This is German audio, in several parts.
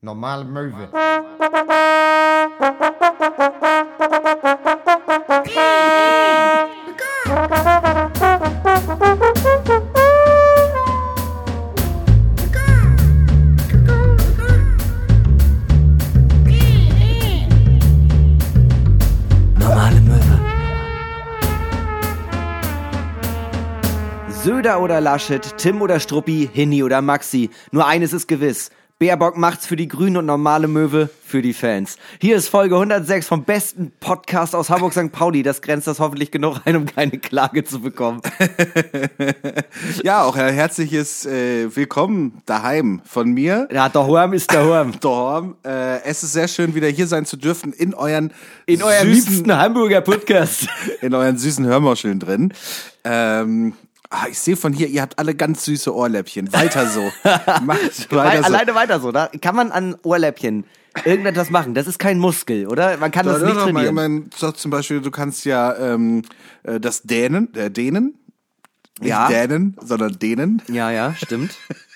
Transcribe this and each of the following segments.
Normale Möwe. Normale Möwe. Söder oder Laschet, Tim oder Struppi, Hinni oder Maxi. Nur eines ist gewiss. Baerbock macht's für die Grünen und normale Möwe für die Fans. Hier ist Folge 106 vom besten Podcast aus Hamburg St. Pauli. Das grenzt das hoffentlich genug ein, um keine Klage zu bekommen. Ja, auch ein herzliches äh, Willkommen daheim von mir. Ja, daheim ist daheim. Dorm. Äh, es ist sehr schön, wieder hier sein zu dürfen in euren In eurem süßen, liebsten Hamburger Podcast. in euren süßen Hörmuscheln drin. Ähm, ah, ich sehe von hier, ihr habt alle ganz süße Ohrläppchen. Weiter so. Macht weiter so. Alleine weiter so. Da kann man an Ohrläppchen irgendetwas machen. Das ist kein Muskel, oder? Man kann das Doch, nicht trainieren. man sagt zum Beispiel, du kannst ja ähm, äh, das Dänen, äh, Dänen, nicht Ja. Dänen, sondern Dänen. Ja, ja, stimmt.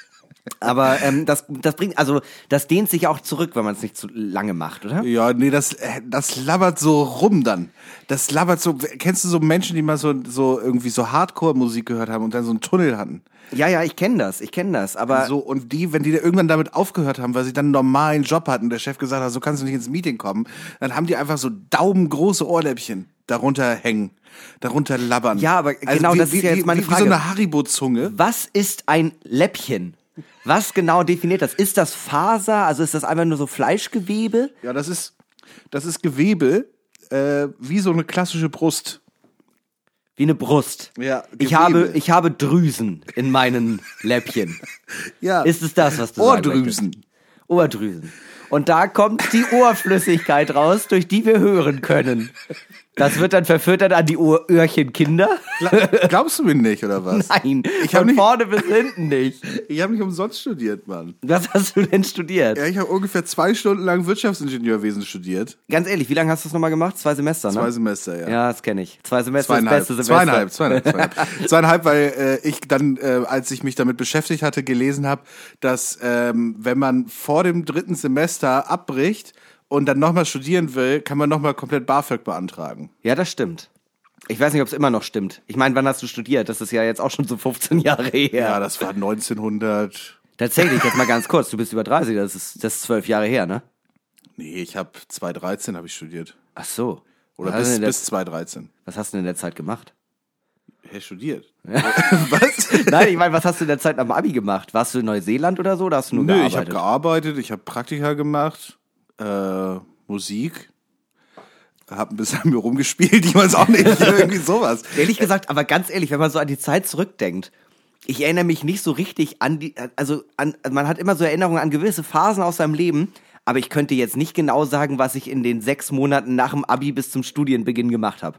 Aber ähm, das, das bringt, also das dehnt sich auch zurück, wenn man es nicht zu lange macht, oder? Ja, nee, das, äh, das labbert so rum dann. Das labbert so, kennst du so Menschen, die mal so, so irgendwie so Hardcore-Musik gehört haben und dann so einen Tunnel hatten? Ja, ja, ich kenne das, ich kenne das. Aber So, und die, wenn die irgendwann damit aufgehört haben, weil sie dann einen normalen Job hatten, der Chef gesagt hat, so kannst du nicht ins Meeting kommen, dann haben die einfach so daumengroße Ohrläppchen darunter hängen, darunter labbern. Ja, aber genau, wie, das ist ja jetzt meine wie, Wie Frage. so eine Haribo-Zunge. was ist ein Läppchen? Was genau definiert das? Ist das Faser? Also ist das einfach nur so Fleischgewebe? Ja, das ist, das ist Gewebe, äh, wie so eine klassische Brust. Wie eine Brust. Ja, Ich Gewebe. habe, ich habe Drüsen in meinen Läppchen. Ja. Ist es das, was du sagen? Ohrdrüsen. Ohrdrüsen. Und da kommt die Ohrflüssigkeit raus, durch die wir hören können. Das wird dann verfüttert an die Ohröhrchenkinder. Gla- Glaubst du mir nicht, oder was? Nein, Ich von nicht- vorne bis hinten nicht. Ich habe nicht umsonst studiert, Mann. Was hast du denn studiert? Ja, ich habe ungefähr zwei Stunden lang Wirtschaftsingenieurwesen studiert. Ganz ehrlich, wie lange hast du es nochmal gemacht? Zwei Semester, ne? Zwei Semester, ja. ja, das kenne ich. Zwei Semester Zweieinhalb, ist das beste Semester. zweieinhalb, zweieinhalb, zweieinhalb. zweieinhalb, weil äh, ich dann, äh, als ich mich damit beschäftigt hatte, gelesen habe, dass ähm, wenn man vor dem dritten Semester abbricht und dann nochmal studieren will, kann man nochmal komplett BAföG beantragen. Ja, das stimmt. Ich weiß nicht, ob es immer noch stimmt. Ich meine, wann hast du studiert? Das ist ja jetzt auch schon so 15 Jahre her. Ja, das war 1900. Tatsächlich, jetzt mal ganz kurz. Du bist über 30, das ist, das ist zwölf Jahre her, ne? Nee, ich habe 2013 habe ich studiert. Ach so. Oder bis, bis 2013. was hast du denn in der Zeit gemacht? Hey, studiert. Was? Nein, ich meine, was hast du in der Zeit am Abi gemacht? Warst du in Neuseeland oder so? Oder hast du nur Nö, gearbeitet? ich habe gearbeitet, ich habe Praktika gemacht, äh, Musik, habe ein bisschen mir rumgespielt, ich weiß auch nicht, irgendwie sowas. Ehrlich gesagt, aber ganz ehrlich, wenn man so an die Zeit zurückdenkt, ich erinnere mich nicht so richtig an die, also an, man hat immer so Erinnerungen an gewisse Phasen aus seinem Leben, aber ich könnte jetzt nicht genau sagen, was ich in den sechs Monaten nach dem Abi bis zum Studienbeginn gemacht habe.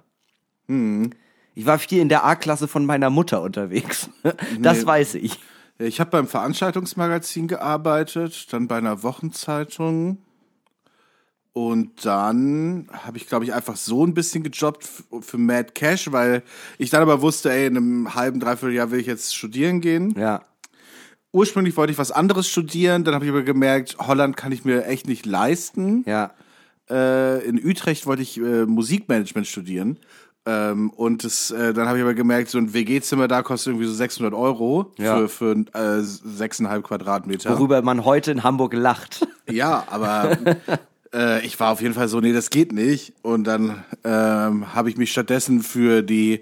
Hm. Ich war viel in der A-Klasse von meiner Mutter unterwegs. Das Nee. weiß ich. Ich habe beim Veranstaltungsmagazin gearbeitet, dann bei einer Wochenzeitung und dann habe ich, glaube ich, einfach so ein bisschen gejobbt für Mad Cash, weil ich dann aber wusste, ey, in einem halben, dreiviertel Jahr will ich jetzt studieren gehen. Ja. Ursprünglich wollte ich was anderes studieren, dann habe ich aber gemerkt, Holland kann ich mir echt nicht leisten. Ja. äh, in Utrecht wollte ich äh, Musikmanagement studieren. Ähm, und das, äh, dann habe ich aber gemerkt, so ein WG-Zimmer da kostet irgendwie so 600 Euro Ja. für, für äh, 6,5 Quadratmeter. Worüber man heute in Hamburg lacht. Ja, aber äh, ich war auf jeden Fall so, nee, das geht nicht. Und dann ähm, habe ich mich stattdessen für die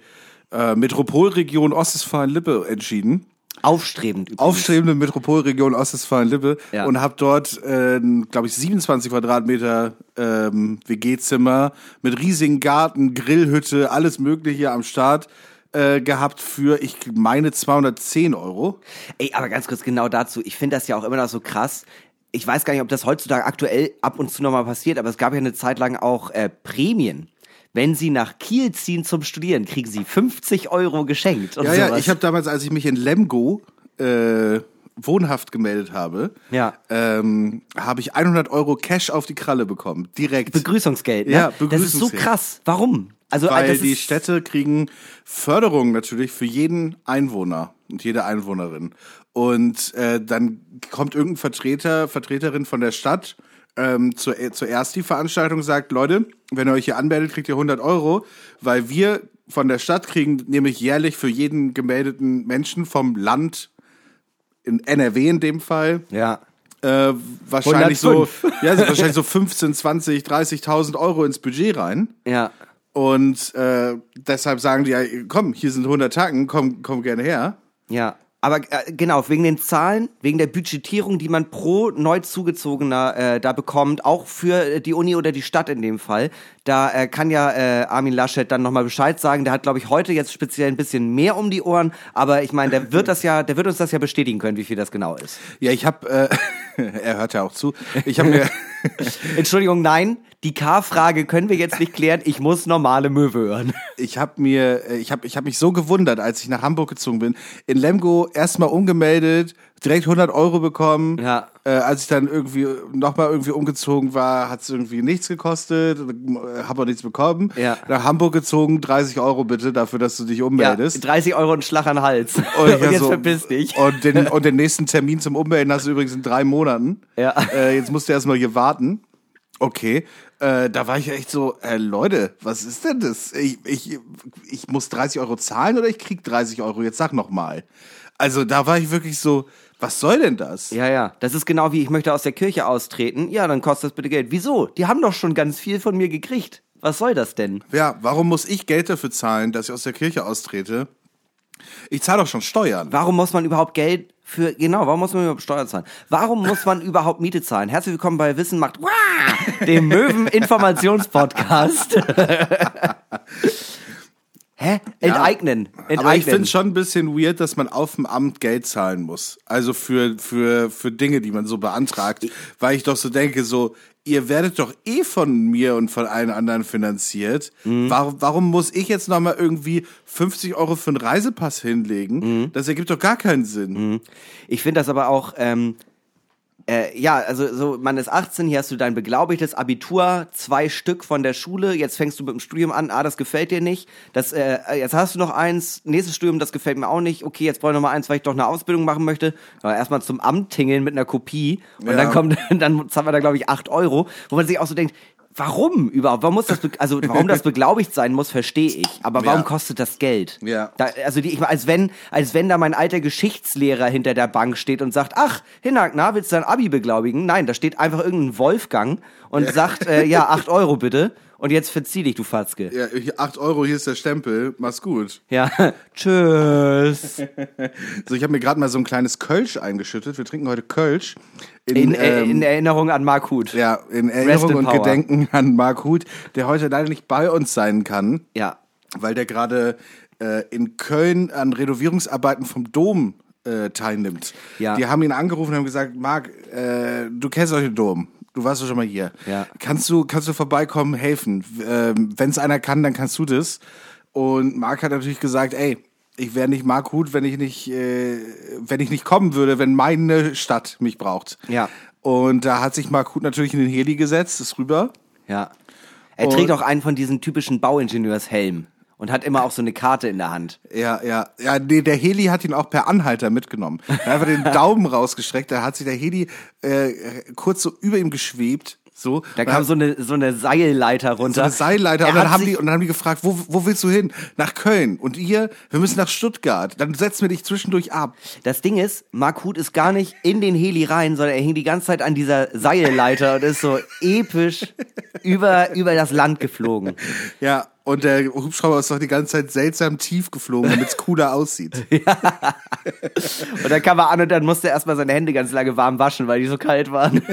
äh, Metropolregion Ostwestfalen-Lippe entschieden. Aufstrebend. übrigens. Aufstrebende Metropolregion Ostwestfalen-Lippe Ja. und habe dort, äh, glaube ich, 27 Quadratmeter ähm, WG-Zimmer mit riesigen Garten, Grillhütte, alles Mögliche am Start äh, gehabt für, ich meine, 210 Euro. Ey, aber ganz kurz genau dazu. Ich finde das ja auch immer noch so krass. Ich weiß gar nicht, ob das heutzutage aktuell ab und zu nochmal passiert, aber es gab ja eine Zeit lang auch äh, Prämien. Wenn Sie nach Kiel ziehen zum Studieren, kriegen Sie 50 Euro geschenkt. Ja, ja, sowas. ich habe damals, als ich mich in Lemgo äh, wohnhaft gemeldet habe, Ja. ähm, habe ich 100 Euro Cash auf die Kralle bekommen, direkt. Begrüßungsgeld, ne? Ja, Das ist so Begrüßungsgeld. krass. Warum? Also, Weil die Städte kriegen Förderung natürlich für jeden Einwohner und jede Einwohnerin. Und äh, dann kommt irgendein Vertreter, Vertreterin von der Stadt ähm, zu, äh, zuerst die Veranstaltung sagt, Leute, wenn ihr euch hier anmeldet, kriegt ihr 100 Euro, weil wir von der Stadt kriegen nämlich jährlich für jeden gemeldeten Menschen vom Land, in NRW in dem Fall, Ja. äh, wahrscheinlich 105. so, ja, so wahrscheinlich so 15, 20, 30.000 Euro ins Budget rein. Ja. Und äh, deshalb sagen die, ja, komm, hier sind 100 Tacken, komm, komm gerne her. Ja. Aber äh, genau, wegen den Zahlen, wegen der Budgetierung, die man pro neu zugezogener äh, da bekommt, auch für äh, die Uni oder die Stadt in dem Fall, da äh, kann ja äh, Armin Laschet dann nochmal Bescheid sagen. Der hat, glaube ich, heute jetzt speziell ein bisschen mehr um die Ohren, aber ich meine, der wird das ja, der wird uns das ja bestätigen können, wie viel das genau ist. Ja, ich habe, äh, er hört ja auch zu, ich habe mir, Entschuldigung, nein, die K-Frage können wir jetzt nicht klären. Ich muss normale Möwe hören. ich habe mir, äh, ich habe, ich habe mich so gewundert, als ich nach Hamburg gezogen bin. In Lemgo erstmal umgemeldet, direkt 100 Euro bekommen. Ja. Äh, als ich dann irgendwie nochmal irgendwie umgezogen war, hat es irgendwie nichts gekostet, äh, habe auch nichts bekommen. Ja. Nach Hamburg gezogen, 30 Euro bitte dafür, dass du dich Ja, ummeldest. 30 Euro und Schlag an den Hals. Und, Und, jetzt so- verpiss dich. Und den, und den nächsten Termin zum Ummelden hast du übrigens in drei Monaten. Ja. Äh, jetzt musst du erstmal hier warten. Okay. Äh, da war ich echt so, äh, Leute, was ist denn das? Ich, ich, ich muss 30 Euro zahlen oder ich krieg 30 Euro? Jetzt sag noch mal. Also da war ich wirklich so, was soll denn das? Ja, ja. Das ist genau wie, ich möchte aus der Kirche austreten. Ja, dann kostet das bitte Geld. Wieso? Die haben doch schon ganz viel von mir gekriegt. Was soll das denn? Ja, warum muss ich Geld dafür zahlen, dass ich aus der Kirche austrete? Ich zahle doch schon Steuern. Warum muss man überhaupt Geld für, genau, warum muss man überhaupt Steuern zahlen? Warum muss man überhaupt Miete zahlen? Herzlich willkommen bei Wissen macht, Wah! dem Möwen-Informationspodcast. Hä? Enteignen. Enteignen. Aber ich finde schon ein bisschen weird, dass man auf dem Amt Geld zahlen muss. Also für, für, für Dinge, die man so beantragt. Weil ich doch so denke, so, ihr werdet doch eh von mir und von allen anderen finanziert. Mhm. Warum, warum muss ich jetzt nochmal irgendwie 50 Euro für einen Reisepass hinlegen? Mhm. Das ergibt doch gar keinen Sinn. Ich finde das aber auch, ähm, äh, ja, also so, man ist 18, hier hast du dein beglaubigtes Abitur, zwei Stück von der Schule, jetzt fängst du mit dem Studium an, ah, das gefällt dir nicht, das, äh, jetzt hast du noch eins, nächstes Studium, das gefällt mir auch nicht, okay, jetzt brauche ich noch mal eins, weil ich doch eine Ausbildung machen möchte, aber erstmal zum Amt tingeln mit einer Kopie. Und Ja. dann kommt, dann zahlen wir da, glaube ich, acht Euro, wo man sich auch so denkt, Warum überhaupt? Warum muss das, also warum das beglaubigt sein muss, verstehe ich. Aber warum Ja. kostet das Geld? Ja. Da, also die, ich, als wenn, als wenn da mein alter Geschichtslehrer hinter der Bank steht und sagt, ach, Hinak, na, willst du dein Abi beglaubigen? Nein, da steht einfach irgendein Wolfgang und sagt, äh, ja, acht Euro bitte. Und jetzt verzieh dich, du Fatzke. Ja, hier 8 Euro, hier ist der Stempel, mach's gut. Ja, tschüss. So, ich habe mir gerade mal so ein kleines Kölsch eingeschüttet. Wir trinken heute Kölsch. In, äh, ähm, in Erinnerung an Mark Huth. Ja, in Erinnerung in und power. Gedenken an Mark Huth, der heute leider nicht bei uns sein kann, Ja. weil der gerade äh, in Köln an Renovierungsarbeiten vom Dom äh, teilnimmt. Ja. Die haben ihn angerufen und haben gesagt, Marc, äh, du kennst euch den Dom. Du warst doch schon mal hier. Ja. Kannst du, kannst du vorbeikommen, helfen? Ähm, Wenn es einer kann, dann kannst du das. Und Marc hat natürlich gesagt, ey, ich wäre nicht Mark Huth, wenn ich nicht, äh, wenn ich nicht kommen würde, wenn meine Stadt mich braucht. Ja. Und da hat sich Mark Huth natürlich in den Heli gesetzt, ist rüber. Ja. Er trägt auch einen von diesen typischen Bauingenieurshelm und hat immer auch so eine Karte in der Hand. Ja, ja, ja, nee, der Heli hat ihn auch per Anhalter mitgenommen. Er hat einfach den Daumen rausgestreckt, da hat sich der Heli äh, kurz so über ihm geschwebt, so. Da kam so eine, so eine Seilleiter runter. so eine Seilleiter Er und dann haben die und dann haben die gefragt, wo, wo willst du hin? Nach Köln. Und ihr, wir müssen nach Stuttgart. Dann setzen wir dich zwischendurch ab. Das Ding ist, Mark Huth ist gar nicht in den Heli rein, sondern er hing die ganze Zeit an dieser Seilleiter und ist so episch über, über das Land geflogen. Ja, und der Hubschrauber ist doch die ganze Zeit seltsam tief geflogen, damit es cooler aussieht. Und dann kam er an und dann musste er erstmal seine Hände ganz lange warm waschen, weil die so kalt waren.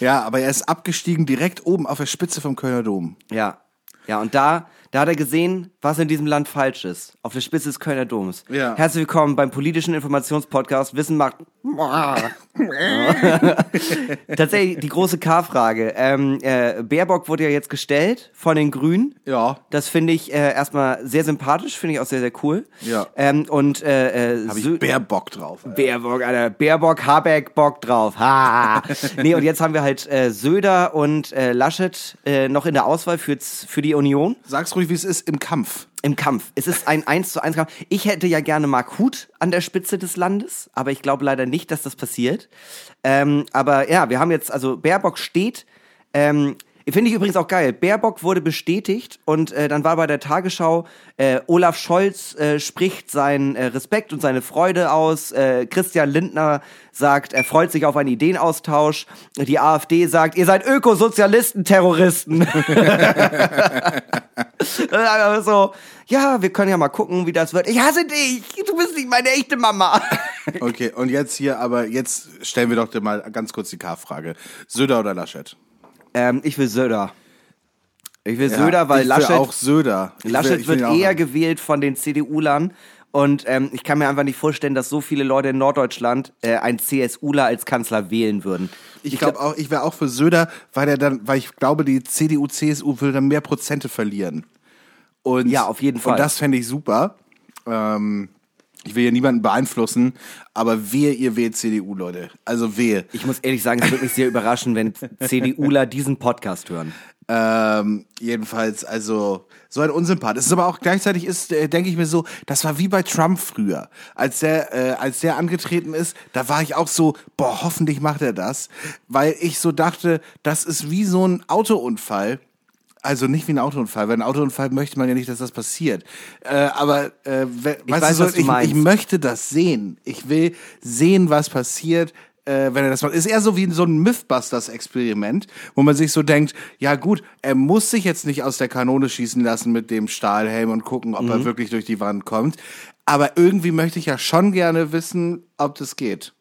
Ja, aber er ist abgestiegen direkt oben auf der Spitze vom Kölner Dom. Ja. Ja, und da, da hat er gesehen, was in diesem Land falsch ist. Auf der Spitze des Kölner Doms. Ja. Herzlich willkommen beim politischen Informationspodcast Wissen macht. Tatsächlich die große K-Frage. Ähm, äh, Baerbock wurde ja jetzt gestellt von den Grünen. Ja. Das finde ich äh, erstmal sehr sympathisch, finde ich auch sehr, sehr cool. Ja. Ähm, und äh, äh, Habe ich Bärbock drauf. Baerbock, Alter. Baerbock, Habeck, Bock drauf. Ha. nee, und jetzt haben wir halt äh, Söder und äh, Laschet äh, noch in der Auswahl für, für die Union. Sag's ruhig wie es ist im Kampf. Im Kampf. Es ist ein 1 zu 1 Kampf. Ich hätte ja gerne Mark Huth an der Spitze des Landes, aber ich glaube leider nicht, dass das passiert. Ähm, aber ja, wir haben jetzt, also Baerbock steht. Ähm, Finde ich übrigens auch geil. Baerbock wurde bestätigt und äh, dann war bei der Tagesschau, äh, Olaf Scholz äh, spricht seinen äh, Respekt und seine Freude aus. Äh, Christian Lindner sagt, er freut sich auf einen Ideenaustausch. Die AfD sagt, ihr seid Ökosozialisten, Terroristen. so, ja, wir können ja mal gucken, wie das wird. Ich hasse dich, du bist nicht meine echte Mama. Okay, und jetzt hier, aber jetzt stellen wir doch mal ganz kurz die K-Frage. Söder oder Laschet? Ähm, ich will Söder. Ich will ja, Söder, weil ich Laschet. Will auch Söder. Ich Laschet will, wird eher haben. gewählt von den CDU-Lern. Und ähm, ich kann mir einfach nicht vorstellen, dass so viele Leute in Norddeutschland äh, einen CSUler als Kanzler wählen würden. Ich, glaube auch, ich wäre auch für Söder, weil er dann, weil ich glaube, die CDU, CSU würde dann mehr Prozente verlieren. Und, ja, auf jeden Fall. Und das fände ich super. Ähm, ich will hier niemanden beeinflussen, aber wehe, ihr wählt CDU, Leute. Also wehe. Ich muss ehrlich sagen, es würde mich sehr überraschen, wenn CDUler diesen Podcast hören. Ähm, jedenfalls, also so ein Unsympath. Es ist aber auch gleichzeitig ist, äh, denke ich mir so, das war wie bei Trump früher, als der, äh, als der angetreten ist. Da war ich auch so, boah, hoffentlich macht er das, weil ich so dachte, das ist wie so ein Autounfall also nicht wie ein Autounfall, weil ein Autounfall möchte man ja nicht, dass das passiert. Äh, aber äh, we ich, weiß, du, so, ich, ich, möchte das sehen. Ich will sehen, was passiert, äh, wenn er das macht. Ist eher so wie so ein Mythbusters-Experiment, wo man sich so denkt, ja gut, er muss sich jetzt nicht aus der Kanone schießen lassen mit dem Stahlhelm und gucken, ob mhm. er wirklich durch die Wand kommt. Aber irgendwie möchte ich ja schon gerne wissen, ob das geht.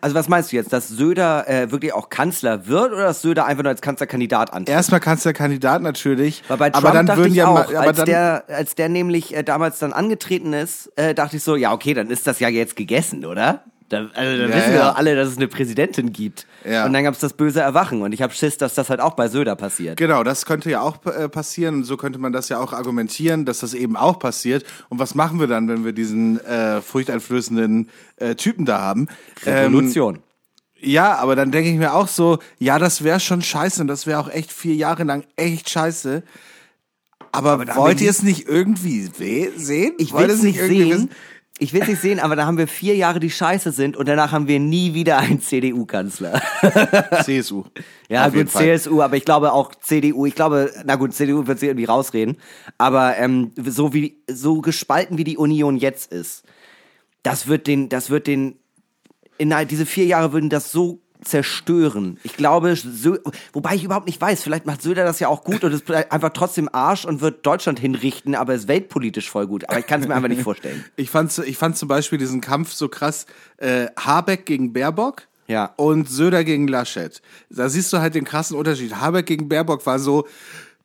Also was meinst du jetzt, dass Söder äh, wirklich auch Kanzler wird oder dass Söder einfach nur als Kanzlerkandidat antritt? Erstmal Kanzlerkandidat natürlich. Weil bei Trump aber dann würden ja auch, als der als der nämlich äh, damals dann angetreten ist, äh, dachte ich so, ja okay, dann ist das ja jetzt gegessen, oder? Da, also, da ja, wissen wir ja. doch alle, dass es eine Präsidentin gibt. Ja. Und dann gab es das böse Erwachen. Und ich habe Schiss, dass das halt auch bei Söder passiert. Genau, das könnte ja auch äh, passieren. Und so könnte man das ja auch argumentieren, dass das eben auch passiert. Und was machen wir dann, wenn wir diesen äh, furchteinflößenden äh, Typen da haben? Revolution. Ähm, ja, aber dann denke ich mir auch so, ja, das wäre schon scheiße und das wäre auch echt vier Jahre lang echt scheiße. Aber, aber wollt ihr es nicht irgendwie sehen? Ich will es nicht sehen. Wissen? Ich will es nicht sehen, aber da haben wir vier Jahre, die scheiße sind und danach haben wir nie wieder einen CDU-Kanzler. CSU. Ja, gut, CSU, aber ich glaube auch CDU. Ich glaube, na gut, CDU wird sich irgendwie rausreden. Aber ähm, so wie so gespalten wie die Union jetzt ist, das wird den, das wird den innerhalb diese vier Jahre würden das so zerstören. Ich glaube, Sö wobei ich überhaupt nicht weiß, vielleicht macht Söder das ja auch gut und ist einfach trotzdem Arsch und wird Deutschland hinrichten, aber ist weltpolitisch voll gut. Aber ich kann es mir einfach nicht vorstellen. Ich fand, ich fand zum Beispiel diesen Kampf so krass, äh, Habeck gegen Baerbock. Ja. Und Söder gegen Laschet. Da siehst du halt den krassen Unterschied. Habeck gegen Baerbock war so,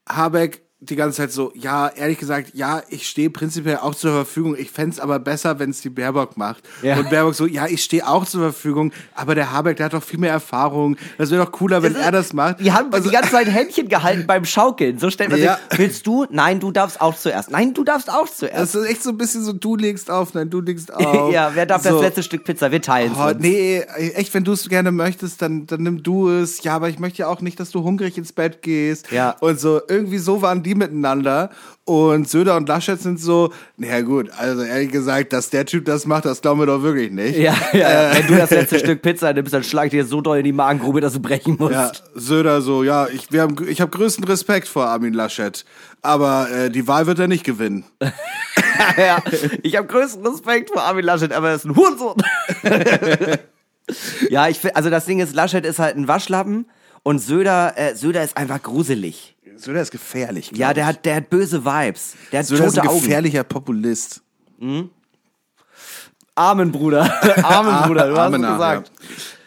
Habeck die ganze Zeit so, ja, ehrlich gesagt, ja, ich stehe prinzipiell auch zur Verfügung. Ich fände aber besser, wenn es die Baerbock macht. Ja. Und Baerbock so, ja, ich stehe auch zur Verfügung, aber der Habeck, der hat doch viel mehr Erfahrung. Das wäre doch cooler, wenn das er das macht. Die haben also, die ganze Zeit Händchen gehalten beim Schaukeln. So stellt man ja. sich, willst du? Nein, du darfst auch zuerst. Nein, du darfst auch zuerst. Das ist echt so ein bisschen so, du legst auf, nein, du legst auf. ja, wer darf so. das letzte Stück Pizza? Wir teilen oh, Nee, echt, wenn du es gerne möchtest, dann, dann nimm du es. Ja, aber ich möchte ja auch nicht, dass du hungrig ins Bett gehst. Ja. Und so, irgendwie so waren die miteinander. Und Söder und Laschet sind so, naja gut, also ehrlich gesagt, dass der Typ das macht, das glauben wir doch wirklich nicht. Ja, ja, äh, wenn du das letzte Stück Pizza nimmst, dann schlag ich dir so doll in die Magengrube, dass du brechen musst. Ja, Söder so, ja, ich, wir haben, ich habe größten Respekt vor Armin Laschet, aber äh, die Wahl wird er nicht gewinnen. ja, ich habe größten Respekt vor Armin Laschet, aber er ist ein Hurensohn. ja, ich also das Ding ist, Laschet ist halt ein Waschlappen und Söder, äh, Söder ist einfach gruselig. Söder ist gefährlich. Ja, der hat, der hat böse Vibes. Der hat Söder tote ist ein Augen. gefährlicher Populist. Mhm. Amen, Bruder. Amen, Bruder. Du hast es gesagt.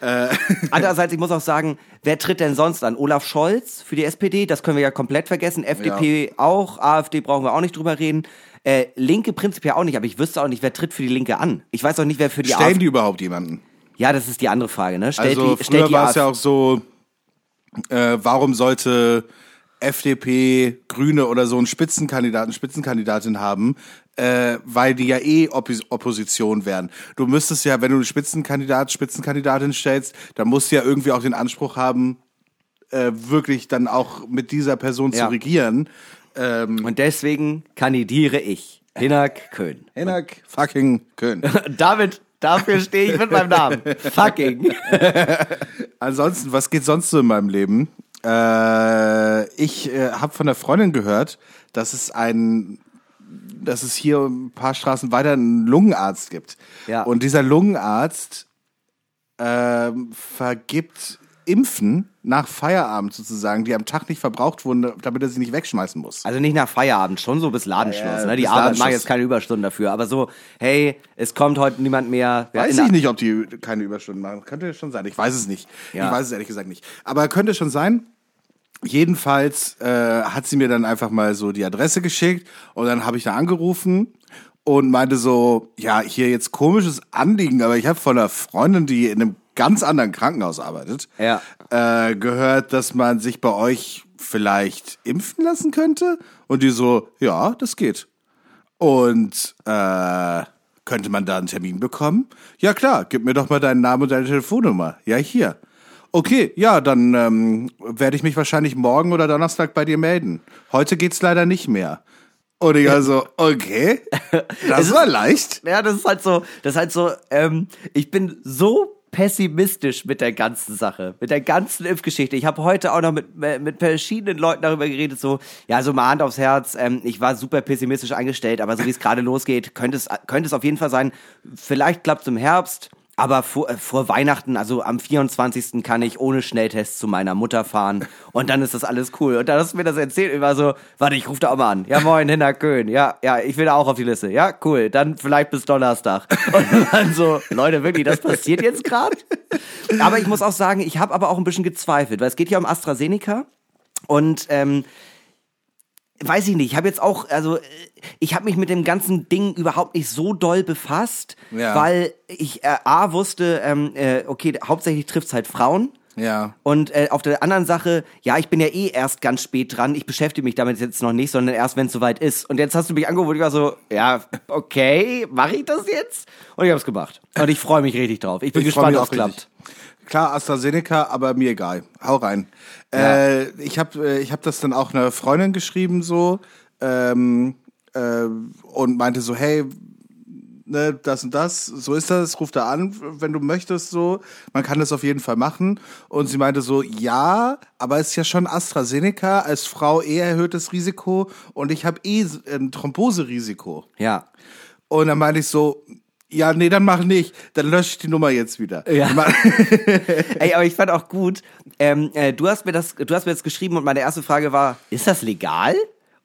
Ja. Äh. Andererseits, ich muss auch sagen, wer tritt denn sonst an? Olaf Scholz für die SPD, das können wir ja komplett vergessen. FDP ja. auch, AfD brauchen wir auch nicht drüber reden. Äh, Linke prinzipiell auch nicht, aber ich wüsste auch nicht, wer tritt für die Linke an. Ich weiß auch nicht, wer für die Stellen AfD die überhaupt jemanden? Ja, das ist die andere Frage, ne? Stellt also die, früher war es ja auch so, äh, warum sollte FDP, Grüne oder so einen Spitzenkandidaten, Spitzenkandidatin haben, äh, weil die ja eh Oppos Opposition wären. Du müsstest ja, wenn du einen Spitzenkandidat, Spitzenkandidatin stellst, dann musst du ja irgendwie auch den Anspruch haben, äh, wirklich dann auch mit dieser Person ja. zu regieren. Ähm, Und deswegen kandidiere ich. Hinak Köhn. Hinak fucking Köhn. David, dafür stehe ich mit meinem Namen. Fucking. Ansonsten, was geht sonst so in meinem Leben? Äh, ich äh, habe von der Freundin gehört, dass es ein, dass es hier ein paar Straßen weiter einen Lungenarzt gibt. Ja. Und dieser Lungenarzt ähm, vergibt Impfen nach Feierabend sozusagen, die am Tag nicht verbraucht wurden, damit er sie nicht wegschmeißen muss. Also nicht nach Feierabend, schon so bis Ladenschluss. Ja, ne? Die Arbeit macht jetzt keine Überstunden dafür. Aber so, hey, es kommt heute niemand mehr. Weiß ich nicht, ob die keine Überstunden machen. Könnte schon sein. Ich weiß es nicht. Ja. Ich weiß es ehrlich gesagt nicht. Aber könnte schon sein. Jedenfalls äh, hat sie mir dann einfach mal so die Adresse geschickt und dann habe ich da angerufen und meinte so, ja, hier jetzt komisches Anliegen, aber ich habe von einer Freundin, die in einem ganz anderen Krankenhaus arbeitet, Ja. äh, gehört, dass man sich bei euch vielleicht impfen lassen könnte. Und die so, ja, das geht. Und äh, könnte man da einen Termin bekommen? Ja klar, gib mir doch mal deinen Namen und deine Telefonnummer. Ja, hier. Okay, ja, dann ähm, werde ich mich wahrscheinlich morgen oder Donnerstag bei dir melden. Heute geht's leider nicht mehr. Und ich also, okay, das war leicht. Ja, das ist halt so, das ist halt so, ähm, ich bin so pessimistisch mit der ganzen Sache, mit der ganzen Impfgeschichte. Ich habe heute auch noch mit, mit verschiedenen Leuten darüber geredet, so, ja, so mal Hand aufs Herz, ähm, ich war super pessimistisch eingestellt, aber so wie es gerade losgeht, könnte es, könnte es auf jeden Fall sein, vielleicht klappt es im Herbst, aber vor, äh, vor Weihnachten, also am 24. kann ich ohne Schnelltest zu meiner Mutter fahren und dann ist das alles cool. Und dann hast du mir das erzählt, ich war so, warte, ich rufe da auch mal an. Ja, moin, Hinner Köhn. Ja, ja, ich will da auch auf die Liste. Ja, cool. Dann vielleicht bis Donnerstag. Und dann so, Leute, wirklich, das passiert jetzt gerade? Aber ich muss auch sagen, ich habe aber auch ein bisschen gezweifelt, weil es geht ja um AstraZeneca und ähm, weiß ich nicht, ich habe jetzt auch, also äh, ich habe mich mit dem ganzen Ding überhaupt nicht so doll befasst, Ja. weil ich äh, A wusste, ähm, äh, okay, hauptsächlich trifft's halt Frauen. Ja. Und äh, auf der anderen Sache, ja, ich bin ja eh erst ganz spät dran. Ich beschäftige mich damit jetzt noch nicht, sondern erst, wenn es soweit ist. Und jetzt hast du mich angerufen und ich war so, ja, okay, mache ich das jetzt? Und ich habe es gemacht. Und ich freue mich richtig drauf. Ich bin Ich gespannt, ob es klappt. Klar, AstraZeneca, aber mir egal. Hau rein. Äh, ich habe äh, ich hab das dann auch einer Freundin geschrieben so ähm, äh, und meinte so, hey, ne, das und das, so ist das, ruf da an, wenn du möchtest so. Man kann das auf jeden Fall machen. Und sie meinte so, ja, aber es ist ja schon AstraZeneca, als Frau eher erhöhtes Risiko und ich habe eh ein Thromboserisiko. Ja. Und dann meinte ich so, ja, nee, dann mach nicht. Dann lösche ich die Nummer jetzt wieder. Ja. Ey, aber ich fand auch gut, ähm, äh, du hast mir das, du hast mir das geschrieben und meine erste Frage war, ist das legal?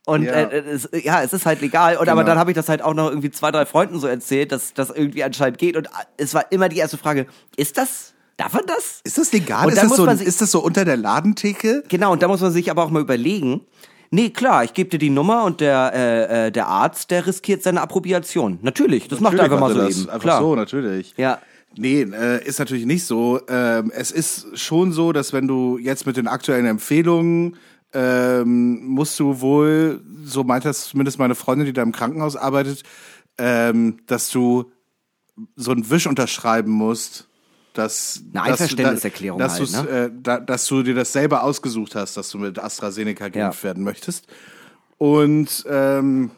Und Ja. äh, es, ja, es ist halt legal. Und aber Genau. dann habe ich das halt auch noch irgendwie zwei, drei Freunden so erzählt, dass das irgendwie anscheinend geht. Und äh, es war immer die erste Frage, ist das, darf man das? Ist das legal? Und Ist dann das, muss so, man sich- ist das so unter der Ladentheke? Genau, und da muss man sich aber auch mal überlegen. Nee, klar, ich gebe dir die Nummer und der, äh, äh, der Arzt, der riskiert seine Approbation. Natürlich, das macht er einfach mal so Natürlich er eben. das. Einfach klar. so, natürlich. Ja. Nee, äh, ist natürlich nicht so. Ähm, es ist schon so, dass wenn du jetzt mit den aktuellen Empfehlungen ähm, musst du wohl, so meint das zumindest meine Freundin, die da im Krankenhaus arbeitet, ähm, dass du so einen Wisch unterschreiben musst, dass Eine dass du- Einverständniserklärung dass, halt, du's, äh, da, dass du dir das selber ausgesucht hast, dass du mit AstraZeneca geimpft werden möchtest. Und ähm,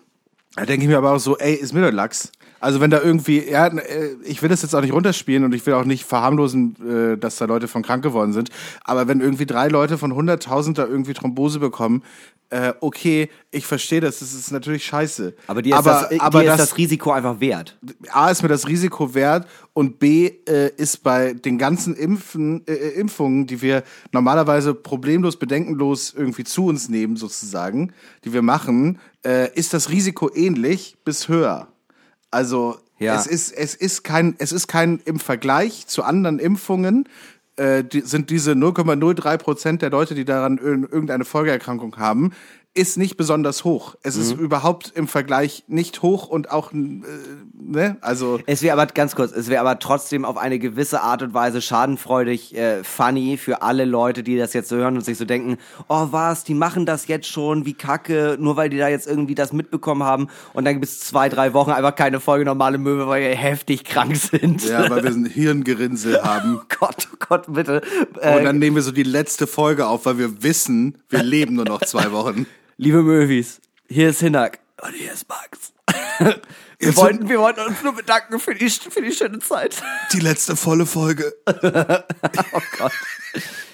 da denke ich mir aber auch so, ey, ist mir doch Lachs. Also wenn da irgendwie, ja, äh, ich will das jetzt auch nicht runterspielen und ich will auch nicht verharmlosen, äh, dass da Leute von krank geworden sind, aber wenn irgendwie drei Leute von 100.000 da irgendwie Thrombose bekommen, äh, okay, ich verstehe das, das ist natürlich scheiße. Aber dir ist, aber, das, aber dir ist das, das Risiko einfach wert. A ist mir das Risiko wert und B äh, ist bei den ganzen Impfen, äh, Impfungen, die wir normalerweise problemlos, bedenkenlos irgendwie zu uns nehmen, sozusagen, die wir machen, äh, ist das Risiko ähnlich bis höher. Also Ja. es ist es ist kein es ist kein im Vergleich zu anderen Impfungen äh, die, sind diese 0,03 Prozent der Leute, die daran ir- irgendeine Folgeerkrankung haben, ist nicht besonders hoch. Es ist Mhm. überhaupt im Vergleich nicht hoch und auch, äh, ne, also Es wäre aber ganz kurz, es wäre aber trotzdem auf eine gewisse Art und Weise schadenfreudig, äh, funny für alle Leute, die das jetzt so hören und sich so denken, oh was, die machen das jetzt schon, wie kacke, nur weil die da jetzt irgendwie das mitbekommen haben und dann gibt es zwei, drei Wochen einfach keine Folge normale Möwe, weil wir heftig krank sind. ja, weil wir ein Hirngerinnsel haben. Oh Gott, oh Gott, bitte. Und Äh, dann nehmen wir so die letzte Folge auf, weil wir wissen, wir leben nur noch zwei Wochen. Liebe Möwis, hier ist Hinak. Und hier ist Max. Wir wollten, wir wollten uns nur bedanken für die, für die schöne Zeit. Die letzte volle Folge. Oh Gott.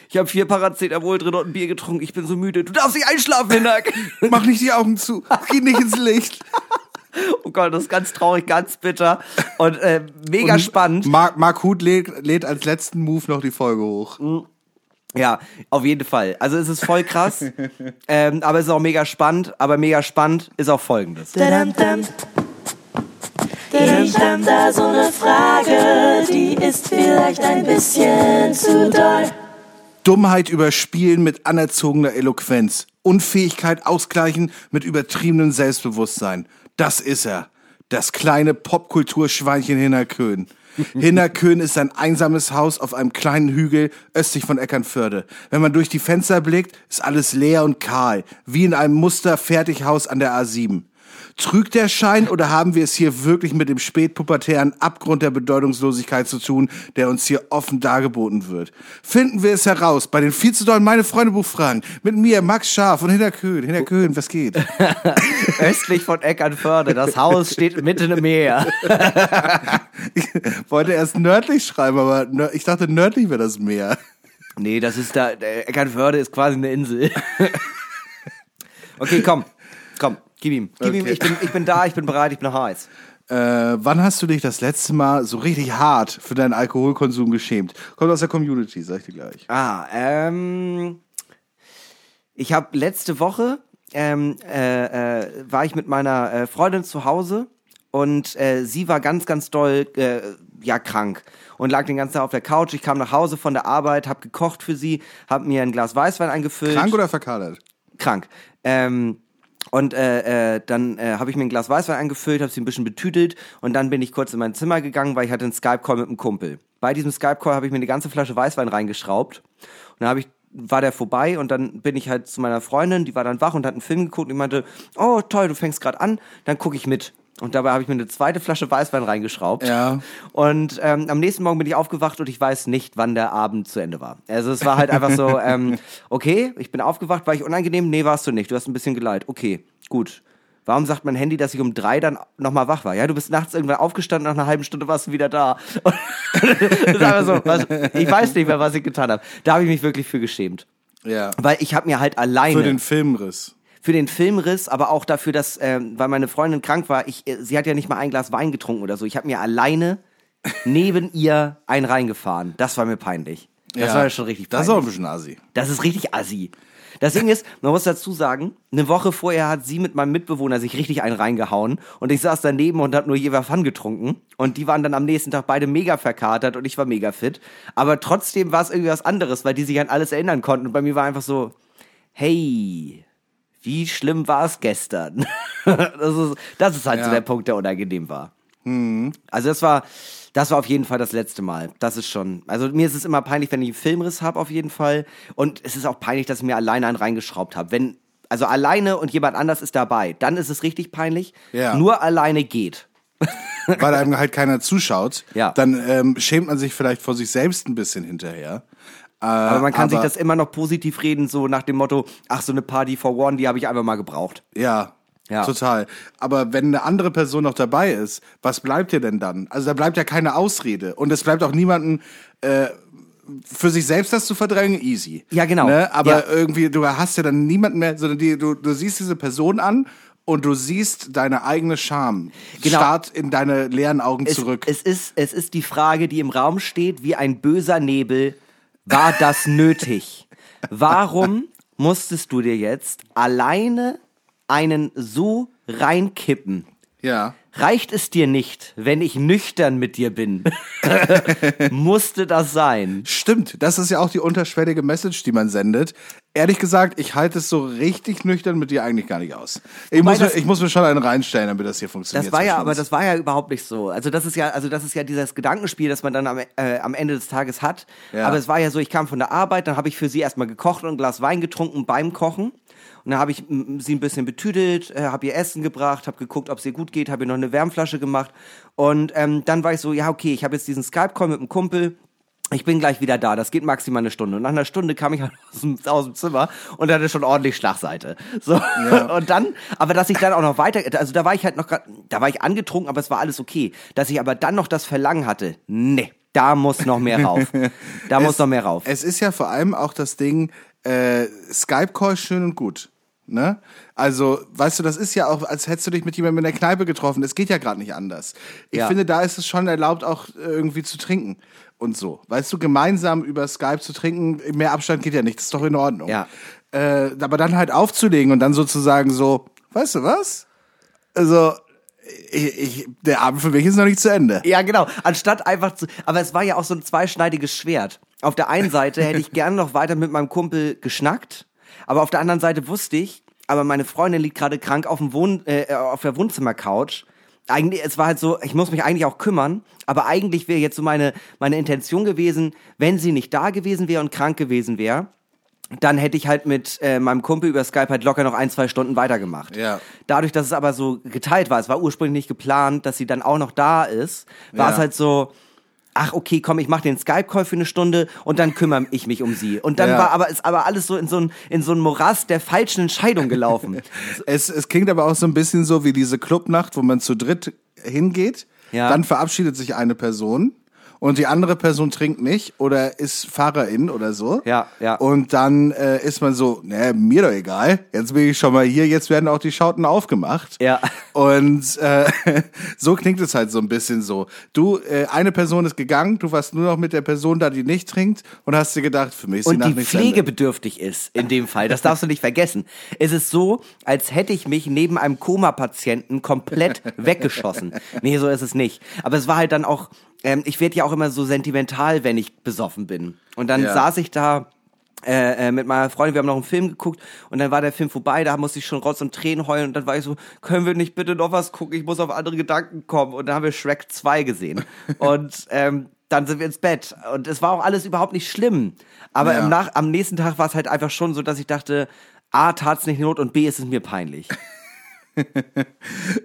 Ich habe vier Paracetamol drin und ein Bier getrunken. Ich bin so müde. Du darfst nicht einschlafen, Hinak. Mach nicht die Augen zu. Geh nicht ins Licht. Oh Gott, das ist ganz traurig, ganz bitter und äh, mega Und spannend. Mark, Mark Huth lädt, lädt als letzten Move noch die Folge hoch. Ja, auf jeden Fall. Also es ist voll krass, ähm, aber es ist auch mega spannend. Aber mega spannend ist auch Folgendes. Ich hab da so ne Frage, die ist vielleicht ein bisschen zu doll. Dummheit überspielen mit anerzogener Eloquenz. Unfähigkeit ausgleichen mit übertriebenem Selbstbewusstsein. Das ist er. Das kleine Popkulturschweinchen Hinnerkön. Hinnerkön ist ein einsames Haus auf einem kleinen Hügel östlich von Eckernförde. Wenn man durch die Fenster blickt, ist alles leer und kahl, wie in einem Musterfertighaus an der A7. Trügt der Schein oder haben wir es hier wirklich mit dem spätpubertären Abgrund der Bedeutungslosigkeit zu tun, der uns hier offen dargeboten wird? Finden wir es heraus bei den viel zu dollen Meine Freunde Buchfragen mit mir, Max Scharf und Hinter Köhn. Hinter Köhn, was geht? Östlich von Eckernförde. Das Haus steht mitten im Meer. Ich wollte erst nördlich schreiben, aber ich dachte, nördlich wäre das Meer. Nee, das ist da. Eckernförde ist quasi eine Insel. okay, komm. Komm, gib ihm. Gib ihm. Okay. Ich bin, ich bin da, ich bin bereit, ich bin heiß. Äh, wann hast du dich das letzte Mal so richtig hart für deinen Alkoholkonsum geschämt? Kommt aus der Community, sag ich dir gleich. Ah, ähm. Ich habe letzte Woche ähm, äh, äh, war ich mit meiner äh, Freundin zu Hause und äh, sie war ganz, ganz doll äh, ja krank und lag den ganzen Tag auf der Couch. Ich kam nach Hause von der Arbeit, habe gekocht für sie, habe mir ein Glas Weißwein eingefüllt. Krank oder verkadert? krank. Ähm, und äh, äh, dann äh, habe ich mir ein Glas Weißwein eingefüllt, habe sie ein bisschen betüdelt und dann bin ich kurz in mein Zimmer gegangen, weil ich hatte einen Skype-Call mit einem Kumpel. Bei diesem Skype-Call habe ich mir eine ganze Flasche Weißwein reingeschraubt und dann habe ich war der vorbei und dann bin ich halt zu meiner Freundin, die war dann wach und hat einen Film geguckt und die meinte, oh toll, du fängst gerade an, dann gucke ich mit. Und dabei habe ich mir eine zweite Flasche Weißwein reingeschraubt. Ja. Und ähm, am nächsten Morgen bin ich aufgewacht und ich weiß nicht, wann der Abend zu Ende war. Also es war halt einfach so, ähm, okay, ich bin aufgewacht, war ich unangenehm? Nee, warst du nicht. Du hast ein bisschen geleiht. Okay, gut. Warum sagt mein Handy, dass ich um drei dann nochmal wach war? Ja, du bist nachts irgendwann aufgestanden, nach einer halben Stunde warst du wieder da. Und das so, was, ich weiß nicht mehr, was ich getan habe. Da habe ich mich wirklich für geschämt. Ja. Weil ich habe mir halt alleine Für den Filmriss. Für den Filmriss, aber auch dafür, dass, ähm, weil meine Freundin krank war, ich, äh, sie hat ja nicht mal ein Glas Wein getrunken oder so. Ich habe mir alleine neben ihr einen reingefahren. Das war mir peinlich. Das war ja schon richtig Das peinlich. ist auch ein bisschen assi. Das ist richtig assi. Das Ding ist, man muss dazu sagen, eine Woche vorher hat sie mit meinem Mitbewohner sich richtig einen reingehauen und ich saß daneben und hab nur Jever Fun getrunken und die waren dann am nächsten Tag beide mega verkatert und ich war mega fit. Aber trotzdem war es irgendwie was anderes, weil die sich an alles erinnern konnten und bei mir war einfach so, hey, wie schlimm war es gestern? das, ist, das ist halt so Ja. der Punkt, der unangenehm war. Also das war, das war auf jeden Fall das letzte Mal. Das ist schon. Also mir ist es immer peinlich, wenn ich einen Filmriss habe, auf jeden Fall. Und es ist auch peinlich, dass ich mir alleine einen reingeschraubt habe. Wenn, also alleine und jemand anders ist dabei, dann ist es richtig peinlich. Ja. Nur alleine geht. Weil einem halt keiner zuschaut. Ja. Dann ähm, schämt man sich vielleicht vor sich selbst ein bisschen hinterher. Äh, Aber man kann sich aber- das immer noch positiv reden, so nach dem Motto, ach, so eine Party for one, die habe ich einfach mal gebraucht. Ja, Ja. total. Aber wenn eine andere Person noch dabei ist, was bleibt dir denn dann? Also da bleibt ja keine Ausrede. Und es bleibt auch niemanden äh, für sich selbst das zu verdrängen, easy. Ja, genau. Ne? Aber Ja. irgendwie, du hast ja dann niemanden mehr, sondern die, du, du siehst diese Person an und du siehst deine eigene Scham. Genau. Start in deine leeren Augen Es, zurück. es, ist, es ist die Frage, die im Raum steht, wie ein böser Nebel. War das nötig? Warum musstest du dir jetzt alleine einen so reinkippen? ja. Reicht es dir nicht, wenn ich nüchtern mit dir bin? Musste das sein? Stimmt, das ist ja auch die unterschwellige Message, die man sendet. Ehrlich gesagt, ich halte es so richtig nüchtern mit dir eigentlich gar nicht aus. Ich, Wobei muss, mir, das- ich muss mir schon einen reinstellen, damit das hier funktioniert. Das war ja, aber das war ja überhaupt nicht so. Also das ist ja, also das ist ja dieses Gedankenspiel, das man dann am, äh, am Ende des Tages hat. Ja. Aber es war ja so, ich kam von der Arbeit, dann habe ich für sie erstmal gekocht und ein Glas Wein getrunken beim Kochen. Und dann habe ich sie ein bisschen betüdelt, äh, habe ihr Essen gebracht, habe geguckt, ob es ihr gut geht, habe ihr noch eine Wärmflasche gemacht. Und ähm, dann war ich so, ja okay, ich habe jetzt diesen Skype-Call mit einem Kumpel. Ich bin gleich wieder da, das geht maximal eine Stunde. Und nach einer Stunde kam ich aus dem, aus dem Zimmer und hatte schon ordentlich Schlagseite. So. Ja. Und dann, aber dass ich dann auch noch weiter, also da war ich halt noch da war ich angetrunken, aber es war alles okay. Dass ich aber dann noch das Verlangen hatte, nee, da muss noch mehr rauf. Da muss noch mehr rauf. Es ist ja vor allem auch das Ding, äh, Skype-Call schön und gut. Ne? Also, weißt du, das ist ja auch, als hättest du dich mit jemandem in der Kneipe getroffen. Es geht ja gerade nicht anders. Ich Ja. finde, da ist es schon erlaubt, auch irgendwie zu trinken und so. Weißt du, gemeinsam über Skype zu trinken, mehr Abstand geht ja nicht. Das ist doch in Ordnung. Ja. Äh, aber dann halt aufzulegen und dann sozusagen so, weißt du was? Also, ich, ich, der Abend für mich ist noch nicht zu Ende. Ja, genau. Anstatt einfach zu. Aber es war ja auch so ein zweischneidiges Schwert. Auf der einen Seite hätte ich gerne noch weiter mit meinem Kumpel geschnackt, aber auf der anderen Seite wusste ich, aber meine Freundin liegt gerade krank auf dem Wohn äh, auf der Wohnzimmercouch. Eigentlich, es war halt so, ich muss mich eigentlich auch kümmern, aber eigentlich wäre jetzt so meine, meine Intention gewesen, wenn sie nicht da gewesen wäre und krank gewesen wäre, dann hätte ich halt mit äh, meinem Kumpel über Skype halt locker noch ein, zwei Stunden weitergemacht. Ja. Dadurch, dass es aber so geteilt war, es war ursprünglich nicht geplant, dass sie dann auch noch da ist, war Ja. es halt so, ach okay, komm, ich mache den Skype-Call für eine Stunde und dann kümmere ich mich um sie. Und dann Ja. war aber, ist aber alles so in so ein, in so ein Morast der falschen Entscheidung gelaufen. Es, es klingt aber auch so ein bisschen so wie diese Clubnacht, wo man zu dritt hingeht. Ja. Dann verabschiedet sich eine Person und die andere Person trinkt nicht oder ist Fahrerin oder so. Ja, ja. Und dann äh, ist man so, ne, mir doch egal. Jetzt bin ich schon mal hier, jetzt werden auch die Schauten aufgemacht. Ja. Und äh, so klingt es halt so ein bisschen so. Du, äh, eine Person ist gegangen, du warst nur noch mit der Person da, die nicht trinkt und hast dir gedacht, für mich ist die und Nacht die nicht zu Ende. pflegebedürftig ist in dem Fall. Das darfst du nicht vergessen. Es ist so, als hätte ich mich neben einem Koma-Patienten komplett weggeschossen. Nee, so ist es nicht. Aber es war halt dann auch, ähm, ich werde ja auch immer so sentimental, wenn ich besoffen bin. Und dann Ja. saß ich da äh, äh, mit meiner Freundin, wir haben noch einen Film geguckt und dann war der Film vorbei, da musste ich schon Rotz und Tränen heulen und dann war ich so, können wir nicht bitte noch was gucken, ich muss auf andere Gedanken kommen und dann haben wir Shrek 2 gesehen und ähm, dann sind wir ins Bett und es war auch alles überhaupt nicht schlimm, aber Ja. im Nach am nächsten Tag war es halt einfach schon so, dass ich dachte, A, tat's nicht Not und B, ist es mir peinlich.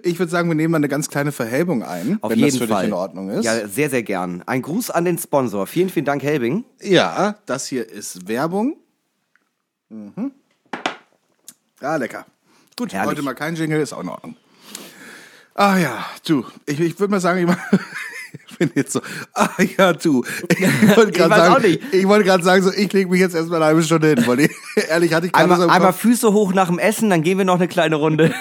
Ich würde sagen, wir nehmen mal eine ganz kleine Verhelbung ein, Auf wenn jeden das für Fall. dich in Ordnung ist. Ja, sehr, sehr gern. Ein Gruß an den Sponsor. Vielen, vielen Dank, Helbing. Ja, das hier ist Werbung. Mhm. Ja, lecker. Gut, Herrlich. heute mal kein Jingle, ist auch in Ordnung. Ah ja, du, ich, ich würde mal sagen, ich, ich bin jetzt so, ah ja, du. Ich wollte gerade sagen, ich wollte gerade sagen, so, ich lege mich jetzt erstmal eine halbe Stunde hin, weil ich, ehrlich hatte ich gerade so Einmal. Füße hoch nach dem Essen, dann gehen wir noch eine kleine Runde.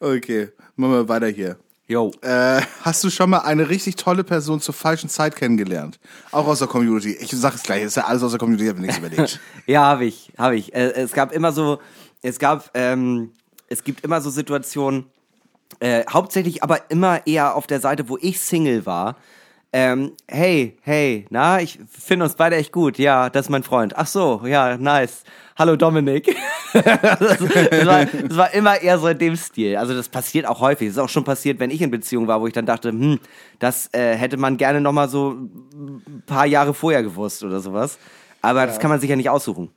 Okay, machen wir weiter hier. Jo. Äh, hast du schon mal eine richtig tolle Person zur falschen Zeit kennengelernt? Auch aus der Community. Ich sag es gleich, ist ja alles aus der Community, ich habe nichts überlegt. Ja, habe ich, habe ich. Äh, es gab immer so, es gab, ähm, es gibt immer so Situationen, äh, hauptsächlich aber immer eher auf der Seite, wo ich Single war. Ähm, hey, hey, na, ich finde uns beide echt gut. Ja, das ist mein Freund. Ach so, ja, nice. Hallo Dominik. das, das, war, das war immer eher so in dem Stil. Also das passiert auch häufig. Es ist auch schon passiert, wenn ich in Beziehung war, wo ich dann dachte, hm, das äh, hätte man gerne noch mal so ein paar Jahre vorher gewusst oder sowas. Aber das kann man sich ja nicht aussuchen.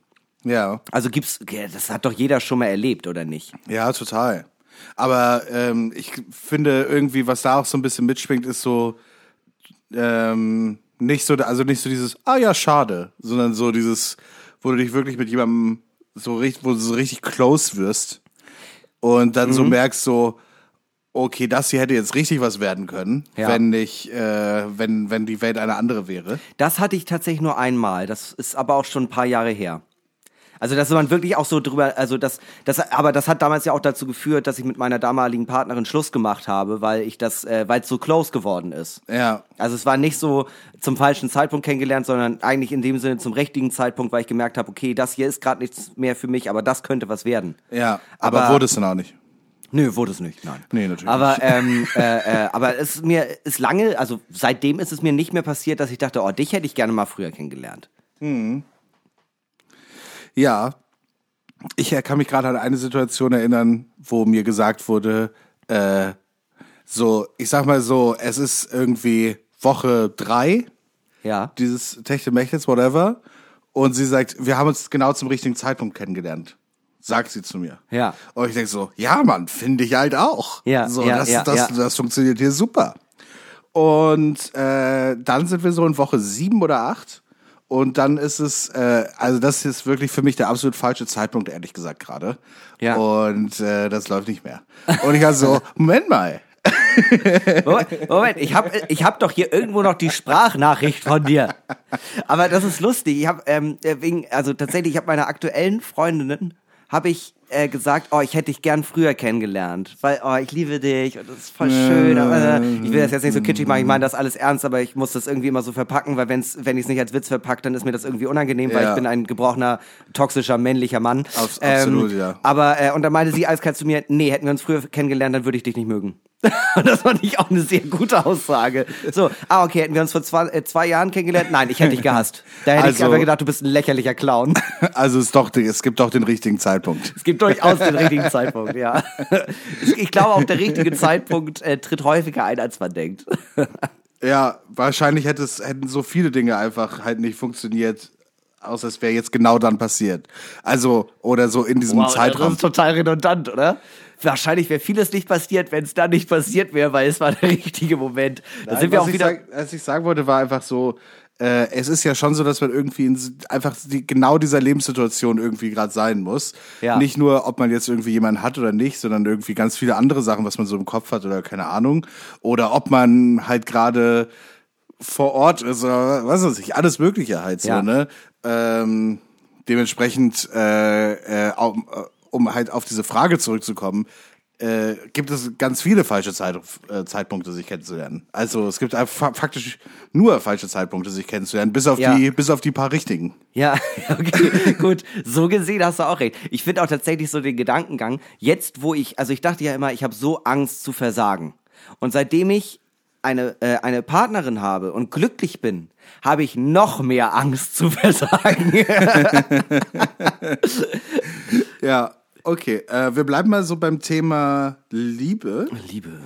ja. Also gibt's, ja, das hat doch jeder schon mal erlebt, oder nicht? Ja, total. Aber ähm, ich finde irgendwie, was da auch so ein bisschen mitschwingt, ist so ähm, nicht so, also nicht so dieses, ah ja, schade, sondern so dieses, wo du dich wirklich mit jemandem so richtig, wo du so richtig close wirst und dann Mhm. so merkst so, okay, das hier hätte jetzt richtig was werden können, Ja. wenn nicht, äh, wenn wenn die Welt eine andere wäre. Das hatte ich tatsächlich nur einmal. Das ist aber auch schon ein paar Jahre her. Also, dass man wirklich auch so drüber, also das, das, aber das hat damals ja auch dazu geführt, dass ich mit meiner damaligen Partnerin Schluss gemacht habe, weil ich das, äh, weil es so close geworden ist. Ja, Also es war nicht so zum falschen Zeitpunkt kennengelernt, sondern eigentlich in dem Sinne zum richtigen Zeitpunkt, weil ich gemerkt habe, okay, das hier ist gerade nichts mehr für mich, aber das könnte was werden. ja, aber, Aber- wurde es dann auch nicht. Nö, wurde es nicht, nein. Nee, natürlich Aber, nicht. ähm, äh, äh, aber es ist mir ist lange, also seitdem ist es mir nicht mehr passiert, dass ich dachte, oh, dich hätte ich gerne mal früher kennengelernt. Ja, ich kann mich gerade an eine Situation erinnern, wo mir gesagt wurde, äh, so, ich sag mal so, es ist irgendwie Woche drei, Ja. dieses Techtelmechtes, whatever, und sie sagt, wir haben uns genau zum richtigen Zeitpunkt kennengelernt. Sagt sie zu mir. Ja. Und ich denk so, ja, Mann, finde ich halt auch. Ja, So, ja, das, ja, das, ja. das funktioniert hier super. Und äh, dann sind wir so in Woche sieben oder acht. Und dann ist es, äh, also das ist wirklich für mich der absolut falsche Zeitpunkt, ehrlich gesagt, gerade. Ja. Und äh, das läuft nicht mehr. Und ich war so, Moment mal. Moment, Moment, ich habe ich hab doch hier irgendwo noch die Sprachnachricht von dir. Aber das ist lustig. Ich habe ähm, äh, wegen, also tatsächlich, ich habe meiner aktuellen Freundinnen habe ich äh, gesagt, oh, ich hätte dich gern früher kennengelernt, weil oh, ich liebe dich und das ist voll schön. Aber, äh, ich will das jetzt nicht so kitschig machen, ich meine das alles ernst, aber ich muss das irgendwie immer so verpacken, weil wenn's, wenn ich es nicht als Witz verpacke, dann ist mir das irgendwie unangenehm, weil Ja. ich bin ein gebrochener, toxischer, männlicher Mann. Abs- absolut, ja. Aber, äh, und dann meinte sie eiskalt zu mir, nee, hätten wir uns früher kennengelernt, dann würde ich dich nicht mögen. Und das fand ich auch eine sehr gute Aussage. So, ah, okay, hätten wir uns vor zwei, äh, zwei Jahren kennengelernt? Nein, ich hätte dich gehasst. Da hätte ich Also- einfach gedacht, du bist ein lächerlicher Clown. Also es, doch, es gibt doch den richtigen Zeitpunkt. Es gibt durchaus den richtigen Zeitpunkt, ja. Ich glaube auch, der richtige Zeitpunkt äh, tritt häufiger ein, als man denkt. Ja, wahrscheinlich hätte es, hätten so viele Dinge einfach halt nicht funktioniert, außer es wäre jetzt genau dann passiert. Also, oder so in diesem Das Zeitraum. ist total redundant, oder? Wahrscheinlich wäre vieles nicht passiert, wenn es dann nicht passiert wäre, weil es war der richtige Moment. Da sind wir auch wieder. Sag, was ich sagen wollte, war einfach so, äh, es ist ja schon so, dass man irgendwie in, einfach die, genau dieser Lebenssituation irgendwie gerade sein muss. Ja. Nicht nur, ob man jetzt irgendwie jemanden hat oder nicht, sondern irgendwie ganz viele andere Sachen, was man so im Kopf hat oder keine Ahnung. Oder ob man halt gerade vor Ort ist oder was weiß ich, alles Mögliche halt so, Ja. ne? Ähm, dementsprechend, äh, äh, um, äh, um halt auf diese Frage zurückzukommen, äh, gibt es ganz viele falsche Zeit, äh, Zeitpunkte, sich kennenzulernen. Also es gibt einfach fa- faktisch nur falsche Zeitpunkte, sich kennenzulernen, bis auf Ja. die, bis auf die paar richtigen. Ja, okay, gut. So gesehen hast du auch recht. Ich finde auch tatsächlich so den Gedankengang, jetzt wo ich, also ich dachte ja immer, ich habe so Angst zu versagen. Und seitdem ich eine, äh, eine Partnerin habe und glücklich bin, habe ich noch mehr Angst zu versagen. Ja, okay. Äh, wir bleiben mal so beim Thema Liebe. Liebe.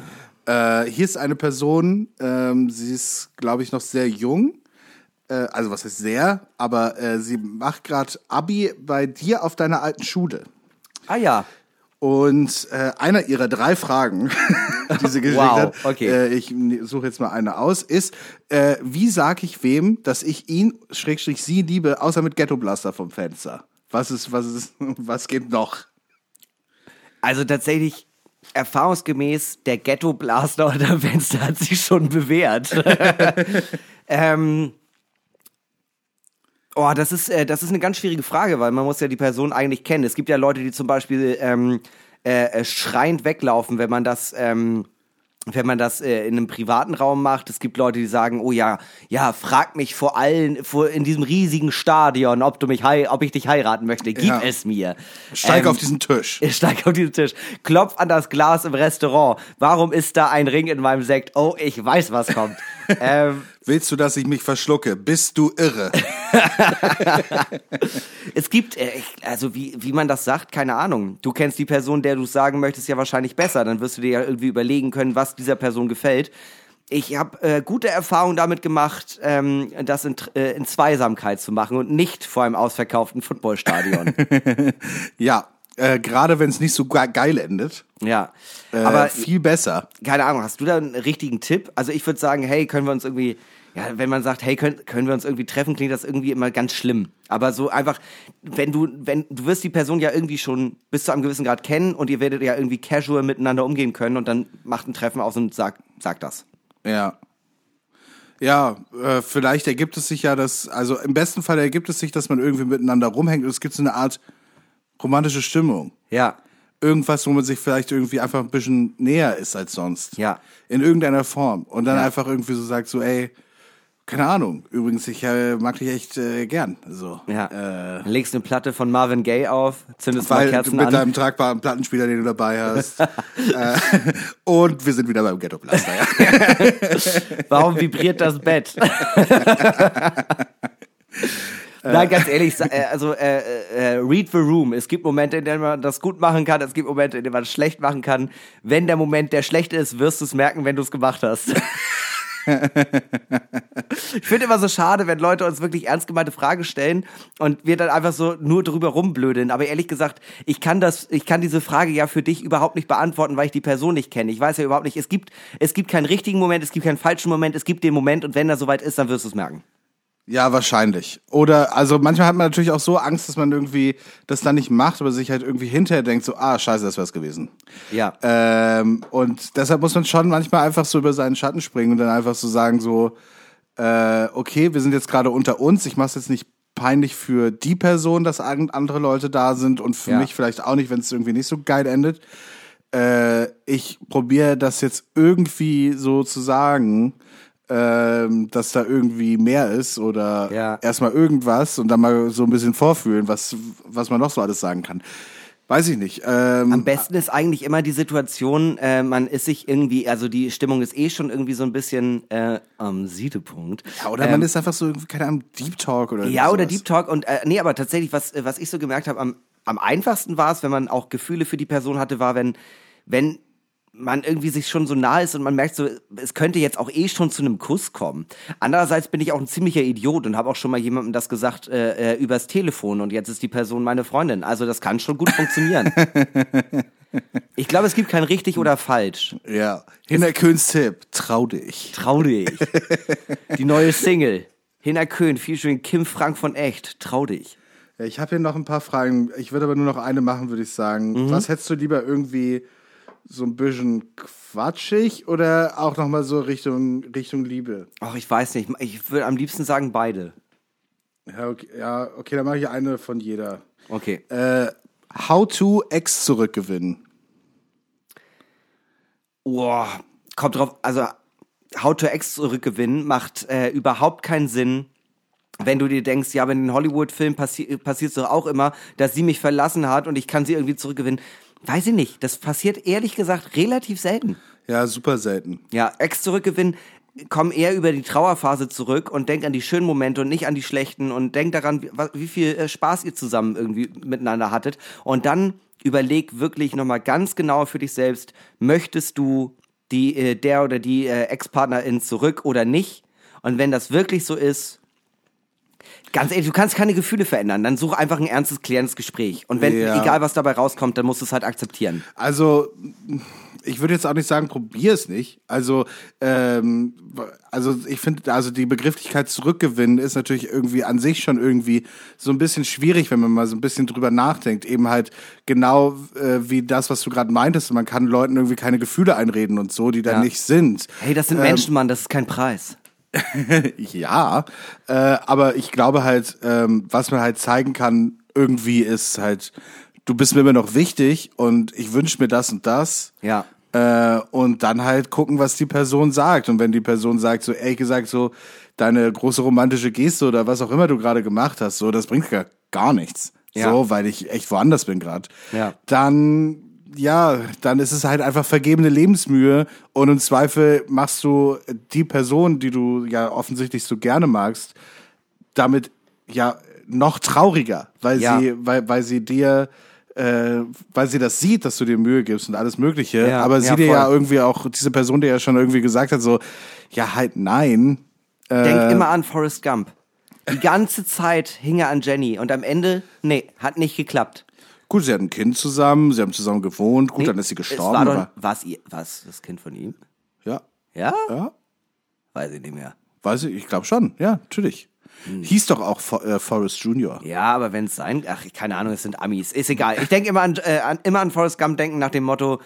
Äh, hier ist eine Person, ähm, sie ist, glaube ich, noch sehr jung. Äh, also was heißt sehr, aber äh, sie macht gerade Abi bei dir auf deiner alten Schule. Ah ja. Und äh, einer ihrer drei Fragen, die sie geschickt Wow, hat, okay. äh, ich suche jetzt mal eine aus, ist, wie sage ich wem, dass ich ihn, Schrägstrich sie liebe, außer mit Ghetto Blaster vom Fenster? Was ist, was ist, was geht noch? Also tatsächlich erfahrungsgemäß der Ghetto Blaster unter Fenster hat sich schon bewährt. ähm, oh, das ist äh, das ist eine ganz schwierige Frage, weil man muss ja die Person eigentlich kennen. Es gibt ja Leute, die zum Beispiel ähm, äh, äh, schreiend weglaufen, wenn man das ähm, wenn man das äh, in einem privaten Raum macht, es gibt Leute, die sagen, oh ja, ja, frag mich vor allen, vor, in diesem riesigen Stadion, ob du mich hei ob ich dich heiraten möchte, gib Ja. es mir. Steig Ähm, auf diesen Tisch. steig auf diesen Tisch, klopf an das Glas im Restaurant. Warum ist da ein Ring in meinem Sekt? Oh, ich weiß, was kommt. ähm, Willst du, dass ich mich verschlucke? Bist du irre? es gibt, äh, also wie, wie man das sagt, keine Ahnung. Du kennst die Person, der du es sagen möchtest, ja wahrscheinlich besser. Dann wirst du dir ja irgendwie überlegen können, was dieser Person gefällt. Ich habe äh, gute Erfahrungen damit gemacht, ähm, das in, äh, in Zweisamkeit zu machen und nicht vor einem ausverkauften Footballstadion. Ja, äh, gerade wenn es nicht so ge geil endet. ja, Äh, aber viel besser. keine Ahnung, hast du da einen richtigen Tipp? Also ich würde sagen, hey, können wir uns irgendwie, ja, wenn man sagt, hey, können, können wir uns irgendwie treffen, klingt das irgendwie immer ganz schlimm. Aber so einfach, wenn du, wenn, du wirst die Person ja irgendwie schon bis zu einem gewissen Grad kennen und ihr werdet ja irgendwie casual miteinander umgehen können und dann macht ein Treffen aus und sagt, sagt das. Ja. Ja, äh, vielleicht ergibt es sich ja, dass, also im besten Fall ergibt es sich, dass man irgendwie miteinander rumhängt und es gibt so eine Art romantische Stimmung. Ja. Irgendwas, wo man sich vielleicht irgendwie einfach ein bisschen näher ist als sonst. Ja. In irgendeiner Form. Und dann Ja. einfach irgendwie so sagt, so, ey, keine Ahnung, übrigens, ich äh, mag dich echt äh, gern. So. Ja. Äh, legst eine Platte von Marvin Gaye auf, zündest mal Kerzen mit an. deinem tragbaren Plattenspieler, den du dabei hast. äh, und wir sind wieder beim Ghetto Blaster. Ja. Warum vibriert das Bett? Nein, ganz ehrlich, äh, also äh, äh, read the room. Es gibt Momente, in denen man das gut machen kann, es gibt Momente, in denen man es schlecht machen kann. Wenn der Moment der schlechte ist, wirst du es merken, wenn du es gemacht hast. Ich finde immer so schade, wenn Leute uns wirklich ernst gemeinte Fragen stellen und wir dann einfach so nur drüber rumblödeln. Aber ehrlich gesagt, ich kann das, ich kann diese Frage ja für dich überhaupt nicht beantworten, weil ich die Person nicht kenne. Ich weiß ja überhaupt nicht, es gibt, es gibt keinen richtigen Moment, es gibt keinen falschen Moment, es gibt den Moment und wenn er soweit ist, dann wirst du es merken. Ja, wahrscheinlich. Oder, also manchmal hat man natürlich auch so Angst, dass man irgendwie das dann nicht macht, aber sich halt irgendwie hinterher denkt, so, ah, scheiße, das wär's gewesen. Ja. Ähm, und deshalb muss man schon manchmal einfach so über seinen Schatten springen und dann einfach so sagen, so, äh, okay, wir sind jetzt gerade unter uns, ich mach's jetzt nicht peinlich für die Person, dass andere Leute da sind und für Ja. mich vielleicht auch nicht, wenn es irgendwie nicht so geil endet. Äh, ich probiere das jetzt irgendwie so zu sagen, ähm, dass da irgendwie mehr ist oder Ja. erstmal irgendwas und dann mal so ein bisschen vorfühlen, was, was man noch so alles sagen kann. Weiß ich nicht. Ähm, Am besten ist eigentlich immer die Situation, äh, man ist sich irgendwie, also die Stimmung ist eh schon irgendwie so ein bisschen äh, am Siedepunkt. ja, oder man ist einfach so, keine Ahnung, Deep Talk oder Ähm, Ja, oder sowas. Deep Talk und äh, nee, aber tatsächlich, was, was ich so gemerkt habe, am, am einfachsten war es, wenn man auch Gefühle für die Person hatte, war, wenn, wenn man irgendwie sich schon so nah ist und man merkt so, es könnte jetzt auch eh schon zu einem Kuss kommen. Andererseits bin ich auch ein ziemlicher Idiot und habe auch schon mal jemandem das gesagt äh, äh, übers Telefon und jetzt ist die Person meine Freundin. Also das kann schon gut funktionieren. Ich glaube, es gibt kein richtig oder falsch. Ja. Hinterköns Tipp, trau dich. Trau dich. Die neue Single. Hinner Köhn, featuring Kim Frank von Echt. Trau dich. Ich habe hier noch ein paar Fragen. Ich würde aber nur noch eine machen, würde ich sagen. Mhm. Was hättest du lieber irgendwie so ein bisschen quatschig oder auch nochmal so Richtung, Richtung Liebe? Ach, ich weiß nicht. Ich würde am liebsten sagen beide. Ja, okay, ja, okay dann mache ich eine von jeder. Okay. Äh, how to Ex zurückgewinnen. Boah, kommt drauf, also How to X zurückgewinnen macht äh, überhaupt keinen Sinn, wenn du dir denkst, ja, aber in den Hollywood-Filmen passi passiert es doch auch immer, dass sie mich verlassen hat und ich kann sie irgendwie zurückgewinnen. Weiß ich nicht. Das passiert ehrlich gesagt relativ selten. Ja, super selten. Ja, Ex zurückgewinnen, komm eher über die Trauerphase zurück und denk an die schönen Momente und nicht an die schlechten und denk daran, wie, viel äh, Spaß ihr zusammen irgendwie miteinander hattet. Und dann überleg wirklich nochmal ganz genau für dich selbst, möchtest du die, äh, der oder die äh, Ex-Partnerin zurück oder nicht? Und wenn das wirklich so ist, ganz ehrlich, du kannst keine Gefühle verändern, dann such einfach ein ernstes, klärendes Gespräch. Und wenn, Ja. egal was dabei rauskommt, dann musst du es halt akzeptieren. Also, ich würde jetzt auch nicht sagen, probier es nicht. Also, ähm, also ich finde, also die Begrifflichkeit zurückgewinnen ist natürlich irgendwie an sich schon irgendwie so ein bisschen schwierig, wenn man mal so ein bisschen drüber nachdenkt. Eben halt genau äh, wie das, was du gerade meintest. Man kann Leuten irgendwie keine Gefühle einreden und so, die da Ja. nicht sind. Hey, das sind Menschen, Mann, das ist kein Preis. Ja, äh, aber ich glaube halt, ähm, was man halt zeigen kann, irgendwie ist halt, du bist mir immer noch wichtig und ich wünsche mir das und das. Ja. Äh, und dann halt gucken, was die Person sagt. Und wenn die Person sagt, so ehrlich gesagt, so deine große romantische Geste oder was auch immer du gerade gemacht hast, so, das bringt gar, gar nichts. Ja. So, weil ich echt woanders bin gerade. Ja. Dann, ja, dann ist es halt einfach vergebene Lebensmühe und im Zweifel machst du die Person, die du ja offensichtlich so gerne magst, damit ja noch trauriger, weil Ja. sie, weil, weil sie dir, äh, weil sie das sieht, dass du dir Mühe gibst und alles Mögliche, Ja, aber sie ja, dir ja irgendwie auch, diese Person dir ja schon irgendwie gesagt hat, so, ja, halt nein. Denk immer an Forrest Gump. Die ganze Zeit hing er an Jenny und am Ende, nee, hat nicht geklappt. Gut, sie hatten ein Kind zusammen, sie haben zusammen gewohnt, gut, Nee, dann ist sie es gestorben, War doch, aber was, ihr, was, das Kind von ihm? ja, Ja? ja, Weiß ich nicht mehr. weiß ich, ich glaube schon, ja, natürlich. Hm. Hieß doch auch For äh, Forrest Junior. Ja, aber wenn es sein, ach, keine Ahnung, es sind Amis. Ist egal. Ich denke immer an, äh, an, immer an Forrest Gump denken nach dem Motto,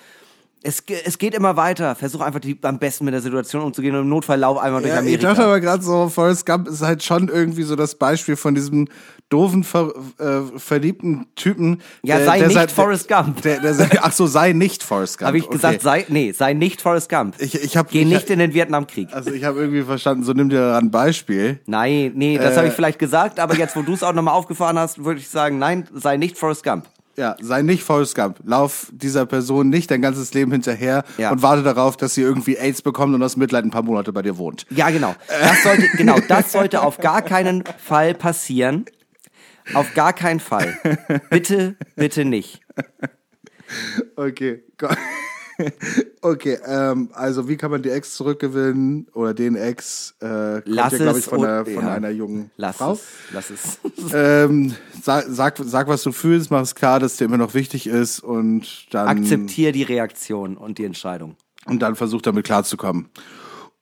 es, es geht immer weiter. Versuch einfach die, am besten mit der Situation umzugehen und im Notfall lauf einmal durch Ja, ich Amerika. dachte aber gerade so, Forrest Gump ist halt schon irgendwie so das Beispiel von diesem doofen, ver, äh, verliebten Typen. Ja, der- sei der nicht sagt- Forrest Gump. Der, der sagt, ach so, sei nicht Forrest Gump. Habe ich okay. gesagt, sei, nee, sei nicht Forrest Gump. Ich, ich hab, Geh ich, nicht in den Vietnamkrieg. Also ich habe irgendwie verstanden, so nimm dir daran ein Beispiel. Nein, nee, das Äh. habe ich vielleicht gesagt, aber jetzt, wo du es auch nochmal aufgefahren hast, würde ich sagen, nein, sei nicht Forrest Gump. Ja, sei nicht Forrest Gump. Lauf dieser Person nicht dein ganzes Leben hinterher Ja. und warte darauf, dass sie irgendwie AIDS bekommt und aus Mitleid ein paar Monate bei dir wohnt. Ja, genau. Das sollte, genau, das sollte auf gar keinen Fall passieren. Auf gar keinen Fall. Bitte, bitte nicht. Okay. Okay, ähm, also wie kann man die Ex zurückgewinnen oder den Ex? Äh, Lass ja, glaube ich, von, einer, von ja. einer jungen Lass Frau. es. Lass es. Ähm, sag, sag, sag, was du fühlst, mach es klar, dass dir immer noch wichtig ist und dann, Akzeptier die Reaktion und die Entscheidung. und dann versuch damit klarzukommen.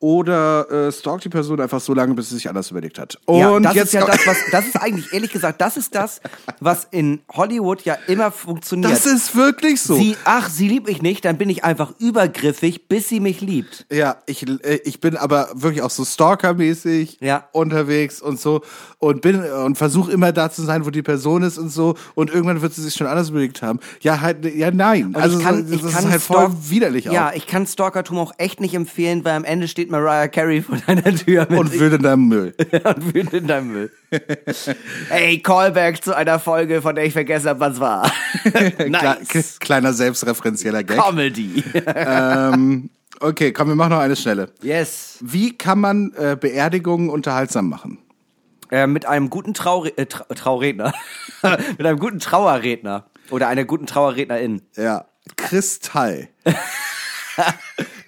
Oder äh, stalk die Person einfach so lange, bis sie sich anders überlegt hat. Und ja, das jetzt ist ja das, was, das ist eigentlich, ehrlich gesagt, das ist das, was in Hollywood ja immer funktioniert. das ist wirklich so. sie, ach, sie liebt mich nicht, dann bin ich einfach übergriffig, bis sie mich liebt. Ja, ich, äh, ich bin aber wirklich auch so Stalker-mäßig Ja. unterwegs und so und bin und versuche immer da zu sein, wo die Person ist und so und irgendwann wird sie sich schon anders überlegt haben. Ja, halt, ja, nein. Und also kann, das kann ist halt voll widerlich Ja, auch. ich kann Stalkertum auch echt nicht empfehlen, weil am Ende steht Mariah Carey vor deiner Tür mit Und will in deinem Müll. und wühlt in deinem Müll. Ey, Callback zu einer Folge, von der ich vergessen habe, was war. Nice. kleiner selbstreferenzieller Gag. Comedy. ähm, okay, komm, wir machen noch eine schnelle. yes. Wie kann man äh, Beerdigungen unterhaltsam machen? Äh, mit einem guten Traure äh, Tra Trauredner. mit einem guten Trauerredner. Oder einer guten Trauerrednerin. Ja. Kristall.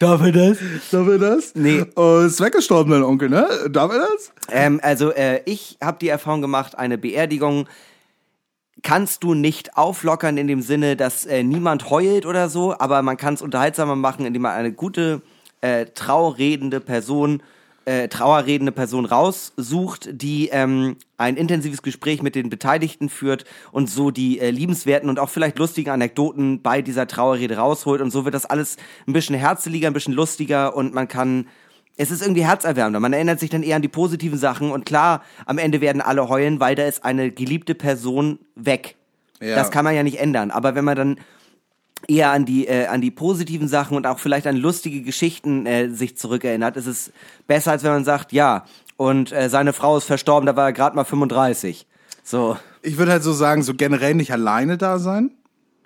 Darf er das? Darf er das? Nee. Oh, ist weggestorben, dein Onkel, ne? Darf er das? Ähm, also äh, ich habe die Erfahrung gemacht, eine Beerdigung kannst du nicht auflockern in dem Sinne, dass äh, niemand heult oder so, aber man kann es unterhaltsamer machen, indem man eine gute äh, trauerredende Person äh, trauerredende Person raussucht, die ähm, ein intensives Gespräch mit den Beteiligten führt und so die äh, liebenswerten und auch vielleicht lustigen Anekdoten bei dieser Trauerrede rausholt und so wird das alles ein bisschen herzeliger, ein bisschen lustiger und man kann es ist irgendwie herzerwärmender. Man erinnert sich dann eher an die positiven Sachen und klar, am Ende werden alle heulen, weil da ist eine geliebte Person weg. Ja. Das kann man ja nicht ändern. Aber wenn man dann eher an die äh, an die positiven Sachen und auch vielleicht an lustige Geschichten äh, sich zurückerinnert, ist es besser, als wenn man sagt, ja, und äh, seine Frau ist verstorben, da war er gerade mal 35. So, Ich würde halt so sagen, so generell nicht alleine da sein.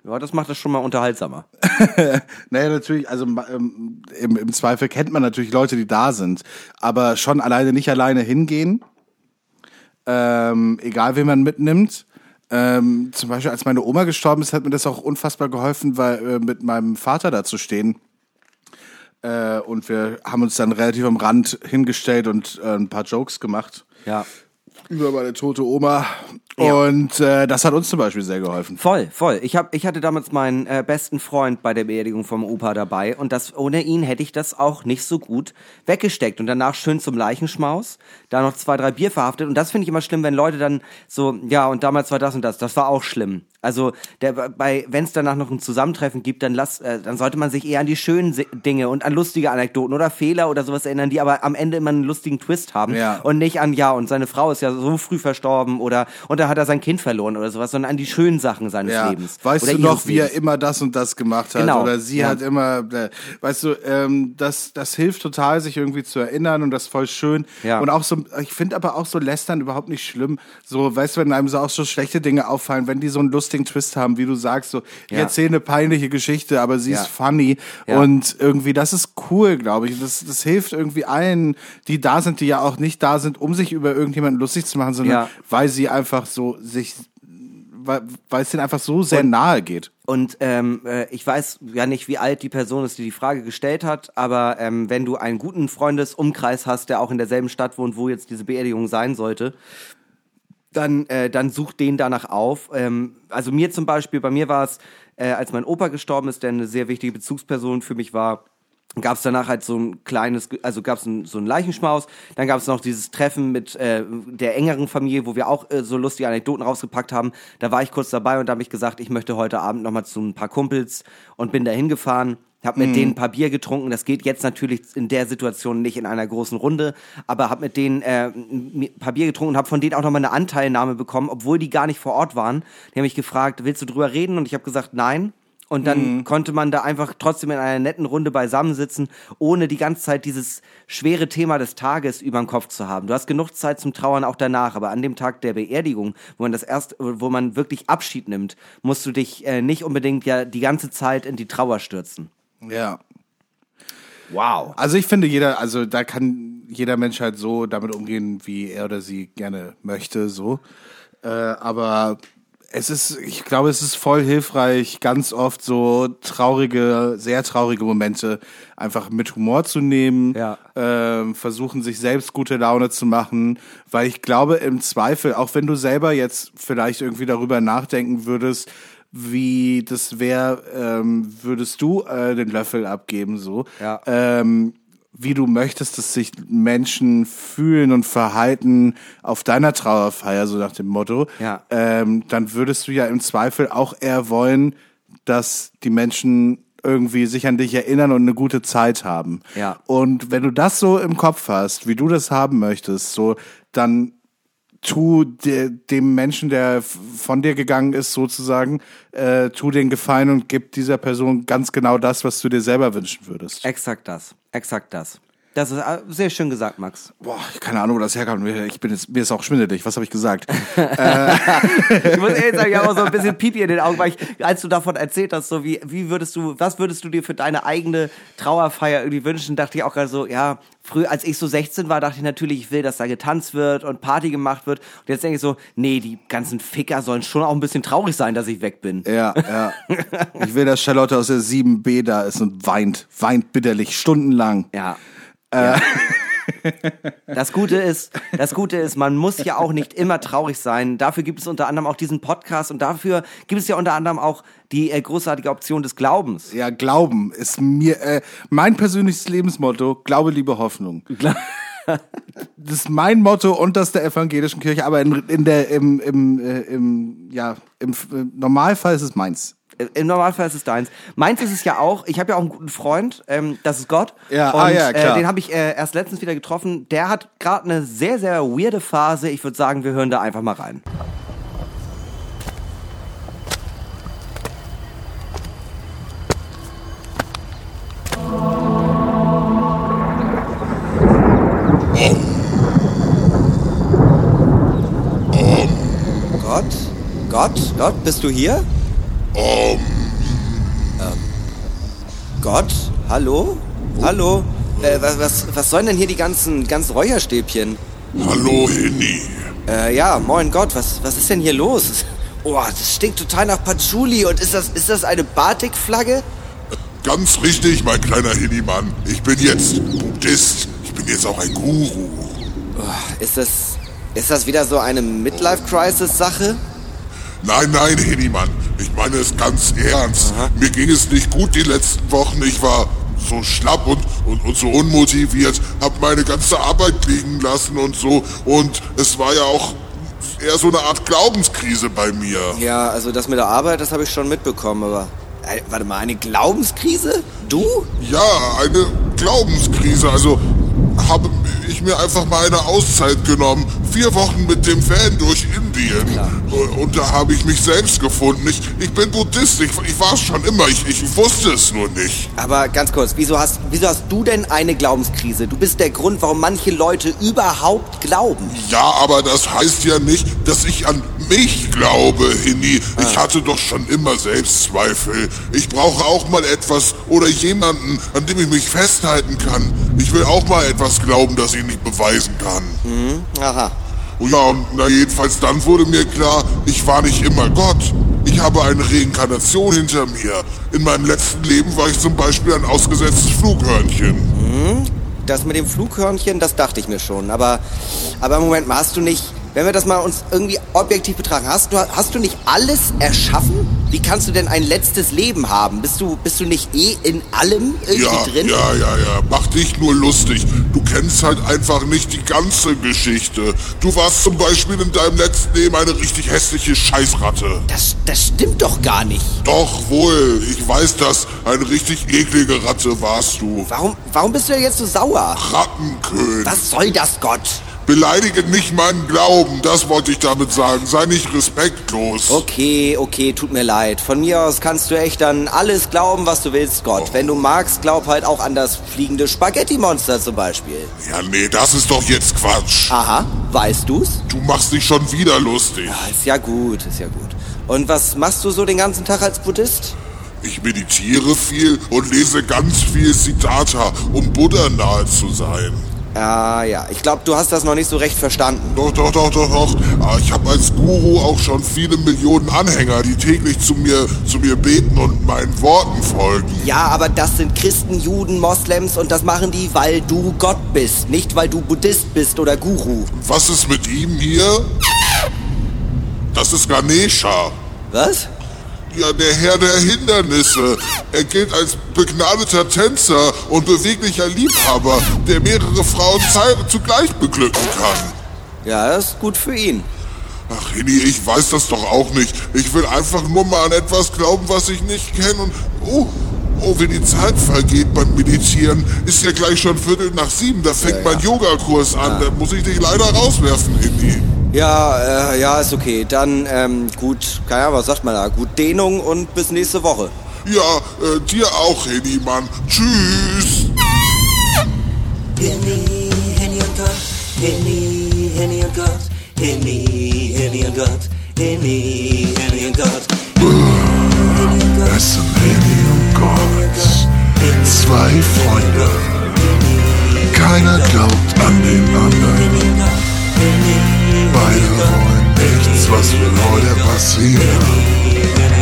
ja, das macht das schon mal unterhaltsamer. Naja, natürlich, also ähm, im, im Zweifel kennt man natürlich Leute, die da sind, aber schon alleine nicht alleine hingehen, ähm, egal wen man mitnimmt. Ähm, zum Beispiel, als meine Oma gestorben ist, hat mir das auch unfassbar geholfen, weil äh, mit meinem Vater da zu stehen. Äh, und wir haben uns dann relativ am Rand hingestellt und äh, ein paar Jokes gemacht Ja. über meine tote Oma. Ja. Und äh, das hat uns zum Beispiel sehr geholfen. Voll, voll. Ich, hab, ich hatte damals meinen äh, besten Freund bei der Beerdigung vom Opa dabei und das ohne ihn hätte ich das auch nicht so gut weggesteckt und danach schön zum Leichenschmaus, da noch zwei, drei Bier verhaftet und das finde ich immer schlimm, wenn Leute dann so, ja und damals war das und das, das war auch schlimm. Also der, bei, wenn es danach noch ein Zusammentreffen gibt, dann lass, äh, dann sollte man sich eher an die schönen Dinge und an lustige Anekdoten oder Fehler oder sowas erinnern, die aber am Ende immer einen lustigen Twist haben Ja. und nicht an ja und seine Frau ist ja so früh verstorben oder und da hat er sein Kind verloren oder sowas, sondern an die schönen Sachen seines Ja, Lebens. weißt du noch, wie er immer das und das gemacht hat? Genau, Oder sie ja. hat immer, äh, weißt du, ähm, das, das hilft total, sich irgendwie zu erinnern und das ist voll schön. Ja. Und auch so, ich finde aber auch so Lästern überhaupt nicht schlimm. So, weißt du, wenn einem so auch so schlechte Dinge auffallen, wenn die so einen lustigen Twist haben, wie du sagst, so, ich Ja. erzähle eine peinliche Geschichte, aber sie Ja. ist funny. Ja. Und irgendwie, das ist cool, glaube ich. Das, das hilft irgendwie allen, die da sind, die ja auch nicht da sind, um sich über irgendjemanden lustig zu machen, sondern weil sie einfach so sich weil, es denen einfach so sehr nahe geht. Und ähm, äh, ich weiß ja nicht, wie alt die Person ist, die die Frage gestellt hat, aber ähm, wenn du einen guten Freundesumkreis hast, der auch in derselben Stadt wohnt, wo jetzt diese Beerdigung sein sollte, dann, äh, dann such den danach auf. Ähm, also mir zum Beispiel, bei mir war es, äh, als mein Opa gestorben ist, der eine sehr wichtige Bezugsperson für mich war, gab es danach halt so ein kleines, also gab es ein, so ein Leichenschmaus, dann gab es noch dieses Treffen mit äh, der engeren Familie, wo wir auch äh, so lustige Anekdoten rausgepackt haben. Da war ich kurz dabei und da habe ich gesagt, ich möchte heute Abend nochmal zu ein paar Kumpels und bin da hingefahren. Hab mit denen ein paar Bier getrunken. Das geht jetzt natürlich in der Situation nicht in einer großen Runde, aber hab mit denen äh, ein paar Bier getrunken und hab von denen auch nochmal eine Anteilnahme bekommen, obwohl die gar nicht vor Ort waren. Die haben mich gefragt, willst du drüber reden? Und ich habe gesagt, nein. Und dann konnte man da einfach trotzdem in einer netten Runde beisammensitzen, ohne die ganze Zeit dieses schwere Thema des Tages über den Kopf zu haben. Du hast genug Zeit zum Trauern auch danach, aber an dem Tag der Beerdigung, wo man das erst, wo man wirklich Abschied nimmt, musst du dich äh, nicht unbedingt ja die ganze Zeit in die Trauer stürzen. Ja. Wow. Also ich finde jeder, also da kann jeder Mensch halt so damit umgehen, wie er oder sie gerne möchte, so. Äh, aber Es ist, ich glaube, es ist voll hilfreich, ganz oft so traurige, sehr traurige Momente einfach mit Humor zu nehmen, Ja. ähm, versuchen sich selbst gute Laune zu machen, weil ich glaube im Zweifel, auch wenn du selber jetzt vielleicht irgendwie darüber nachdenken würdest, wie das wäre, ähm, würdest du äh, den Löffel abgeben so. Ja. Ähm, wie du möchtest, dass sich Menschen fühlen und verhalten auf deiner Trauerfeier, so nach dem Motto, Ja. ähm, dann würdest du ja im Zweifel auch eher wollen, dass die Menschen irgendwie sich an dich erinnern und eine gute Zeit haben. Ja. Und wenn du das so im Kopf hast, wie du das haben möchtest, so, dann tu de, dem Menschen, der von dir gegangen ist, sozusagen, äh, tu den Gefallen und gib dieser Person ganz genau das, was du dir selber wünschen würdest. Exakt das. Exakt das. Das ist äh, sehr schön gesagt, Max. Boah, keine Ahnung, wo das herkommt. Ich bin jetzt, mir ist auch schwindelig. Was habe ich gesagt? Ich muss ehrlich sagen, ich habe auch so ein bisschen Pipi in den Augen, weil ich, als du davon erzählt hast, so wie, wie würdest du, was würdest du dir für deine eigene Trauerfeier irgendwie wünschen, dachte ich auch gerade so, ja, früher, als ich so 16 war, dachte ich natürlich, ich will, dass da getanzt wird und Party gemacht wird. Und jetzt denke ich so, nee, die ganzen Ficker sollen schon auch ein bisschen traurig sein, dass ich weg bin. Ja, ja. Ich will, dass Charlotte aus der 7b da ist und weint. Weint bitterlich, stundenlang. Ja. Ja. Das Gute ist, das Gute ist, man muss ja auch nicht immer traurig sein. Dafür gibt es unter anderem auch diesen Podcast und dafür gibt es ja unter anderem auch die äh, großartige Option des Glaubens. Ja, Glauben ist mir, äh, mein persönliches Lebensmotto, Glaube, Liebe, Hoffnung. Das ist mein Motto und das der evangelischen Kirche, aber in, in der, im, im, äh, im, ja, im Normalfall ist es meins. Äh, Im Normalfall ist es deins. Meins ist es ja auch. Ich habe ja auch einen guten Freund, ähm, das ist Gott. Ja, und, ah ja, klar. Äh, den habe ich äh, erst letztens wieder getroffen. Der hat gerade eine sehr, sehr weirde Phase. Ich würde sagen, wir hören da einfach mal rein. Gott? Gott? Gott, bist du hier? Ähm. Gott? Hallo? Hallo? Äh, was, was, was sollen denn hier die ganzen, ganzen Räucherstäbchen? Hallo, Henny. Äh, ja, moin Gott, was, was ist denn hier los? Oh, das stinkt total nach Patchouli. Und ist das, ist das eine Batik-Flagge? Ganz richtig, mein kleiner Henny-Mann. Ich bin jetzt Buddhist. Ich bin jetzt auch ein Guru. Ist das, ist das wieder so eine Midlife-Crisis-Sache? Nein, nein, Henny-Mann. Ich meine es ganz ernst. Mir ging es nicht gut die letzten Wochen. Ich war so schlapp und, und, und so unmotiviert. Hab meine ganze Arbeit liegen lassen und so. Und es war ja auch eher so eine Art Glaubenskrise bei mir. Ja, also das mit der Arbeit, das habe ich schon mitbekommen, aber... Äh, warte mal, eine Glaubenskrise? Du? Ja, eine Glaubenskrise. Also habe ich mir einfach mal eine Auszeit genommen. Vier Wochen mit dem Van durch Indien. Und da habe ich mich selbst gefunden. Ich, ich bin Buddhist. Ich, ich war es schon immer. Ich, ich wusste es nur nicht. Aber ganz kurz, wieso hast, wieso hast du denn eine Glaubenskrise? Du bist der Grund, warum manche Leute überhaupt glauben. Ja, aber das heißt ja nicht, dass ich an mich glaube, Hinni. Ich hatte doch schon immer Selbstzweifel. Ich brauche auch mal etwas oder jemanden, an dem ich mich festhalten kann. Ich will auch mal etwas glauben, das ich nicht beweisen kann. Aha. Und ja, und na jedenfalls dann wurde mir klar, ich war nicht immer Gott. Ich habe eine Reinkarnation hinter mir. In meinem letzten Leben war ich zum Beispiel ein ausgesetztes Flughörnchen. Das mit dem Flughörnchen, das dachte ich mir schon. Aber, aber Moment mal, hast du nicht, wenn wir das mal uns irgendwie objektiv betrachten, hast du, hast du nicht alles erschaffen? Wie kannst du denn ein letztes Leben haben? Bist du, bist du nicht eh in allem irgendwie Ja, drin? ja, ja, ja. Mach dich nur lustig. Du kennst halt einfach nicht die ganze Geschichte. Du warst zum Beispiel in deinem letzten Leben eine richtig hässliche Scheißratte. Das, das stimmt doch gar nicht. Doch wohl, ich weiß das. Eine richtig eklige Ratte warst du. Warum, warum bist du denn jetzt so sauer? Rattenkönig. Was soll das, Gott? Beleidige nicht meinen Glauben, das wollte ich damit sagen. Sei nicht respektlos. Okay, okay, tut mir leid. Von mir aus kannst du echt an alles glauben, was du willst, Gott. Wenn du magst, glaub halt auch an das fliegende Spaghetti-Monster zum Beispiel. Ja, nee, das ist doch jetzt Quatsch. Aha, weißt du's? Du machst dich schon wieder lustig. Ah, Ist ja gut, ist ja gut. Und was machst du so den ganzen Tag als Buddhist? Ich meditiere viel und lese ganz viel Siddhartha, um Buddha nahe zu sein. Ah ja, ich glaube, du hast das noch nicht so recht verstanden. Doch, doch, doch, doch, doch. Ah, Ich habe als Guru auch schon viele Millionen Anhänger, die täglich zu mir, zu mir beten und meinen Worten folgen. Ja, aber das sind Christen, Juden, Moslems und das machen die, weil du Gott bist, nicht weil du Buddhist bist oder Guru. Was ist mit ihm hier? Das ist Ganesha. Was? Ja, der Herr der Hindernisse. Er gilt als begnadeter Tänzer und beweglicher Liebhaber, der mehrere Frauen zugleich beglücken kann. Ja, das ist gut für ihn. Ach, Hini, ich weiß das doch auch nicht. Ich will einfach nur mal an etwas glauben, was ich nicht kenne und... Oh, oh, wie die Zeit vergeht beim Meditieren. Ist ja gleich schon Viertel nach sieben. Da fängt mein Yogakurs an. Da muss ich dich leider rauswerfen, Hini. Ja, äh, ja, ist okay. Dann, ähm, gut, keine Ahnung, was sagt man da? Gut Dehnung und bis nächste Woche. Ja, äh, dir auch, Hini, Mann. Tschüss. Henny, Henny und Gott, Henny, Henny und Gott, Henny, Henny und Gott, Henny, Henny und Gott. Sind Hini und Gott. Zwei Freunde. Keiner glaubt an den anderen. Beide wollen nichts, was will heute passieren.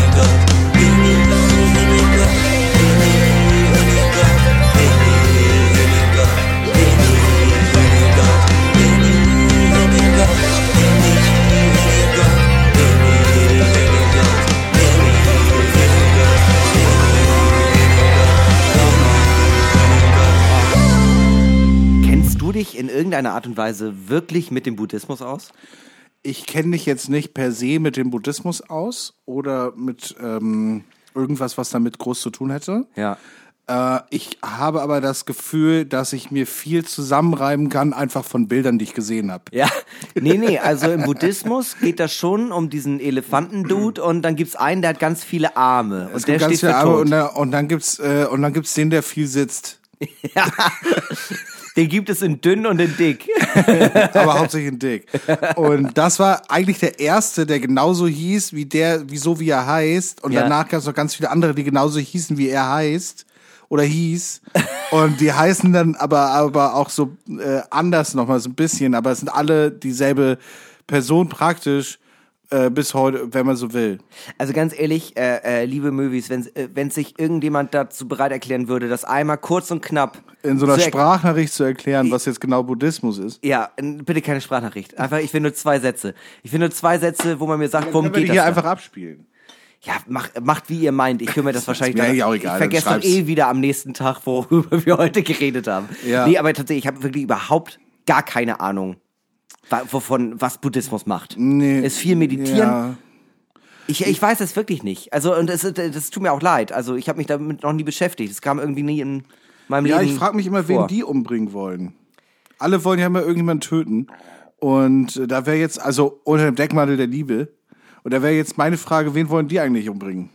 Irgendeiner Art und Weise wirklich mit dem Buddhismus aus? Ich kenne mich jetzt nicht per se mit dem Buddhismus aus oder mit ähm, irgendwas, was damit groß zu tun hätte. Ja. Äh, ich habe aber das Gefühl, dass ich mir viel zusammenreiben kann, einfach von Bildern, die ich gesehen habe. Ja, nee, nee, also im Buddhismus geht das schon um diesen Elefantendude und dann gibt's einen, der hat ganz viele Arme und Es der gibt ganz steht viele Arme tot. und, da, und dann gibt's äh, und dann gibt's den, der viel sitzt, Den gibt es in dünn und in dick. aber hauptsächlich in dick. Und das war eigentlich der erste, der genauso hieß wie der, wie so wie er heißt. Und Ja. danach gab es noch ganz viele andere, die genauso hießen wie er heißt oder hieß. Und die heißen dann aber aber auch so äh, anders nochmal so ein bisschen, aber es sind alle dieselbe Person praktisch äh, bis heute, wenn man so will. Also ganz ehrlich, äh, äh, liebe Movies, wenn äh, wenn sich irgendjemand dazu bereit erklären würde, das einmal kurz und knapp In so einer zu Sprachnachricht zu erklären, was jetzt genau Buddhismus ist. Ja, bitte keine Sprachnachricht. Einfach, ich will nur zwei Sätze. Ich will nur zwei Sätze, wo man mir sagt, worum geht das? hier einfach abspielen. Ja, mach, macht wie ihr meint. Ich höre mir das wahrscheinlich mir dann- auch egal, Ich vergesse dann eh wieder am nächsten Tag, worüber wir heute geredet haben. Ja. Nee, aber tatsächlich, ich habe wirklich überhaupt gar keine Ahnung, wovon, was Buddhismus macht. Nee. Ist viel meditieren. Ja. Ich, ich weiß es wirklich nicht. Also, und es, das tut mir auch leid. Also, ich habe mich damit noch nie beschäftigt. Es kam irgendwie nie in meinem Ja, Leben. ich frage mich immer, wen vor. die umbringen wollen. Alle wollen ja immer irgendjemanden töten. Und äh, da wäre jetzt, also unter dem Deckmantel der Liebe, und da wäre jetzt meine Frage, wen wollen die eigentlich umbringen?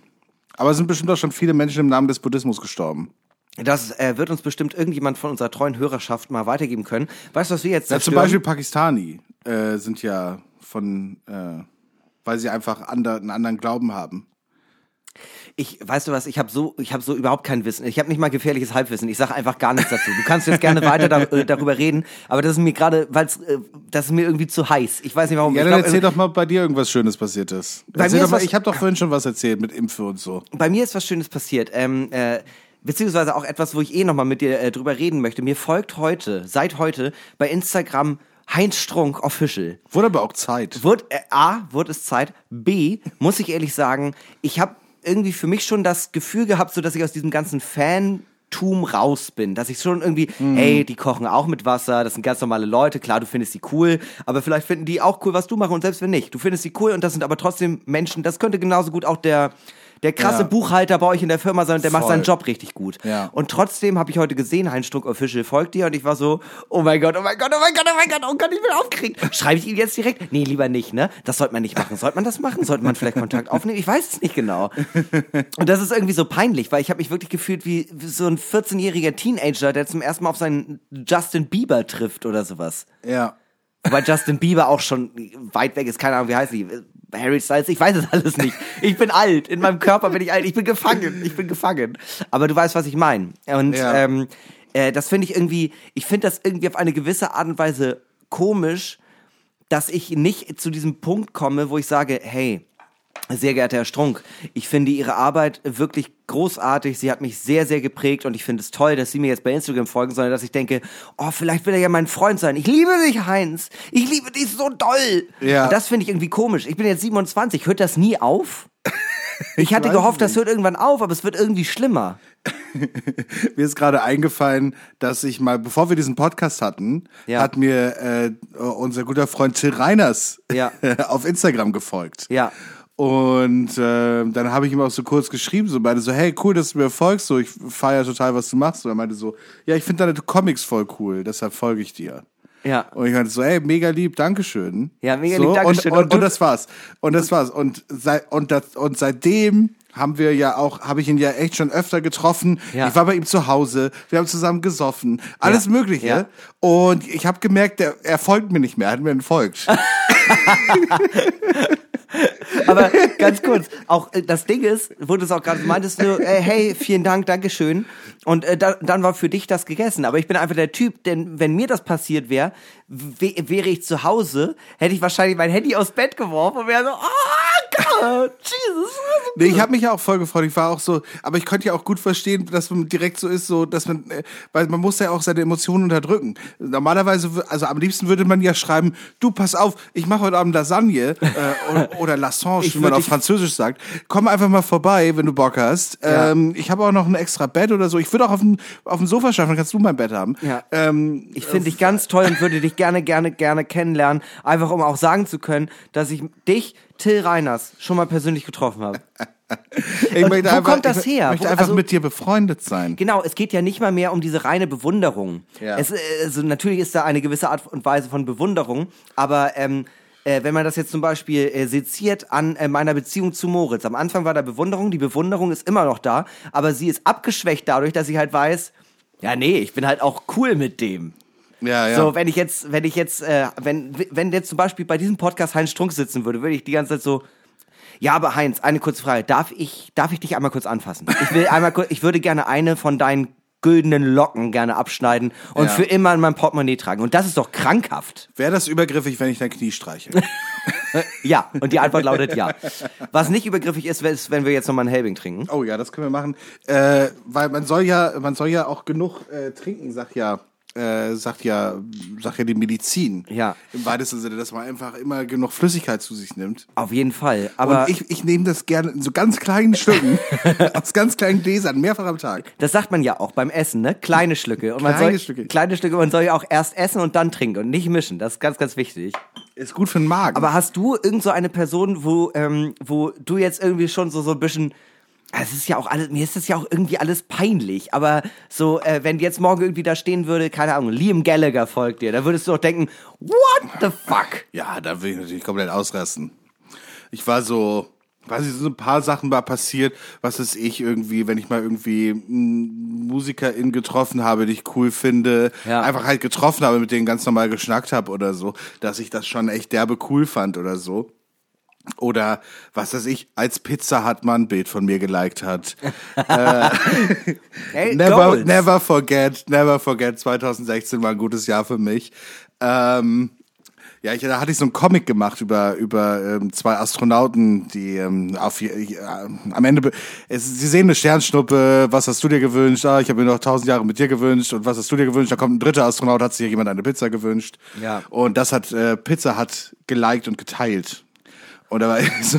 Aber es sind bestimmt auch schon viele Menschen im Namen des Buddhismus gestorben. Das äh, wird uns bestimmt irgendjemand von unserer treuen Hörerschaft mal weitergeben können. Weißt du, was wir jetzt Ja, zum? Beispiel Pakistani äh, sind ja von, äh, weil sie einfach ander, einen anderen Glauben haben. Ich, weißt du was, ich habe so, ich habe so überhaupt kein Wissen. Ich habe nicht mal gefährliches Halbwissen. Ich sage einfach gar nichts dazu. Du kannst jetzt gerne weiter da, äh, darüber reden, aber das ist mir gerade, weil äh, das ist mir irgendwie zu heiß. Ich weiß nicht warum. Ja, dann glaub, erzähl doch mal, bei dir irgendwas Schönes passiert ist. Erzähl mir ist mal, was- ich habe doch vorhin schon was erzählt mit Impfe und so. bei mir ist was Schönes passiert. Ähm, äh, beziehungsweise auch etwas, wo ich eh nochmal mit dir äh, drüber reden möchte. Mir folgt heute, seit heute, bei Instagram Heinz Strunk Official. Wurde aber auch Zeit. Wird, äh, A, wird es Zeit. B, muss ich ehrlich sagen, ich habe irgendwie für mich schon das Gefühl gehabt, so dass ich aus diesem ganzen Fantum raus bin. Dass ich schon irgendwie, ey, die kochen auch mit Wasser, das sind ganz normale Leute, klar, du findest die cool, aber vielleicht finden die auch cool, was du machst und selbst wenn nicht. Du findest die cool und das sind aber trotzdem Menschen, das könnte genauso gut auch der der krasse Ja. Buchhalter bei euch in der Firma sein und der macht Voll. seinen Job richtig gut. Ja. Und trotzdem habe ich heute gesehen, Heinz Struck Official folgt dir und ich war so, oh mein Gott, oh mein Gott, oh mein Gott, oh mein Gott, oh Gott, ich bin aufgeregt. Schreibe ich ihn jetzt direkt? Nee, lieber nicht, ne? Das sollte man nicht machen. Sollte man das machen? Sollte man vielleicht Kontakt aufnehmen? Ich weiß es nicht genau. Und das ist irgendwie so peinlich, weil ich habe mich wirklich gefühlt wie, so ein 14-jähriger Teenager, der zum ersten Mal auf seinen Justin Bieber trifft oder sowas. Ja. Wobei Justin Bieber auch schon weit weg ist, keine Ahnung, wie heißt die? Harry Styles, ich weiß es alles nicht. Ich bin alt, in meinem Körper bin ich alt, ich bin gefangen, ich bin gefangen. Aber du weißt, was ich meine. Und Ja. ähm, äh, das finde ich irgendwie, ich finde das irgendwie auf eine gewisse Art und Weise komisch, dass ich nicht zu diesem Punkt komme, wo ich sage, hey, sehr geehrter Herr Strunk, ich finde Ihre Arbeit wirklich großartig. Sie hat mich sehr, sehr geprägt und ich finde es toll, dass Sie mir jetzt bei Instagram folgen, sondern dass ich denke, oh, vielleicht will er ja mein Freund sein. Ich liebe dich, Heinz. Ich liebe dich so doll. Ja. Und das finde ich irgendwie komisch. Ich bin jetzt 27. Hört das nie auf? Ich hatte gehofft, das nicht. hört irgendwann auf, aber es wird irgendwie schlimmer. Mir ist gerade eingefallen, dass ich mal, bevor wir diesen Podcast hatten, Ja. hat mir äh, unser guter Freund Till Reiners Ja. auf Instagram gefolgt. Ja. Und äh, dann habe ich ihm auch so kurz geschrieben, so beide so, hey, cool, dass du mir folgst, so ich feiere total, was du machst. Und er meinte so, ja, ich finde deine Comics voll cool, deshalb folge ich dir. Ja. Und ich meinte so, ey, mega lieb, Dankeschön. Ja, mega so, lieb, Dankeschön. Und, Und und, und das war's. Und das war's. Und, sei, und, das, und seitdem haben wir ja auch, habe ich ihn ja echt schon öfter getroffen. Ja. Ich war bei ihm zu Hause, wir haben zusammen gesoffen, alles Ja. Mögliche. Ja. Und ich habe gemerkt, er, er folgt mir nicht mehr, er hat mir entfolgt. Aber ganz kurz, auch äh, das Ding ist, wo du es auch gerade meintest, du, äh, hey, vielen Dank, Dankeschön. Und äh, da, dann war für dich das gegessen. Aber ich bin einfach der Typ, denn wenn mir das passiert wäre, wäre ich zu Hause, hätte ich wahrscheinlich mein Handy aus Bett geworfen und wäre so, oh Gott, Jesus. Nee, ich habe mich ja auch voll gefreut. Ich war auch so, aber ich konnte ja auch gut verstehen, dass man direkt so ist, so, dass man, äh, weil man muss ja auch seine Emotionen unterdrücken. Normalerweise, also am liebsten würde man ja schreiben, du pass auf, ich mache heute Abend Lasagne äh, oder, oder Lassange, wie man auf Französisch sagt. Komm einfach mal vorbei, wenn du Bock hast. Ja. Ähm, ich habe auch noch ein extra Bett oder so. Ich würde auch auf dem, auf dem Sofa schlafen, dann kannst du mein Bett haben. Ja. Ähm, Ich finde dich ganz toll und würde dich gerne, gerne, gerne kennenlernen. Einfach um auch sagen zu können, dass ich dich, Till Reiners, schon mal persönlich getroffen habe. ich möchte wo einfach, kommt das ich her? möchte Wo- einfach also- mit dir befreundet sein. Genau, es geht ja nicht mal mehr um diese reine Bewunderung. Ja. Es, äh, also natürlich ist da eine gewisse Art und Weise von Bewunderung, aber ähm, äh, wenn man das jetzt zum Beispiel äh, seziert an äh, meiner Beziehung zu Moritz, am Anfang war da Bewunderung, die Bewunderung ist immer noch da, aber sie ist abgeschwächt dadurch, dass ich halt weiß, ja nee, ich bin halt auch cool mit dem. Ja, ja. So, wenn ich jetzt, wenn ich jetzt, äh, wenn, wenn jetzt zum Beispiel bei diesem Podcast Heinz Strunk sitzen würde, würde ich die ganze Zeit so, ja, aber Heinz, eine kurze Frage. Darf ich, darf ich dich einmal kurz anfassen? Ich will einmal kurz, ich würde gerne eine von deinen güldenen Locken gerne abschneiden und Ja. für immer in mein Portemonnaie tragen. Und das ist doch krankhaft. Wäre das übergriffig, wenn ich dein Knie streiche? Ja. Und die Antwort lautet ja. Was nicht übergriffig ist, ist, wenn wir jetzt nochmal einen Helbing trinken. Oh ja, das können wir machen. Äh, weil man soll ja, man soll ja auch genug äh, trinken, sagt ja, äh, sagt ja, sagt ja die Medizin. Ja. Im weitesten Sinne, dass man einfach immer genug Flüssigkeit zu sich nimmt. Auf jeden Fall. Aber Und ich, ich nehme das gerne in so ganz kleinen Stücken, aus ganz kleinen Gläsern, mehrfach am Tag. das sagt man ja auch beim Essen, ne? Kleine Schlücke. Und man Kleine soll, Stücke. Kleine Stücke. Man soll ja auch erst essen und dann trinken und nicht mischen. Das ist ganz, ganz wichtig. Ist gut für den Magen. Aber hast du irgend so eine Person, wo, ähm, wo du jetzt irgendwie schon so, so ein bisschen. Es ist ja auch alles, mir ist das ja auch irgendwie alles peinlich, aber so, äh, wenn jetzt morgen irgendwie da stehen würde, keine Ahnung, Liam Gallagher folgt dir, da würdest du doch denken, what the fuck? ja, da will ich natürlich komplett ausrasten. Ich war so, weiß ich, so ein paar Sachen war passiert, was ist ich irgendwie, wenn ich mal irgendwie einen Musikerin getroffen habe, die ich cool finde, Ja. einfach halt getroffen habe, mit denen ganz normal geschnackt habe oder so, dass ich das schon echt derbe cool fand oder so. Oder was weiß ich, als Pizza hat man ein Bild von mir geliked hat. Hey, Never, Goals. never forget, never forget. 2016 war ein gutes Jahr für mich. Ähm, ja, ich, da hatte ich so einen Comic gemacht über über ähm, zwei Astronauten, die ähm, auf äh, am Ende es, sie sehen eine Sternschnuppe. Was hast du dir gewünscht? Ah, ich habe mir noch tausend Jahre mit dir gewünscht. Und was hast du dir gewünscht? Da kommt ein dritter Astronaut, hat sich jemand eine Pizza gewünscht. Ja. Und das hat äh, Pizza hat geliked und geteilt. Und da war ich so,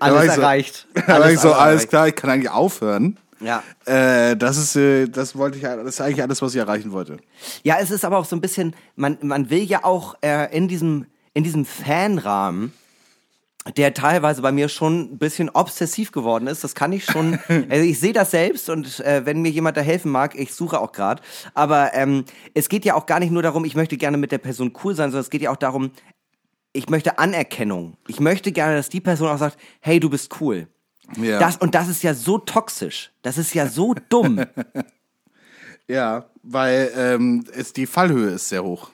Alles ich so, erreicht. Da war Alles ich so, alles erreicht. klar, ich kann eigentlich aufhören. Ja. Äh, das ist, äh, das wollte ich, das ist eigentlich alles, was ich erreichen wollte. Ja, es ist aber auch so ein bisschen, man, man will ja auch äh, in diesem, in diesem Fanrahmen, der teilweise bei mir schon ein bisschen obsessiv geworden ist. Das kann ich schon. Also ich sehe das selbst und äh, wenn mir jemand da helfen mag, ich suche auch gerade. Aber ähm, es geht ja auch gar nicht nur darum, ich möchte gerne mit der Person cool sein, sondern es geht ja auch darum, ich möchte Anerkennung. Ich möchte gerne, dass die Person auch sagt, hey, du bist cool. Ja. Das, und das ist ja so toxisch. Das ist ja so dumm. Ja, weil ähm, es, die Fallhöhe ist sehr hoch.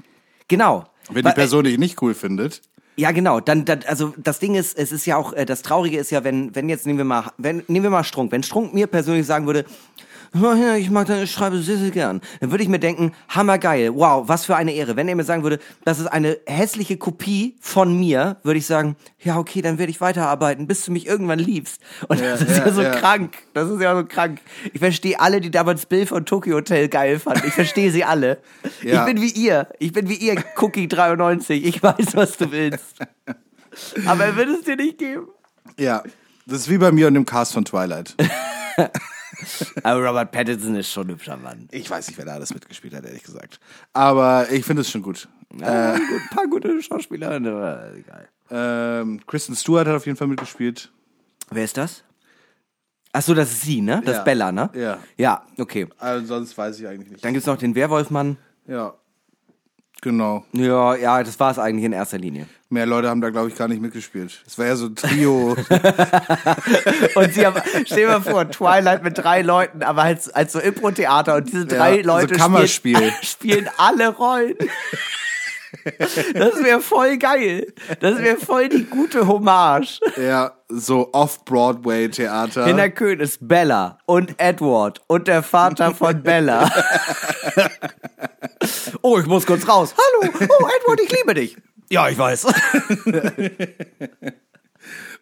genau. Wenn die Person dich nicht cool findet. Ja, genau. Dann, dann, also das Ding ist, es ist ja auch, äh, das Traurige ist ja, wenn, wenn jetzt nehmen wir mal, wenn nehmen wir mal Strunk, wenn Strunk mir persönlich sagen würde, "Oh ja, ich mag deine Schreibe sehr, sehr gern. Dann würde ich mir denken, hammergeil, wow, was für eine Ehre. Wenn er mir sagen würde, das ist eine hässliche Kopie von mir, würde ich sagen, ja, okay, dann werde ich weiterarbeiten, bis du mich irgendwann liebst. Und das ist ja, ja, so ja. krank. Das ist ja so krank. Ich verstehe alle, die damals Bill von Tokyo Hotel geil fanden. Ich verstehe sie alle. Ja. Ich bin wie ihr. Ich bin wie ihr, Cookie 93. Ich weiß, was du willst. Aber er wird es dir nicht geben. Ja. Das ist wie bei mir und dem Cast von Twilight. Aber Robert Pattinson ist schon ein hübscher Mann. Ich weiß nicht, wer da alles mitgespielt hat, ehrlich gesagt. Aber ich finde es schon gut. Ja, gut, ein paar gute Schauspieler, aber egal. Ähm, Kristen Stewart hat auf jeden Fall mitgespielt. Wer ist das? Ach so, das ist sie, ne? Das Ja. ist Bella, ne? Ja. Ja, okay. Also sonst weiß ich eigentlich nicht. Dann gibt's noch den Werwolfmann. Ja. Genau. Ja, ja, das war es eigentlich in erster Linie. Mehr Leute haben da, glaube ich, gar nicht mitgespielt. Es war ja so ein Trio. Und sie haben, stell dir mal vor, Twilight mit drei Leuten, aber als, als so Impro-Theater und diese drei Ja, so Leute Kammerspiel. Spielen, spielen alle Rollen. Das wäre voll geil. Das wäre voll die gute Hommage. ja, so Off-Broadway-Theater. Hinter Köhn ist Bella und Edward und der Vater von Bella. oh, ich muss kurz raus. Hallo, oh Edward, ich liebe dich. Ja, ich weiß.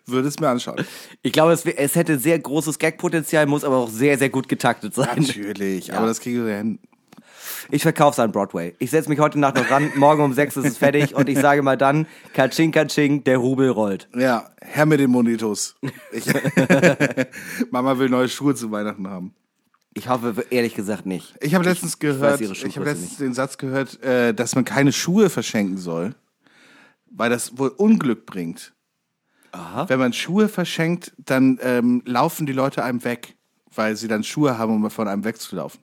Würde es mir anschauen. Ich glaube, es, es hätte sehr großes Gagpotenzial, muss aber auch sehr, sehr gut getaktet sein. Natürlich, aber das kriegen wir hin. Ich verkauf's an Broadway. Ich setz mich heute Nacht noch ran, morgen um sechs ist es fertig und ich sage mal dann, Katsching, Katsching, der Rubel rollt. Ja, Herr mit den Monitos. Ich, Mama will neue Schuhe zu Weihnachten haben. Ich hoffe ehrlich gesagt nicht. Ich habe letztens weiß gehört, ihre ich habe letztens den Satz gehört, äh, dass man keine Schuhe verschenken soll, weil das wohl Unglück bringt. Aha. Wenn man Schuhe verschenkt, dann ähm, laufen die Leute einem weg, weil sie dann Schuhe haben, um von einem wegzulaufen.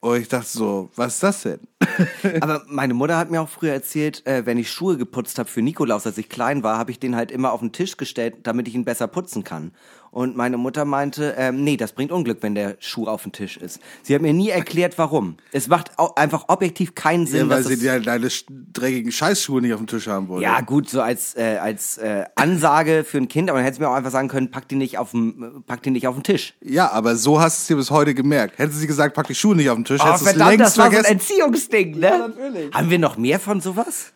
Und ich dachte so, was ist das denn? Aber meine Mutter hat mir auch früher erzählt, äh, wenn ich Schuhe geputzt habe für Nikolaus, als ich klein war, habe ich den halt immer auf den Tisch gestellt, damit ich ihn besser putzen kann. Und meine Mutter meinte, ähm, nee, das bringt Unglück, wenn der Schuh auf dem Tisch ist. Sie hat mir nie erklärt, warum. Es macht einfach objektiv keinen Sinn, Ja, weil dass sie die, deine dreckigen Scheißschuhe nicht auf dem Tisch haben wollen. Ja, gut, so als, äh, als äh, Ansage für ein Kind, aber dann hätte sie mir auch einfach sagen können, pack die nicht auf dem, pack die nicht auf den Tisch. Ja, aber so hast du es dir bis heute gemerkt. Hätte sie gesagt, pack die Schuhe nicht auf den Tisch, Oh, hättest du es längst das war so ein vergessen. Erziehungsding, ne? Ja, natürlich. Haben wir noch mehr von sowas?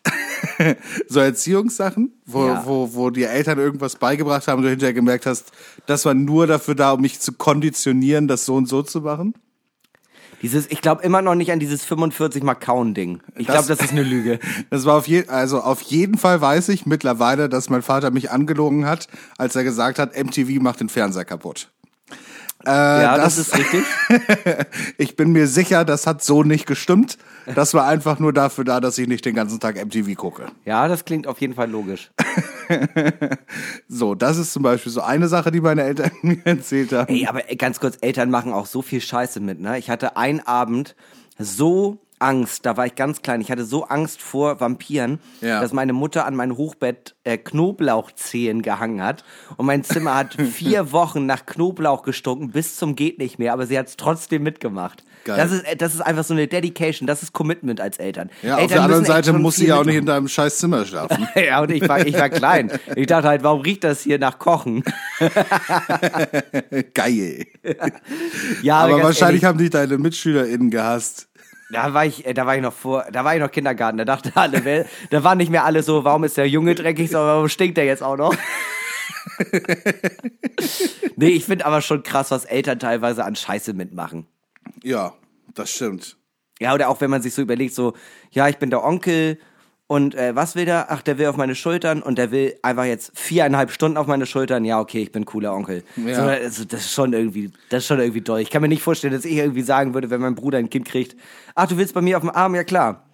so Erziehungssachen, wo, Ja. wo, wo dir Eltern irgendwas beigebracht haben und du hinterher gemerkt hast, das war nur dafür da, um mich zu konditionieren, das so und so zu machen? Dieses, ich glaube immer noch nicht an dieses 45 mal Kauen-Ding. Ich Das- glaube, das ist eine Lüge. Das war auf je, also auf jeden Fall weiß ich mittlerweile, dass mein Vater mich angelogen hat, als er gesagt hat, MTV macht den Fernseher kaputt. Äh, Ja, das, ist richtig. ich bin mir sicher, das hat so nicht gestimmt. Das war einfach nur dafür da, dass ich nicht den ganzen Tag MTV gucke. Ja, das klingt auf jeden Fall logisch. So, das ist zum Beispiel so eine Sache, die meine Eltern mir erzählt haben. Ey, aber ganz kurz, Eltern machen auch so viel Scheiße mit, ne? Ich hatte einen Abend so Angst, da war ich ganz klein, ich hatte so Angst vor Vampiren, Ja. dass meine Mutter an mein Hochbett äh, Knoblauchzehen gehangen hat und mein Zimmer hat vier Wochen nach Knoblauch gestunken, bis zum geht nicht mehr, aber sie hat es trotzdem mitgemacht. Geil. Das ist, äh, das ist einfach so eine Dedication, das ist Commitment als Eltern. Ja, auf Eltern der anderen Seite muss sie ja auch nicht in deinem scheiß Zimmer schlafen. Ja, und ich war, ich war klein. Ich dachte halt, warum riecht das hier nach Kochen? Geil. Ja, Aber ganz wahrscheinlich ehrlich, haben dich deine MitschülerInnen gehasst. Da war ich, äh, da war ich noch vor, da war ich noch Kindergarten. Da dachte alle, wer- da waren nicht mehr alle so, warum ist der Junge dreckig, sondern warum stinkt der jetzt auch noch? nee, ich finde aber schon krass, was Eltern teilweise an Scheiße mitmachen. Ja, das stimmt. Ja, oder auch wenn man sich so überlegt, so, ja, ich bin der Onkel und äh, was will der? Ach, der will auf meine Schultern und der will einfach jetzt viereinhalb Stunden auf meine Schultern. Ja, okay, ich bin cooler Onkel. Ja. So, also, das ist schon irgendwie, das ist schon irgendwie doll. Ich kann mir nicht vorstellen, dass ich irgendwie sagen würde, wenn mein Bruder ein Kind kriegt, ach, du willst bei mir auf dem Arm? Ja, klar.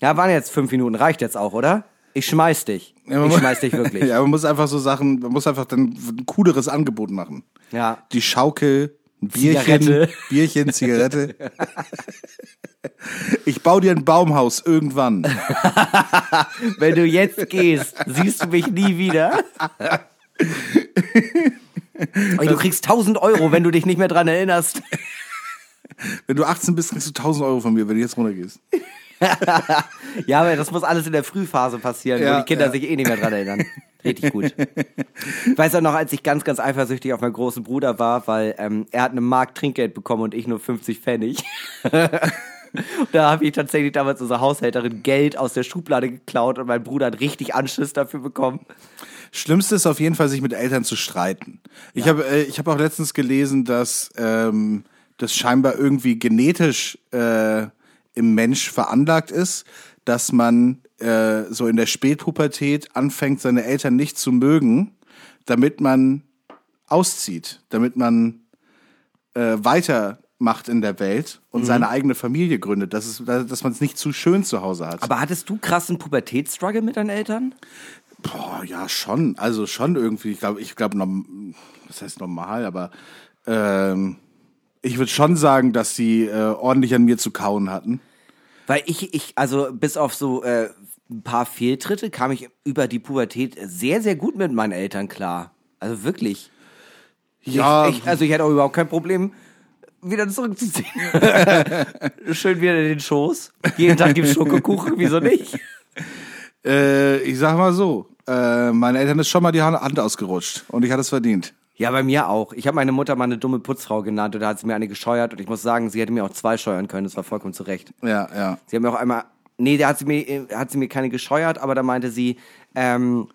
Ja, waren jetzt fünf Minuten, reicht jetzt auch, oder? Ich schmeiß dich. Ja, ich schmeiß dich wirklich. Ja, man muss einfach so Sachen, man muss einfach dann ein cooleres Angebot machen. Ja. Die Schaukel, ein Bierchen, Zigarette. Bierchen, Zigarette. Ich baue dir ein Baumhaus irgendwann. Wenn du jetzt gehst, siehst du mich nie wieder. Du kriegst 1000 Euro, wenn du dich nicht mehr dran erinnerst. Wenn du 18 bist, kriegst du 1000 Euro von mir, wenn du jetzt runtergehst. Ja, aber das muss alles in der Frühphase passieren, wo Ja, die Kinder ja. sich eh nicht mehr dran erinnern. Richtig gut. Ich weiß auch noch, als ich ganz, ganz eifersüchtig auf meinen großen Bruder war, weil ähm, er hat eine Mark Trinkgeld bekommen und ich nur 50 Pfennig. da habe ich tatsächlich damals unsere Haushälterin Geld aus der Schublade geklaut und mein Bruder hat richtig Anschiss dafür bekommen. Schlimmste ist auf jeden Fall, sich mit Eltern zu streiten. Ich habe äh, ich habe auch letztens gelesen, dass ähm, das scheinbar irgendwie genetisch äh, im Mensch veranlagt ist, dass man äh, so in der Spätpubertät anfängt, seine Eltern nicht zu mögen, damit man auszieht, damit man äh, weitermacht in der Welt und seine eigene Familie gründet, dass, es, dass man es nicht zu schön zu Hause hat. Aber hattest du krassen Pubertätsstruggle mit deinen Eltern? Boah, ja, schon. Also schon irgendwie. Ich glaube, ich glaube, das heißt normal, aber ähm, ich würde schon sagen, dass sie äh, ordentlich an mir zu kauen hatten. Weil ich, ich, also bis auf so äh, ein paar Fehltritte kam ich über die Pubertät sehr, sehr gut mit meinen Eltern klar. Also wirklich. Ja, Ich, ich, also ich hätte auch überhaupt kein Problem, wieder zurückzuziehen. Schön wieder in den Schoß. Jeden Tag gibt's Schokokuchen, wieso nicht? äh, ich sag mal so, äh, meinen Eltern ist schon mal die Hand ausgerutscht und ich hatte es verdient. Ja, bei mir auch. Ich habe meine Mutter mal eine dumme Putzfrau genannt und da hat sie mir eine gescheuert und ich muss sagen, sie hätte mir auch zwei scheuern können. Das war vollkommen zu Recht. Ja, ja. Sie hat mir auch einmal, nee, da hat sie mir, äh, hat sie mir keine gescheuert, aber da meinte sie, ähm,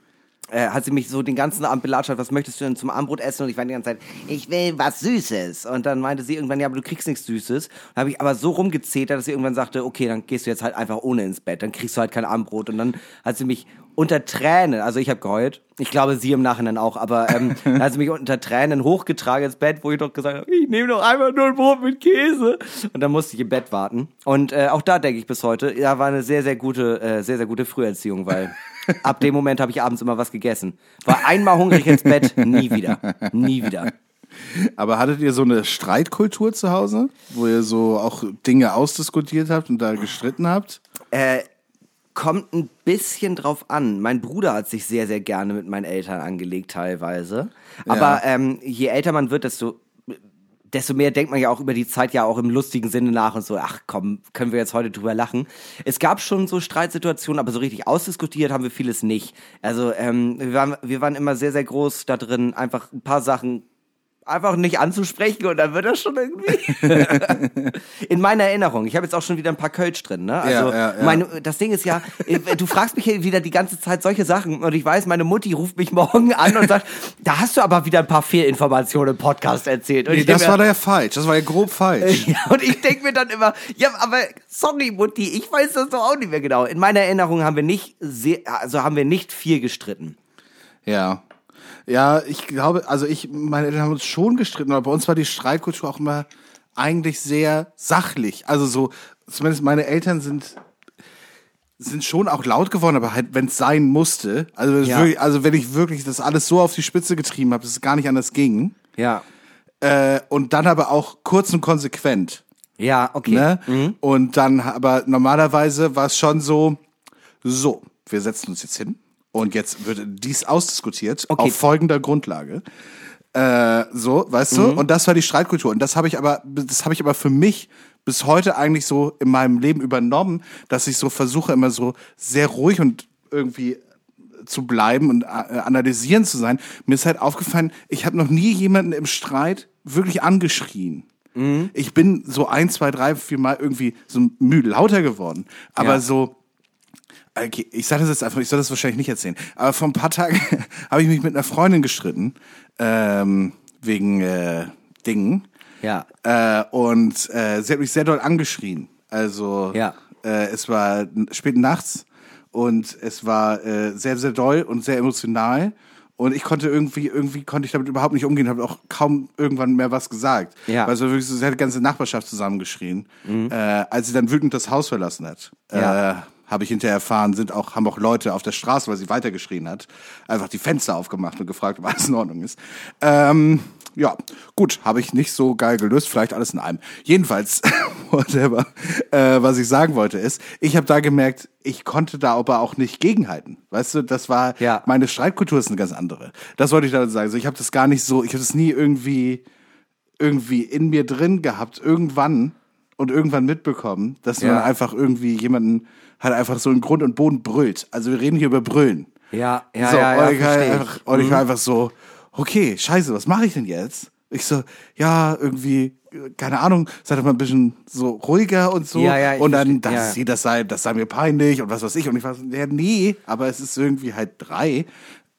äh, hat sie mich so den ganzen Abend belatscht, was möchtest du denn zum Abendbrot essen? Und ich war die ganze Zeit, ich will was Süßes. Und dann meinte sie irgendwann, ja, aber du kriegst nichts Süßes. Und habe ich aber so rumgezetert, dass sie irgendwann sagte, okay, dann gehst du jetzt halt einfach ohne ins Bett, dann kriegst du halt kein Abendbrot. Und dann hat sie mich unter Tränen, also ich habe geheult, ich glaube sie im Nachhinein auch, aber ähm, dann hat sie mich unter Tränen hochgetragen ins Bett, wo ich doch gesagt habe, ich nehme doch einfach nur ein Brot mit Käse. Und dann musste ich im Bett warten. Und äh, auch da denke ich bis heute, ja, war eine sehr, sehr gute, äh, sehr, sehr gute Früherziehung, weil ab dem Moment habe ich abends immer was gegessen. War einmal hungrig ins Bett, nie wieder. Nie wieder. Aber hattet ihr so eine Streitkultur zu Hause, wo ihr so auch Dinge ausdiskutiert habt und da gestritten habt? Äh, kommt ein bisschen drauf an. Mein Bruder hat sich sehr, sehr gerne mit meinen Eltern angelegt teilweise. Aber ähm, je älter man wird, desto desto mehr denkt man ja auch über die Zeit ja auch im lustigen Sinne nach und so, ach komm, können wir jetzt heute drüber lachen. Es gab schon so Streitsituationen, aber so richtig ausdiskutiert haben wir vieles nicht. Also ähm, wir, waren, wir waren immer sehr, sehr groß da drin, einfach ein paar Sachen einfach nicht anzusprechen und dann wird das schon irgendwie. In meiner Erinnerung. Ich habe jetzt auch schon wieder ein paar Kölsch drin, ne? Also Ja, ja, ja. Meine, das Ding ist ja, äh, du fragst mich hier wieder die ganze Zeit solche Sachen und ich weiß, meine Mutti ruft mich morgen an und sagt, da hast du aber wieder ein paar Fehlinformationen im Podcast erzählt. Und Nee, das mir, war ja falsch. Das war ja grob falsch. und ich denke mir dann immer, ja, aber sorry, Mutti, ich weiß das doch auch nicht mehr genau. In meiner Erinnerung haben wir nicht sehr, also haben wir nicht viel gestritten. Ja. Ja, ich glaube, also ich, meine Eltern haben uns schon gestritten, aber bei uns war die Streitkultur auch immer eigentlich sehr sachlich. Also so, zumindest meine Eltern sind sind schon auch laut geworden, aber halt, wenn es sein musste. Also, Ja. wirklich, also wenn ich wirklich das alles so auf die Spitze getrieben habe, dass es gar nicht anders ging. Ja. Äh, und dann aber auch kurz und konsequent. Ja, okay. Ne? Und dann, aber normalerweise war es schon so, so, wir setzen uns jetzt hin und jetzt wird dies ausdiskutiert Okay. auf folgender Grundlage. Äh, so, weißt du? Und das war die Streitkultur. Und das habe ich aber, das habe ich aber für mich bis heute eigentlich so in meinem Leben übernommen, dass ich so versuche, immer so sehr ruhig und irgendwie zu bleiben und äh, analysieren zu sein. Mir ist halt aufgefallen, ich habe noch nie jemanden im Streit wirklich angeschrien. Ich bin so ein, zwei, drei, vier Mal irgendwie so müde lauter geworden. Aber Ja. so, okay, ich sage das jetzt einfach, ich soll das wahrscheinlich nicht erzählen. Aber vor ein paar Tagen habe ich mich mit einer Freundin gestritten, ähm, wegen äh, Dingen. Ja. Äh, und äh, sie hat mich sehr doll angeschrien. Also Ja. äh, es war spät nachts und es war äh, sehr, sehr doll und sehr emotional. Und ich konnte irgendwie, irgendwie konnte ich damit überhaupt nicht umgehen, habe auch kaum irgendwann mehr was gesagt. Ja. Mhm. Weil es war wirklich so, sie hat die ganze Nachbarschaft zusammengeschrien. Äh, als sie dann wütend das Haus verlassen hat. Ja. Äh, habe ich hinterher erfahren, sind auch, haben auch Leute auf der Straße, weil sie weitergeschrien hat, einfach die Fenster aufgemacht und gefragt, ob alles in Ordnung ist. Ähm, ja, gut, habe ich nicht so geil gelöst, vielleicht alles in einem. Jedenfalls, whatever, äh, was ich sagen wollte ist, ich habe da gemerkt, ich konnte da aber auch nicht gegenhalten. Weißt du, das war, Ja. meine Streitkultur ist eine ganz andere. Das wollte ich damit sagen. Also ich habe das gar nicht so, ich habe das nie irgendwie, irgendwie in mir drin gehabt, irgendwann und irgendwann mitbekommen, dass Ja. man einfach irgendwie jemanden halt einfach so in Grund und Boden brüllt. Also wir reden hier über Brüllen. Ja, ja, so, ja, ja, und ich. Mhm. einfach, und ich war einfach so, okay, scheiße, was mache ich denn jetzt? Ich so, ja, irgendwie, äh, keine Ahnung, sei doch mal ein bisschen so ruhiger und so. Ja, ja, und dann, dass ja. sie das sei, das sei mir peinlich und was weiß ich. Und ich war so, ja, nee, aber es ist irgendwie halt drei.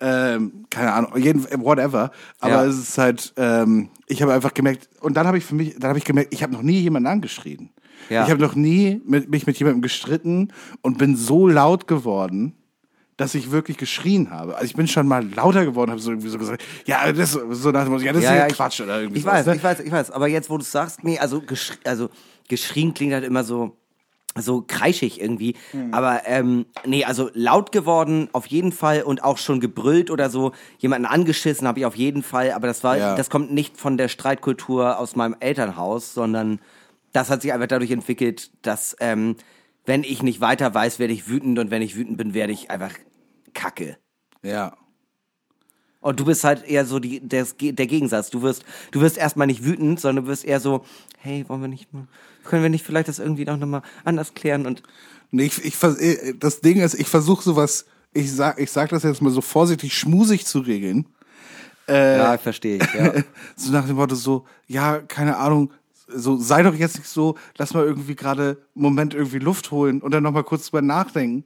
Ähm, keine Ahnung, jeden, whatever. Aber Ja. es ist halt, ähm, ich habe einfach gemerkt, und dann habe ich für mich, dann habe ich gemerkt, ich habe noch nie jemanden angeschrien. Ja. Ich habe noch nie mit, mich mit jemandem gestritten und bin so laut geworden, dass ich wirklich geschrien habe. Also ich bin schon mal lauter geworden, habe so irgendwie so gesagt, ja, das so nach dem ja, das ist ja, Quatsch oder irgendwie Ich sowas, weiß, ne? ich weiß, ich weiß. Aber jetzt, wo du sagst, nee, also, geschri also geschrien klingt halt immer so so kreischig irgendwie. Hm. Aber ähm, nee, also laut geworden auf jeden Fall und auch schon gebrüllt oder so. Jemanden angeschissen habe ich auf jeden Fall. Aber das war, Ja. das kommt nicht von der Streitkultur aus meinem Elternhaus, sondern das hat sich einfach dadurch entwickelt, dass ähm, wenn ich nicht weiter weiß, werde ich wütend und wenn ich wütend bin, werde ich einfach kacke. Ja. Und du bist halt eher so die, der, der Gegensatz. Du wirst, du wirst erstmal nicht wütend, sondern du wirst eher so, hey, wollen wir nicht mal, können wir nicht vielleicht das irgendwie noch mal anders klären und Nee, ich, ich, äh, das Ding ist, ich versuche sowas, ich sag, ich sag das jetzt mal so vorsichtig schmusig zu regeln. Äh, ja, verstehe ich, ja. so nach dem Motto so, ja, keine Ahnung, so sei doch jetzt nicht so, lass mal irgendwie gerade einen Moment irgendwie Luft holen und dann noch mal kurz drüber nachdenken.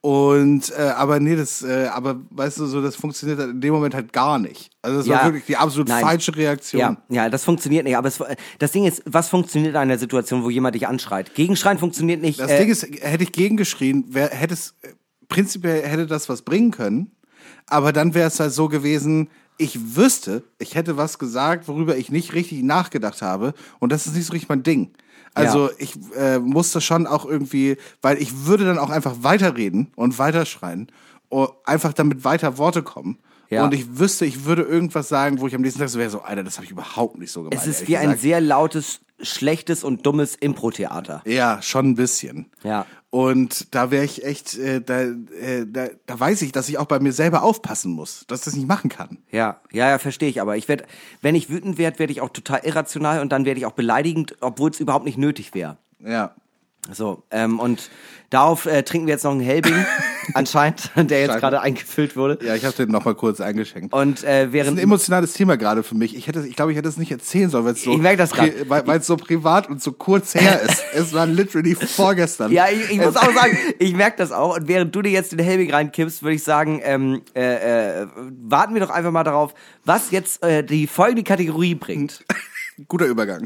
Und äh, aber nee, das, äh, aber weißt du, so das funktioniert halt in dem Moment halt gar nicht. Also das Ja. war wirklich die absolut Nein. falsche Reaktion. Ja, ja, das funktioniert nicht. Aber es, das Ding ist, was funktioniert in einer Situation, wo jemand dich anschreit? Gegenschreien funktioniert nicht. Das äh, Ding ist, hätte ich gegengeschrien, wär, hätte es äh, prinzipiell hätte das was bringen können, aber dann wäre es halt so gewesen, ich wüsste, ich hätte was gesagt, worüber ich nicht richtig nachgedacht habe und das ist nicht so richtig mein Ding. Also Ja. ich äh, musste schon auch irgendwie, weil ich würde dann auch einfach weiterreden und weiterschreien, und einfach damit weiter Worte kommen. Ja. Und ich wüsste, ich würde irgendwas sagen, wo ich am nächsten Tag so wäre, so, Alter, das habe ich überhaupt nicht so gemeint. es ist wie ein gesagt. sehr lautes, schlechtes und dummes Impro-Theater. Ja, schon ein bisschen. Ja. Und da wäre ich echt, äh, da, äh, da, da weiß ich, dass ich auch bei mir selber aufpassen muss, dass ich das nicht machen kann. Ja, ja, ja, verstehe ich. Aber ich werde, wenn ich wütend werde, werde ich auch total irrational und dann werde ich auch beleidigend, obwohl es überhaupt nicht nötig wäre. Ja. So, ähm, und darauf äh, trinken wir jetzt noch einen Helbing, anscheinend, der jetzt gerade eingefüllt wurde. Ja, ich habe den noch mal kurz eingeschenkt. Und äh, Das ist ein während emotionales Thema gerade für mich. Ich hätte, ich glaube, ich hätte es nicht erzählen sollen, weil es so, Ich merk das weil es so privat und so kurz her ist. es war literally vorgestern. Ja, ich, ich muss auch sagen, ich merke das auch. Und während du dir jetzt den Helbing reinkippst, würde ich sagen, ähm, äh, äh, warten wir doch einfach mal darauf, was jetzt äh, die folgende Kategorie bringt. Guter Übergang.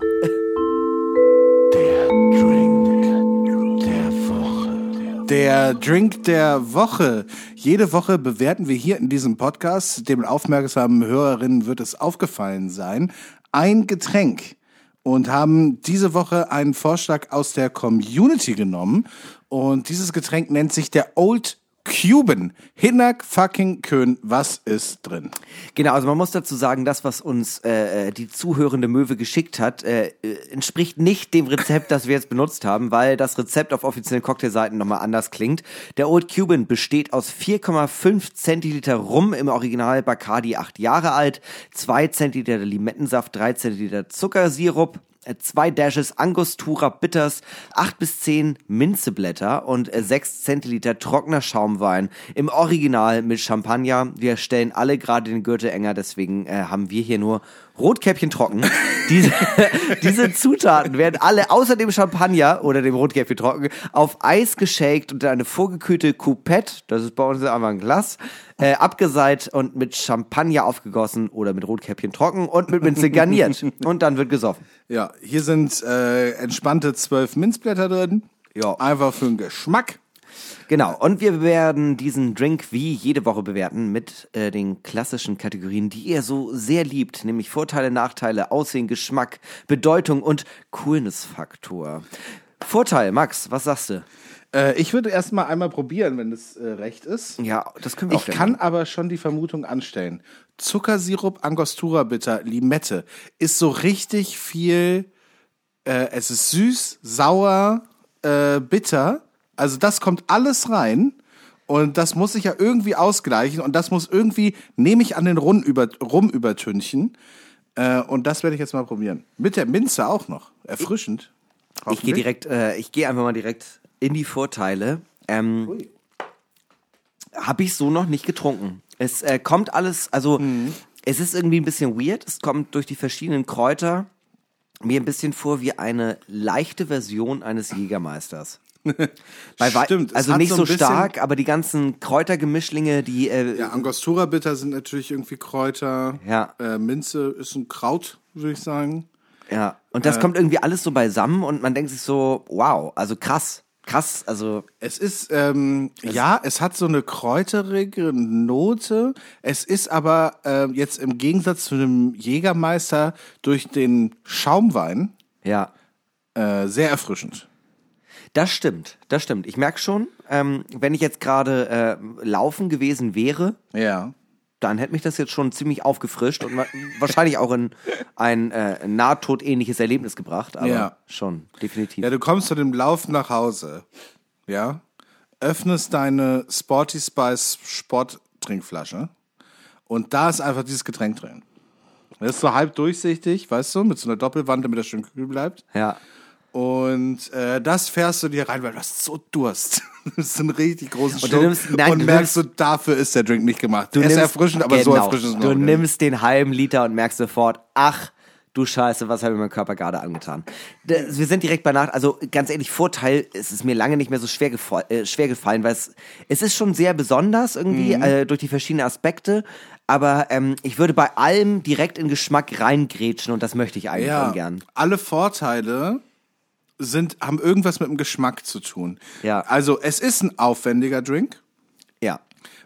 Der Drink der Woche. Jede Woche bewerten wir hier in diesem Podcast, dem aufmerksamen Hörerinnen wird es aufgefallen sein, ein Getränk und haben diese Woche einen Vorschlag aus der Community genommen. Und dieses Getränk nennt sich der Old Cuban. Hinak fucking Kön, was ist drin? Genau, also man muss dazu sagen, das, was uns äh, äh, die zuhörende Möwe geschickt hat, äh, äh, entspricht nicht dem Rezept, das wir jetzt benutzt haben, weil das Rezept auf offiziellen Cocktailseiten nochmal anders klingt. Der Old Cuban besteht aus 4,5 Zentiliter Rum im Original Bacardi 8 Jahre alt, 2 Zentiliter Limettensaft, 3 Zentiliter Zuckersirup, zwei Dashes Angostura Bitters, acht bis zehn Minzeblätter und äh, sechs Zentiliter trockener Schaumwein im Original mit Champagner. Wir stellen alle gerade den Gürtel enger, deswegen äh, haben wir hier nur Rotkäppchen trocken. diese, diese Zutaten werden alle außer dem Champagner oder dem Rotkäppchen trocken auf Eis geshakt und in eine vorgekühlte Coupette, das ist bei uns einmal ein Glas, äh, abgeseit und mit Champagner aufgegossen oder mit Rotkäppchen trocken und mit Minze garniert. Und dann wird gesoffen. Ja, hier sind äh, entspannte zwölf Minzblätter drin. Ja. Einfach für den Geschmack. Genau, und wir werden diesen Drink wie jede Woche bewerten mit äh, den klassischen Kategorien, die ihr so sehr liebt, nämlich Vorteile, Nachteile, Aussehen, Geschmack, Bedeutung und Coolness-Faktor. Vorteil, Max, was sagst du? Äh, ich würde erst mal einmal probieren, wenn es äh, recht ist. Ja, das können wir Ich auch kann machen. aber schon die Vermutung anstellen. Zuckersirup, Angostura Bitter, Limette ist so richtig viel. Äh, es ist süß, sauer, äh, bitter. Also das kommt alles rein. Und das muss sich ja irgendwie ausgleichen. Und das muss irgendwie, nehme ich an den Rum, über, Rum übertünchen. Äh, und das werde ich jetzt mal probieren. Mit der Minze auch noch. Erfrischend. Ich gehe Hoffentlich. direkt, äh, ich gehe einfach mal direkt in die Vorteile. Ähm, Habe ich so noch nicht getrunken. Es äh, kommt alles, also Mhm. es ist irgendwie ein bisschen weird. Es kommt durch die verschiedenen Kräuter mir ein bisschen vor wie eine leichte Version eines Jägermeisters. Bei Stimmt, es also nicht so stark, aber die ganzen Kräutergemischlinge, die äh, Ja, Angostura Bitter sind natürlich irgendwie Kräuter. Ja. Äh, Minze ist ein Kraut, würde ich sagen. Ja, und Äh. das kommt irgendwie alles so beisammen und man denkt sich so, wow, also krass, krass, also Es ist, ähm, ja, es hat so eine kräuterige Note. Es ist aber ähm, jetzt im Gegensatz zu einem Jägermeister durch den Schaumwein ja, äh, sehr erfrischend. Das stimmt, das stimmt. Ich merke schon, ähm, wenn ich jetzt gerade äh, laufen gewesen wäre, Ja. dann hätte mich das jetzt schon ziemlich aufgefrischt und wa- wahrscheinlich auch in ein äh, nahtotähnliches Erlebnis gebracht, aber Ja. schon, definitiv. Ja, du kommst zu dem Lauf nach Hause, ja, öffnest deine Sporty Spice Sporttrinkflasche und da ist einfach dieses Getränk drin. Das ist so halb durchsichtig, weißt du, mit so einer Doppelwand, damit das schön kühl bleibt. ja. Und äh, das fährst du dir rein, weil du hast so Durst. Das ist ein richtig großen Und du Schluck. nimmst- nein, und du merkst du, dafür ist der Drink nicht gemacht. Du er ist nimmst- erfrischend, aber so genau, erfrischend ist es Du nicht. nimmst den halben Liter und merkst sofort, ach, du Scheiße, was habe ich meinem Körper gerade angetan. D- Wir sind direkt bei Nacht, also ganz ehrlich, Vorteil, es ist mir lange nicht mehr so schwer, äh, schwer gefallen, weil es, es ist schon sehr besonders irgendwie Mhm. äh, durch die verschiedenen Aspekte, aber ähm, ich würde bei allem direkt in Geschmack reingrätschen und das möchte ich eigentlich Ja, ungern. alle Vorteile sind, haben irgendwas mit dem Geschmack zu tun. Ja. Also es ist ein aufwendiger Drink. Ja.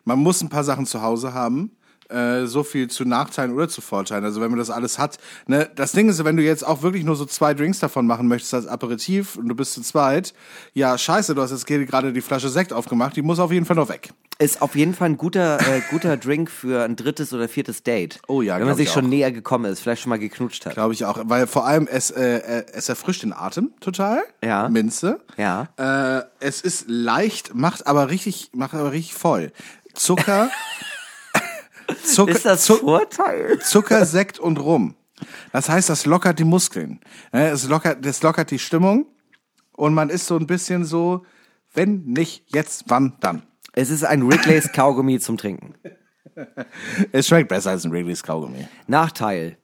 Man muss ein paar Sachen zu Hause haben. Äh, so viel zu Nachteilen oder zu Vorteilen. Also wenn man das alles hat. Ne, das Ding ist, wenn du jetzt auch wirklich nur so zwei Drinks davon machen möchtest als Aperitif und du bist zu zweit, ja scheiße, du hast jetzt gerade die Flasche Sekt aufgemacht, die muss auf jeden Fall noch weg. Ist auf jeden Fall ein guter, äh, guter Drink für ein drittes oder viertes Date. Oh ja, Wenn man sich schon auch. näher gekommen ist, vielleicht schon mal geknutscht hat. Glaube ich auch. Weil vor allem es, äh, äh, es erfrischt den Atem total. Ja. Minze. Ja. Äh, es ist leicht, macht aber richtig, macht aber richtig voll. Zucker. Zucker, Ist das Zu- Vorteil? Zucker, Sekt und Rum. Das heißt, das lockert die Muskeln. Ja, Es lockert, das lockert die Stimmung. Und man ist so ein bisschen so, wenn nicht jetzt, wann dann? Es ist ein Wrigley's Kaugummi zum Trinken. Es schmeckt besser als ein Wrigley's Kaugummi. Nachteil.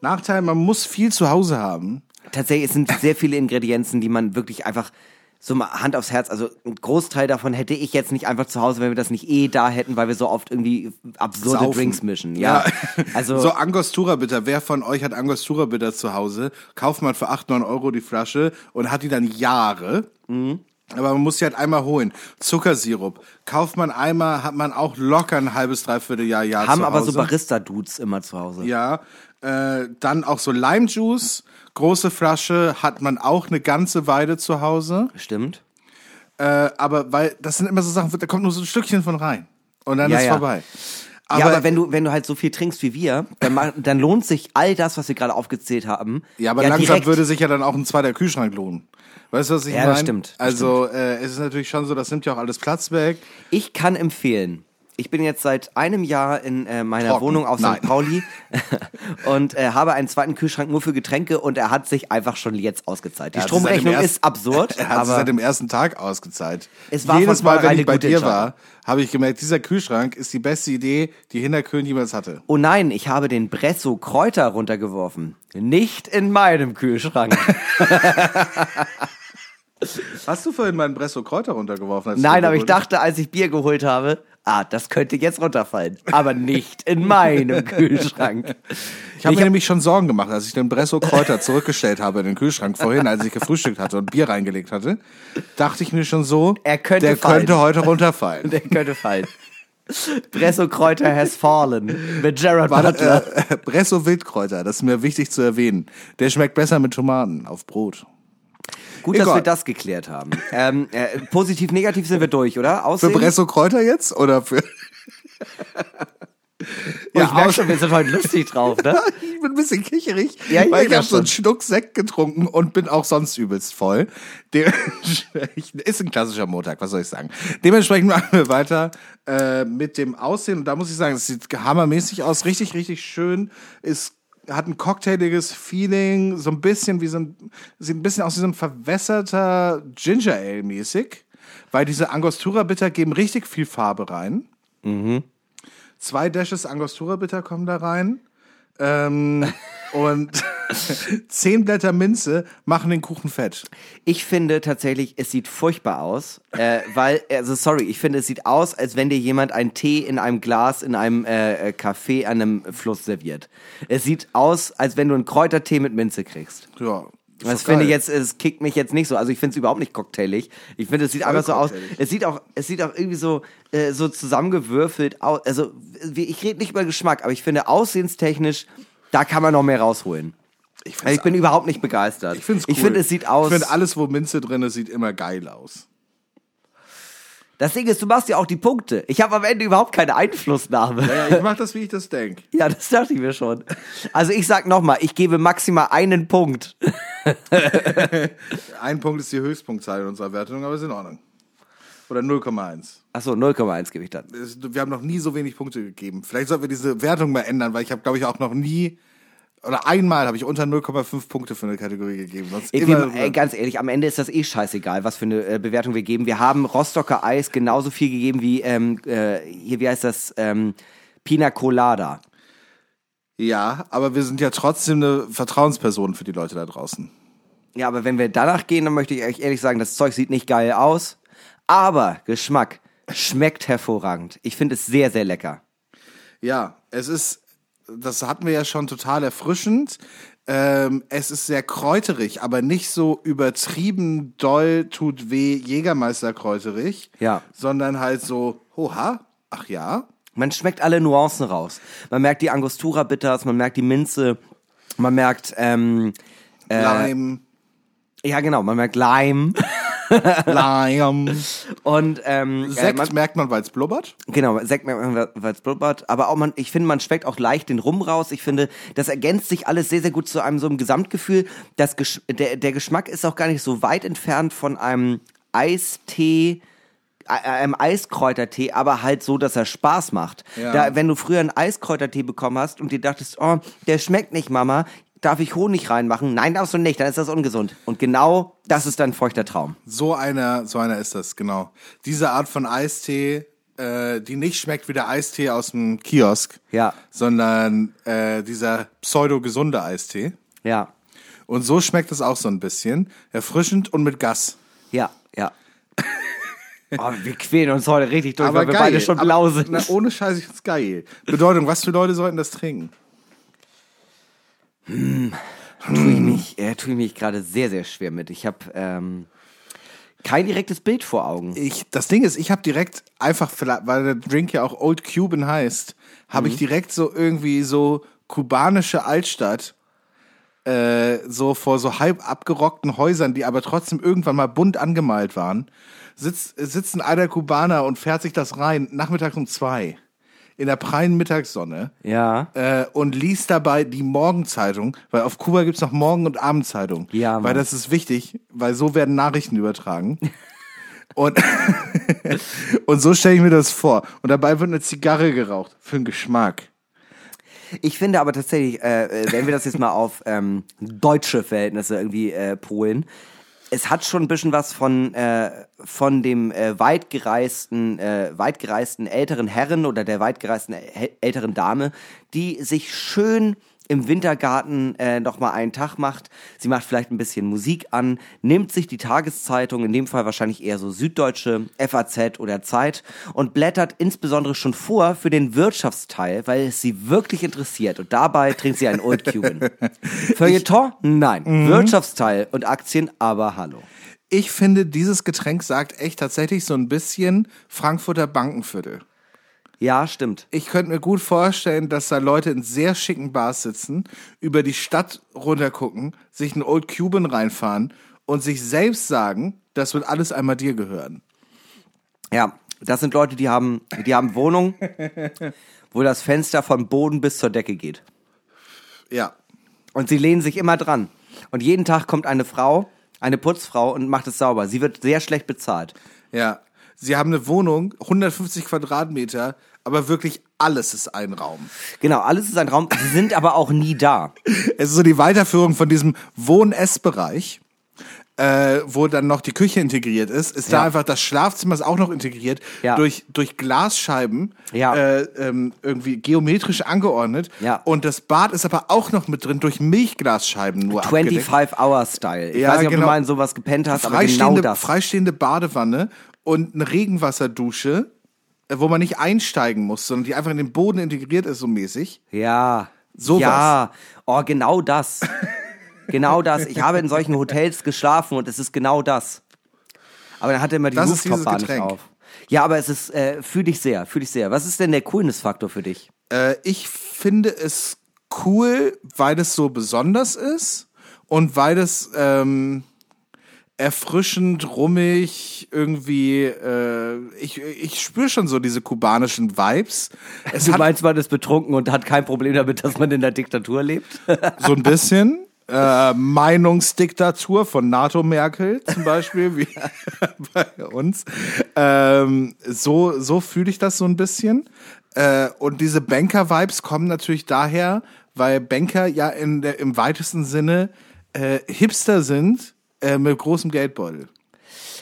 Nachteil, man muss viel zu Hause haben. Tatsächlich, es sind sehr viele Ingredienzen, die man wirklich einfach so mal Hand aufs Herz, also ein Großteil davon hätte ich jetzt nicht einfach zu Hause, wenn wir das nicht eh da hätten, weil wir so oft irgendwie absurde Saufen. Drinks mischen. Ja. Also, so Angostura Bitter. Wer von euch hat Angostura Bitter zu Hause? Kauft man für 8, 9 Euro die Flasche und hat die dann Jahre. Mhm. Aber man muss sie halt einmal holen. Zuckersirup. Kauft man einmal, hat man auch locker ein halbes, dreiviertel Jahr, Jahr haben zu aber Hause. so Barista-Dudes immer zu Hause. Ja. Äh, dann auch so Lime Juice. Große Flasche hat man auch eine ganze Weile zu Hause. Stimmt. Äh, aber weil, das sind immer so Sachen, da kommt nur so ein Stückchen von rein. Und dann Ja, ist ja. vorbei. ja, aber wenn du, wenn du halt so viel trinkst wie wir, dann, dann lohnt sich all das, was wir gerade aufgezählt haben. Ja, aber langsam direkt. würde sich ja dann auch ein zweiter Kühlschrank lohnen. Weißt du, was ich Ja, meine? das stimmt, das Also, äh, es ist natürlich schon so, das nimmt ja auch alles Platz weg. Ich kann empfehlen. Ich bin jetzt seit einem Jahr in äh, meiner Trocken. Wohnung auf Nein. St. Pauli und äh, habe einen zweiten Kühlschrank nur für Getränke und er hat sich einfach schon jetzt ausgezahlt. Die Stromrechnung ersten- ist absurd, Er hat sich seit dem ersten Tag ausgezahlt. Es war Jedes Mal, wenn ich bei dir war, habe ich gemerkt, dieser Kühlschrank ist die beste Idee, die Hinterkön jemals hatte. oh nein, ich habe den Bresso Kräuter runtergeworfen. Nicht in meinem Kühlschrank. Hast du vorhin meinen Bresso Kräuter runtergeworfen? nein, aber ich dachte, als ich Bier geholt habe, ah, das könnte jetzt runterfallen. Aber nicht in meinem Kühlschrank. Ich habe mir nämlich schon Sorgen gemacht, als ich den Bresso Kräuter zurückgestellt habe in den Kühlschrank vorhin, als ich gefrühstückt hatte und Bier reingelegt hatte, dachte ich mir schon so, Er könnte der fallen. könnte heute runterfallen. Der könnte fallen. Bresso Kräuter has fallen. Mit Gerard Warte, Butler. äh, Bresso Wildkräuter, das ist mir wichtig zu erwähnen. Der schmeckt besser mit Tomaten auf Brot. Gut, dass Egal. wir das geklärt haben. Ähm, äh, positiv, negativ sind wir durch, oder? Für Aussehen? Bresso Kräuter jetzt oder für? Oh, ich merke schon, wir sind heute lustig drauf, ne? Ich bin ein bisschen kicherig, Ja, ich weil ich habe so einen. Schluck Sekt getrunken und bin auch sonst übelst voll. Dementsprechend ist ein klassischer Montag, was soll ich sagen. Dementsprechend machen wir weiter äh, mit dem Aussehen. Und da muss ich sagen, es sieht hammermäßig aus, richtig, richtig schön. Ist hat ein cocktailiges Feeling, so ein bisschen wie so ein, sieht ein bisschen aus wie so ein verwässerter Ginger Ale mäßig. weil diese Angostura Bitter geben richtig viel Farbe rein. Zwei Dashes Angostura Bitter kommen da rein. Ähm, und zehn Blätter Minze machen den Kuchen fett. Ich finde tatsächlich, es sieht furchtbar aus, äh, weil, also sorry, ich finde, es sieht aus, als wenn dir jemand einen Tee in einem Glas in einem äh, äh, Café an einem Fluss serviert. Es sieht aus, als wenn du einen Kräutertee mit Minze kriegst. Ja. Ist Das finde ich jetzt, es kickt mich jetzt nicht so. Also ich finde es überhaupt nicht cocktailig. Ich finde, es sieht einfach so aus. Es sieht auch, es sieht auch irgendwie so, äh, so zusammengewürfelt aus. Also wie- ich rede nicht über Geschmack, aber ich finde aussehenstechnisch, da kann man noch mehr rausholen. Ich, Also ich bin überhaupt nicht begeistert. ich finde es cool. Ich finde, es sieht aus. Ich finde alles, wo Minze drin ist, sieht immer geil aus. Das Ding ist, du machst ja auch die Punkte. Ich habe am Ende überhaupt keine Einflussnahme. Ja, ich mach das, wie ich das denke. Ja, das dachte ich mir schon. Also ich sag nochmal, ich gebe maximal einen Punkt. Ein Punkt ist die Höchstpunktzahl in unserer Wertung, aber ist in Ordnung. Oder 0,1. Achso, 0,1 gebe ich dann. Wir haben noch nie so wenig Punkte gegeben. Vielleicht sollten wir diese Wertung mal ändern, weil ich habe, glaube ich, auch noch nie oder einmal habe ich unter 0,5 Punkte für eine Kategorie gegeben. Sonst Ich immer, ey, ganz ehrlich, am Ende ist das eh scheißegal, was für eine äh, Bewertung wir geben. Wir haben Rostocker Eis genauso viel gegeben wie, ähm, äh, hier, wie heißt das, ähm, Pina Colada. ja, aber wir sind ja trotzdem eine Vertrauensperson für die Leute da draußen. Ja, aber wenn wir danach gehen, dann möchte ich euch ehrlich sagen, das Zeug sieht nicht geil aus, aber Geschmack schmeckt hervorragend. Ich finde es sehr, sehr lecker. Ja, es ist, das hatten wir ja schon total erfrischend. Ähm, es ist sehr kräuterig, aber nicht so übertrieben doll tut weh Jägermeister kräuterig. Ja. Sondern halt so, hoha, ach ja. Man schmeckt alle Nuancen raus. Man merkt die Angostura Bitters, man merkt die Minze, man merkt, ähm, Lime, ja genau, man merkt Lime Lime. und ähm, äh, Sekt man, merkt man, weil es blubbert. Genau, Sekt merkt man, weil es blubbert. Aber auch man, ich finde, man schmeckt auch leicht den Rum raus. Ich finde, das ergänzt sich alles sehr, sehr gut zu einem so einem Gesamtgefühl. Das Gesch der, der Geschmack ist auch gar nicht so weit entfernt von einem Eistee, äh, einem Eiskräutertee, aber halt so, dass er Spaß macht. Ja. Da, wenn du früher einen Eiskräutertee bekommen hast und dir dachtest, oh, der schmeckt nicht, Mama, darf ich Honig reinmachen? Nein, darfst du nicht, dann ist das ungesund. Und genau das ist dein feuchter Traum. So einer, so einer ist das, genau. Diese Art von Eistee, äh, die nicht schmeckt wie der Eistee aus dem Kiosk, Ja. sondern äh, dieser pseudo-gesunde Eistee. Ja, Und so schmeckt es auch so ein bisschen. Erfrischend und mit Gas. ja, ja. Oh, wir quälen uns heute richtig durch, weil wir beide schon aber- blau sind. Na, ohne Scheiß, ich find's geil. Bedeutung, was für Leute sollten das trinken? Tue ich mich, äh, tue ich mich gerade sehr, sehr schwer mit. Ich habe ähm, kein direktes Bild vor Augen. Ich, das Ding ist, ich habe direkt einfach, vielleicht- weil der Drink ja auch Old Cuban heißt, habe Mhm. ich direkt so irgendwie so kubanische Altstadt, äh, so vor so halb abgerockten Häusern, die aber trotzdem irgendwann mal bunt angemalt waren, sitzt, sitzt ein alter Kubaner und fährt sich das rein, nachmittags um zwei, in der prallen Mittagssonne. Ja. Äh, und liest dabei die Morgenzeitung, weil auf Kuba gibt's noch Morgen- und Abendzeitung. Ja, Mann. Weil das ist wichtig, weil so werden Nachrichten übertragen. Und, und so stelle ich mir das vor. Und dabei wird eine Zigarre geraucht. Für den Geschmack. Ich finde aber tatsächlich, äh, äh, wenn wir das jetzt mal auf ähm, deutsche Verhältnisse irgendwie äh, polen, es hat schon ein bisschen was von, äh, von dem äh, weitgereisten, äh, weitgereisten älteren Herren oder der weitgereisten äl- älteren Dame, die sich schön im Wintergarten äh, noch mal einen Tag macht. Sie macht vielleicht ein bisschen Musik an, nimmt sich die Tageszeitung, in dem Fall wahrscheinlich eher so Süddeutsche, FAZ oder Zeit und blättert insbesondere schon vor für den Wirtschaftsteil, weil es sie wirklich interessiert. Und dabei trinkt sie einen Old Cuban. Feuilleton? Nein. Wirtschaftsteil und Aktien? Aber hallo. Ich finde, dieses Getränk sagt echt tatsächlich so ein bisschen Frankfurter Bankenviertel. Ja, stimmt. Ich könnte mir gut vorstellen, dass da Leute in sehr schicken Bars sitzen, über die Stadt runtergucken, sich einen Old Cuban reinfahren und sich selbst sagen, das wird alles einmal dir gehören. Ja, das sind Leute, die haben, die haben Wohnungen, wo das Fenster von Boden bis zur Decke geht. Ja. Und sie lehnen sich immer dran. Und jeden Tag kommt eine Frau, eine Putzfrau und macht es sauber. Sie wird sehr schlecht bezahlt. Ja. Sie haben eine Wohnung, 150 Quadratmeter, aber wirklich alles ist ein Raum. Genau, alles ist ein Raum. Sie sind aber auch nie da. Es ist so die Weiterführung von diesem Wohn-Ess-Bereich. äh, wo dann noch die Küche integriert ist, ist da Ja. einfach das Schlafzimmer ist auch noch integriert Ja. durch durch Glasscheiben Ja. äh, ähm, irgendwie geometrisch angeordnet. Und das Bad ist aber auch noch mit drin durch Milchglasscheiben nur abgedeckt. 25-Hour-Style. Ich Ja, weiß nicht, ob genau. du mal in sowas gepennt hast, aber genau freistehende, das. freistehende Badewanne und eine Regenwasserdusche, wo man nicht einsteigen muss, sondern die einfach in den Boden integriert ist, so mäßig. Ja. Sowas. Ja. Oh, genau das. genau das. Ich habe in solchen Hotels geschlafen und es ist genau das. Aber dann hat er immer die Das ist dieses Rooftop-Bar nicht Getränk. auf. Ja, aber es ist, äh, fühle ich sehr, fühle ich sehr. Was ist denn der Coolness-Faktor für dich? Äh, ich finde es cool, weil es so besonders ist und weil es ähm, erfrischend, rummig, irgendwie, äh, ich, ich spüre schon so diese kubanischen Vibes. Es Du hat meinst, man ist betrunken und hat kein Problem damit, dass man in der Diktatur lebt? so ein bisschen. Äh, Meinungsdiktatur von NATO-Merkel zum Beispiel, wie bei uns. Ähm, so so fühle ich das so ein bisschen. Äh, und diese Banker-Vibes kommen natürlich daher, weil Banker ja in der, im weitesten Sinne äh, Hipster sind äh, mit großem Geldbeutel.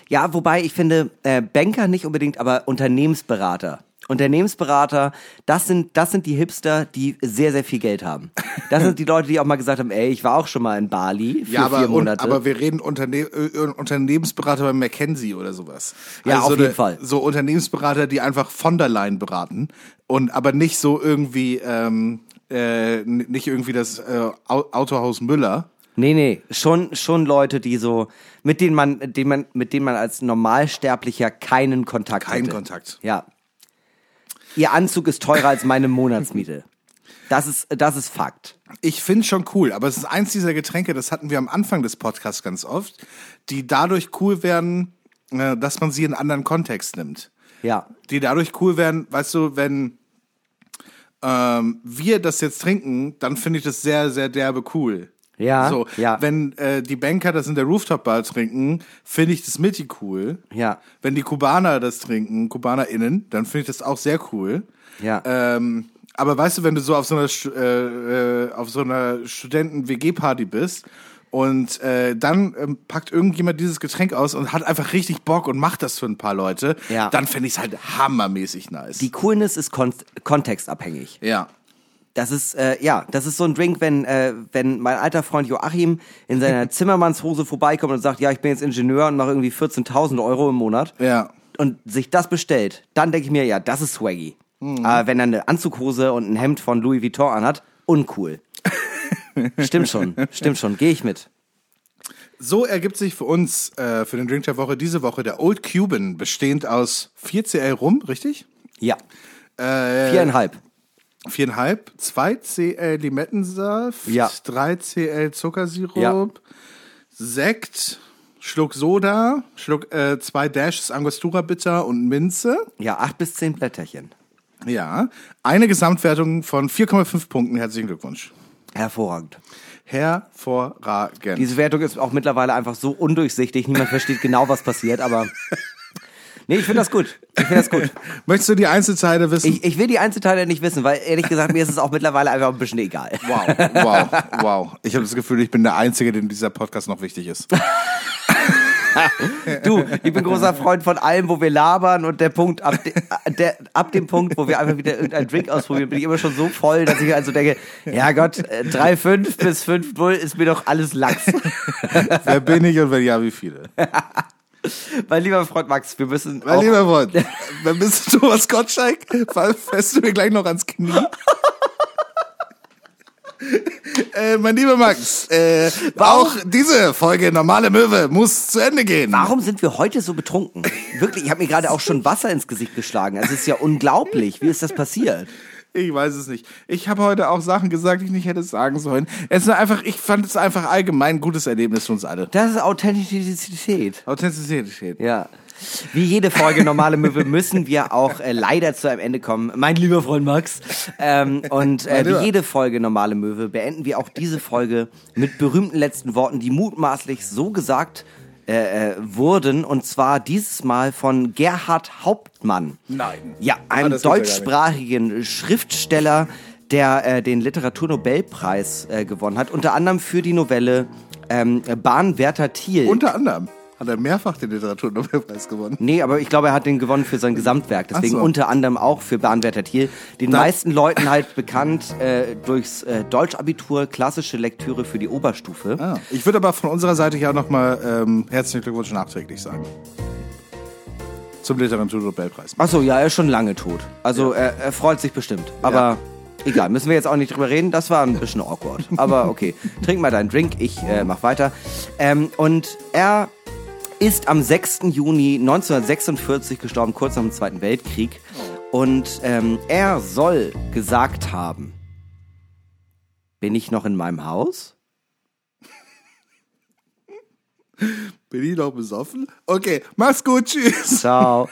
Ja, wobei ich finde, äh, Banker nicht unbedingt, aber Unternehmensberater. Unternehmensberater, das sind, das sind die Hipster, die sehr, sehr viel Geld haben. Das sind die Leute, die auch mal gesagt haben, ey, ich war auch schon mal in Bali für Ja, aber, vier Monate. aber wir reden Unterne äh, Unternehmensberater bei McKenzie oder sowas. Also Ja, auf so jeden eine- Fall. So Unternehmensberater, die einfach von der Leyen beraten und aber nicht so irgendwie, ähm, äh, nicht irgendwie das äh, Au- Autohaus Müller. Nee, nee, schon, schon Leute, die so, mit denen man, denen man, mit denen man als Normalsterblicher keinen Kontakt Keinen hätte. Kontakt. Ja. Ihr Anzug ist teurer als meine Monatsmiete. Das ist, das ist Fakt. Ich finde schon cool, aber es ist eins dieser Getränke, das hatten wir am Anfang des Podcasts ganz oft, die dadurch cool werden, äh, dass man sie in einen anderen Kontext nimmt. Ja. die dadurch cool werden, weißt du, wenn ähm, wir das jetzt trinken, dann finde ich das sehr, sehr derbe cool. Ja, So, ja. wenn äh, die Banker das in der Rooftop-Bar trinken, finde ich das mittig cool. Ja. Wenn die Kubaner das trinken, KubanerInnen, dann finde ich das auch sehr cool. Ja. Ähm, aber weißt du, wenn du so auf so einer, äh, äh, auf so einer Studenten-WG-Party bist und äh, dann ähm, packt irgendjemand dieses Getränk aus und hat einfach richtig Bock und macht das für ein paar Leute, Ja. dann finde ich es halt hammermäßig nice. Die Coolness ist kon kontextabhängig. ja. Das ist, äh, ja, das ist so ein Drink, wenn, äh, wenn mein alter Freund Joachim in seiner Zimmermannshose vorbeikommt und sagt, ja, ich bin jetzt Ingenieur und mache irgendwie 14.000 Euro im Monat Ja. und sich das bestellt, dann denke ich mir, ja, das ist swaggy. Aber wenn er eine Anzughose und ein Hemd von Louis Vuitton anhat, uncool. stimmt schon, stimmt schon, gehe ich mit. So ergibt sich für uns, äh, für den Drink der Woche, diese Woche der Old Cuban, bestehend aus 4CL Rum, richtig? Ja, Äh, viereinhalb. Viereinhalb, 2 CL Limettensaft, Ja. 3 CL Zuckersirup, Ja. Sekt, Schluck Soda, Schluck äh, zwei Dashes Angostura Bitter und Minze. Ja, acht bis zehn Blätterchen. Ja, eine Gesamtwertung von 4,5 Punkten. Herzlichen Glückwunsch. Hervorragend. Hervorragend. Diese Wertung ist auch mittlerweile einfach so undurchsichtig, niemand versteht genau, was passiert, aber. Nee, ich finde das gut. Ich finde das gut. Möchtest du die Einzelteile wissen? Ich, ich will die Einzelteile nicht wissen, weil ehrlich gesagt, mir ist es auch mittlerweile einfach ein bisschen egal. wow, wow, wow. Ich habe das Gefühl, ich bin der Einzige, dem dieser Podcast noch wichtig ist. Du, ich bin großer Freund von allem, wo wir labern und der Punkt, ab, de, der, ab dem Punkt, wo wir einfach wieder irgendeinen Drink ausprobieren, bin ich immer schon so voll, dass ich also denke, ja Gott, äh, 3,5 bis 5,0 ist mir doch alles Lachs. Wer bin ich und wenn ja, wie viele? mein lieber Freund Max, wir müssen Mein lieber Freund, wer bist du, Thomas Gottschalk? Fährst du mir gleich noch ans Knie? äh, mein lieber Max, äh, auch diese Folge Normale Möwe muss zu Ende gehen. Warum sind wir heute so betrunken? Wirklich, ich habe mir gerade auch schon Wasser ins Gesicht geschlagen. Es ist ja unglaublich. Wie ist das passiert? Ich weiß es nicht. Ich habe heute auch Sachen gesagt, die ich nicht hätte sagen sollen. Es ist einfach, ich fand es einfach allgemein ein gutes Erlebnis für uns alle. Das ist Authentizität. Authentizität. Ja. Wie jede Folge normale Möwe müssen wir auch äh, leider zu einem Ende kommen. Mein lieber Freund Max. Ähm, und äh, wie jede Folge normale Möwe beenden wir auch diese Folge mit berühmten letzten Worten, die mutmaßlich so gesagt äh, äh, wurden. Und zwar dieses Mal von Gerhard Hauptmann. Nein. Ja, einem Ah, deutschsprachigen Schriftsteller, der äh, den Literaturnobelpreis äh, gewonnen hat. Unter anderem für die Novelle Ähm, Bahnwärter Thiel. Unter anderem hat er mehrfach den Literaturnobelpreis gewonnen. Nee, aber ich glaube, er hat den gewonnen für sein Gesamtwerk. Deswegen so. unter anderem auch für Bahnwärter Thiel. Den Da- meisten Leuten halt bekannt äh, durchs äh, Deutschabitur, klassische Lektüre für die Oberstufe. Ah, ich würde aber von unserer Seite ja nochmal ähm, herzlichen Glückwunsch nachträglich sagen. Zum Literaturnobelpreis. Achso, ja, er ist schon lange tot. Also er, er freut sich bestimmt. Aber egal, müssen wir jetzt auch nicht drüber reden. Das war ein bisschen awkward. Aber okay, trink mal deinen Drink, ich äh, mach weiter. Ähm, und er ist am 6. Juni 1946 gestorben, kurz nach dem Zweiten Weltkrieg. Und ähm, er soll gesagt haben, bin ich noch in meinem Haus? Bin ich noch besoffen? Okay, mach's gut, tschüss. Ciao.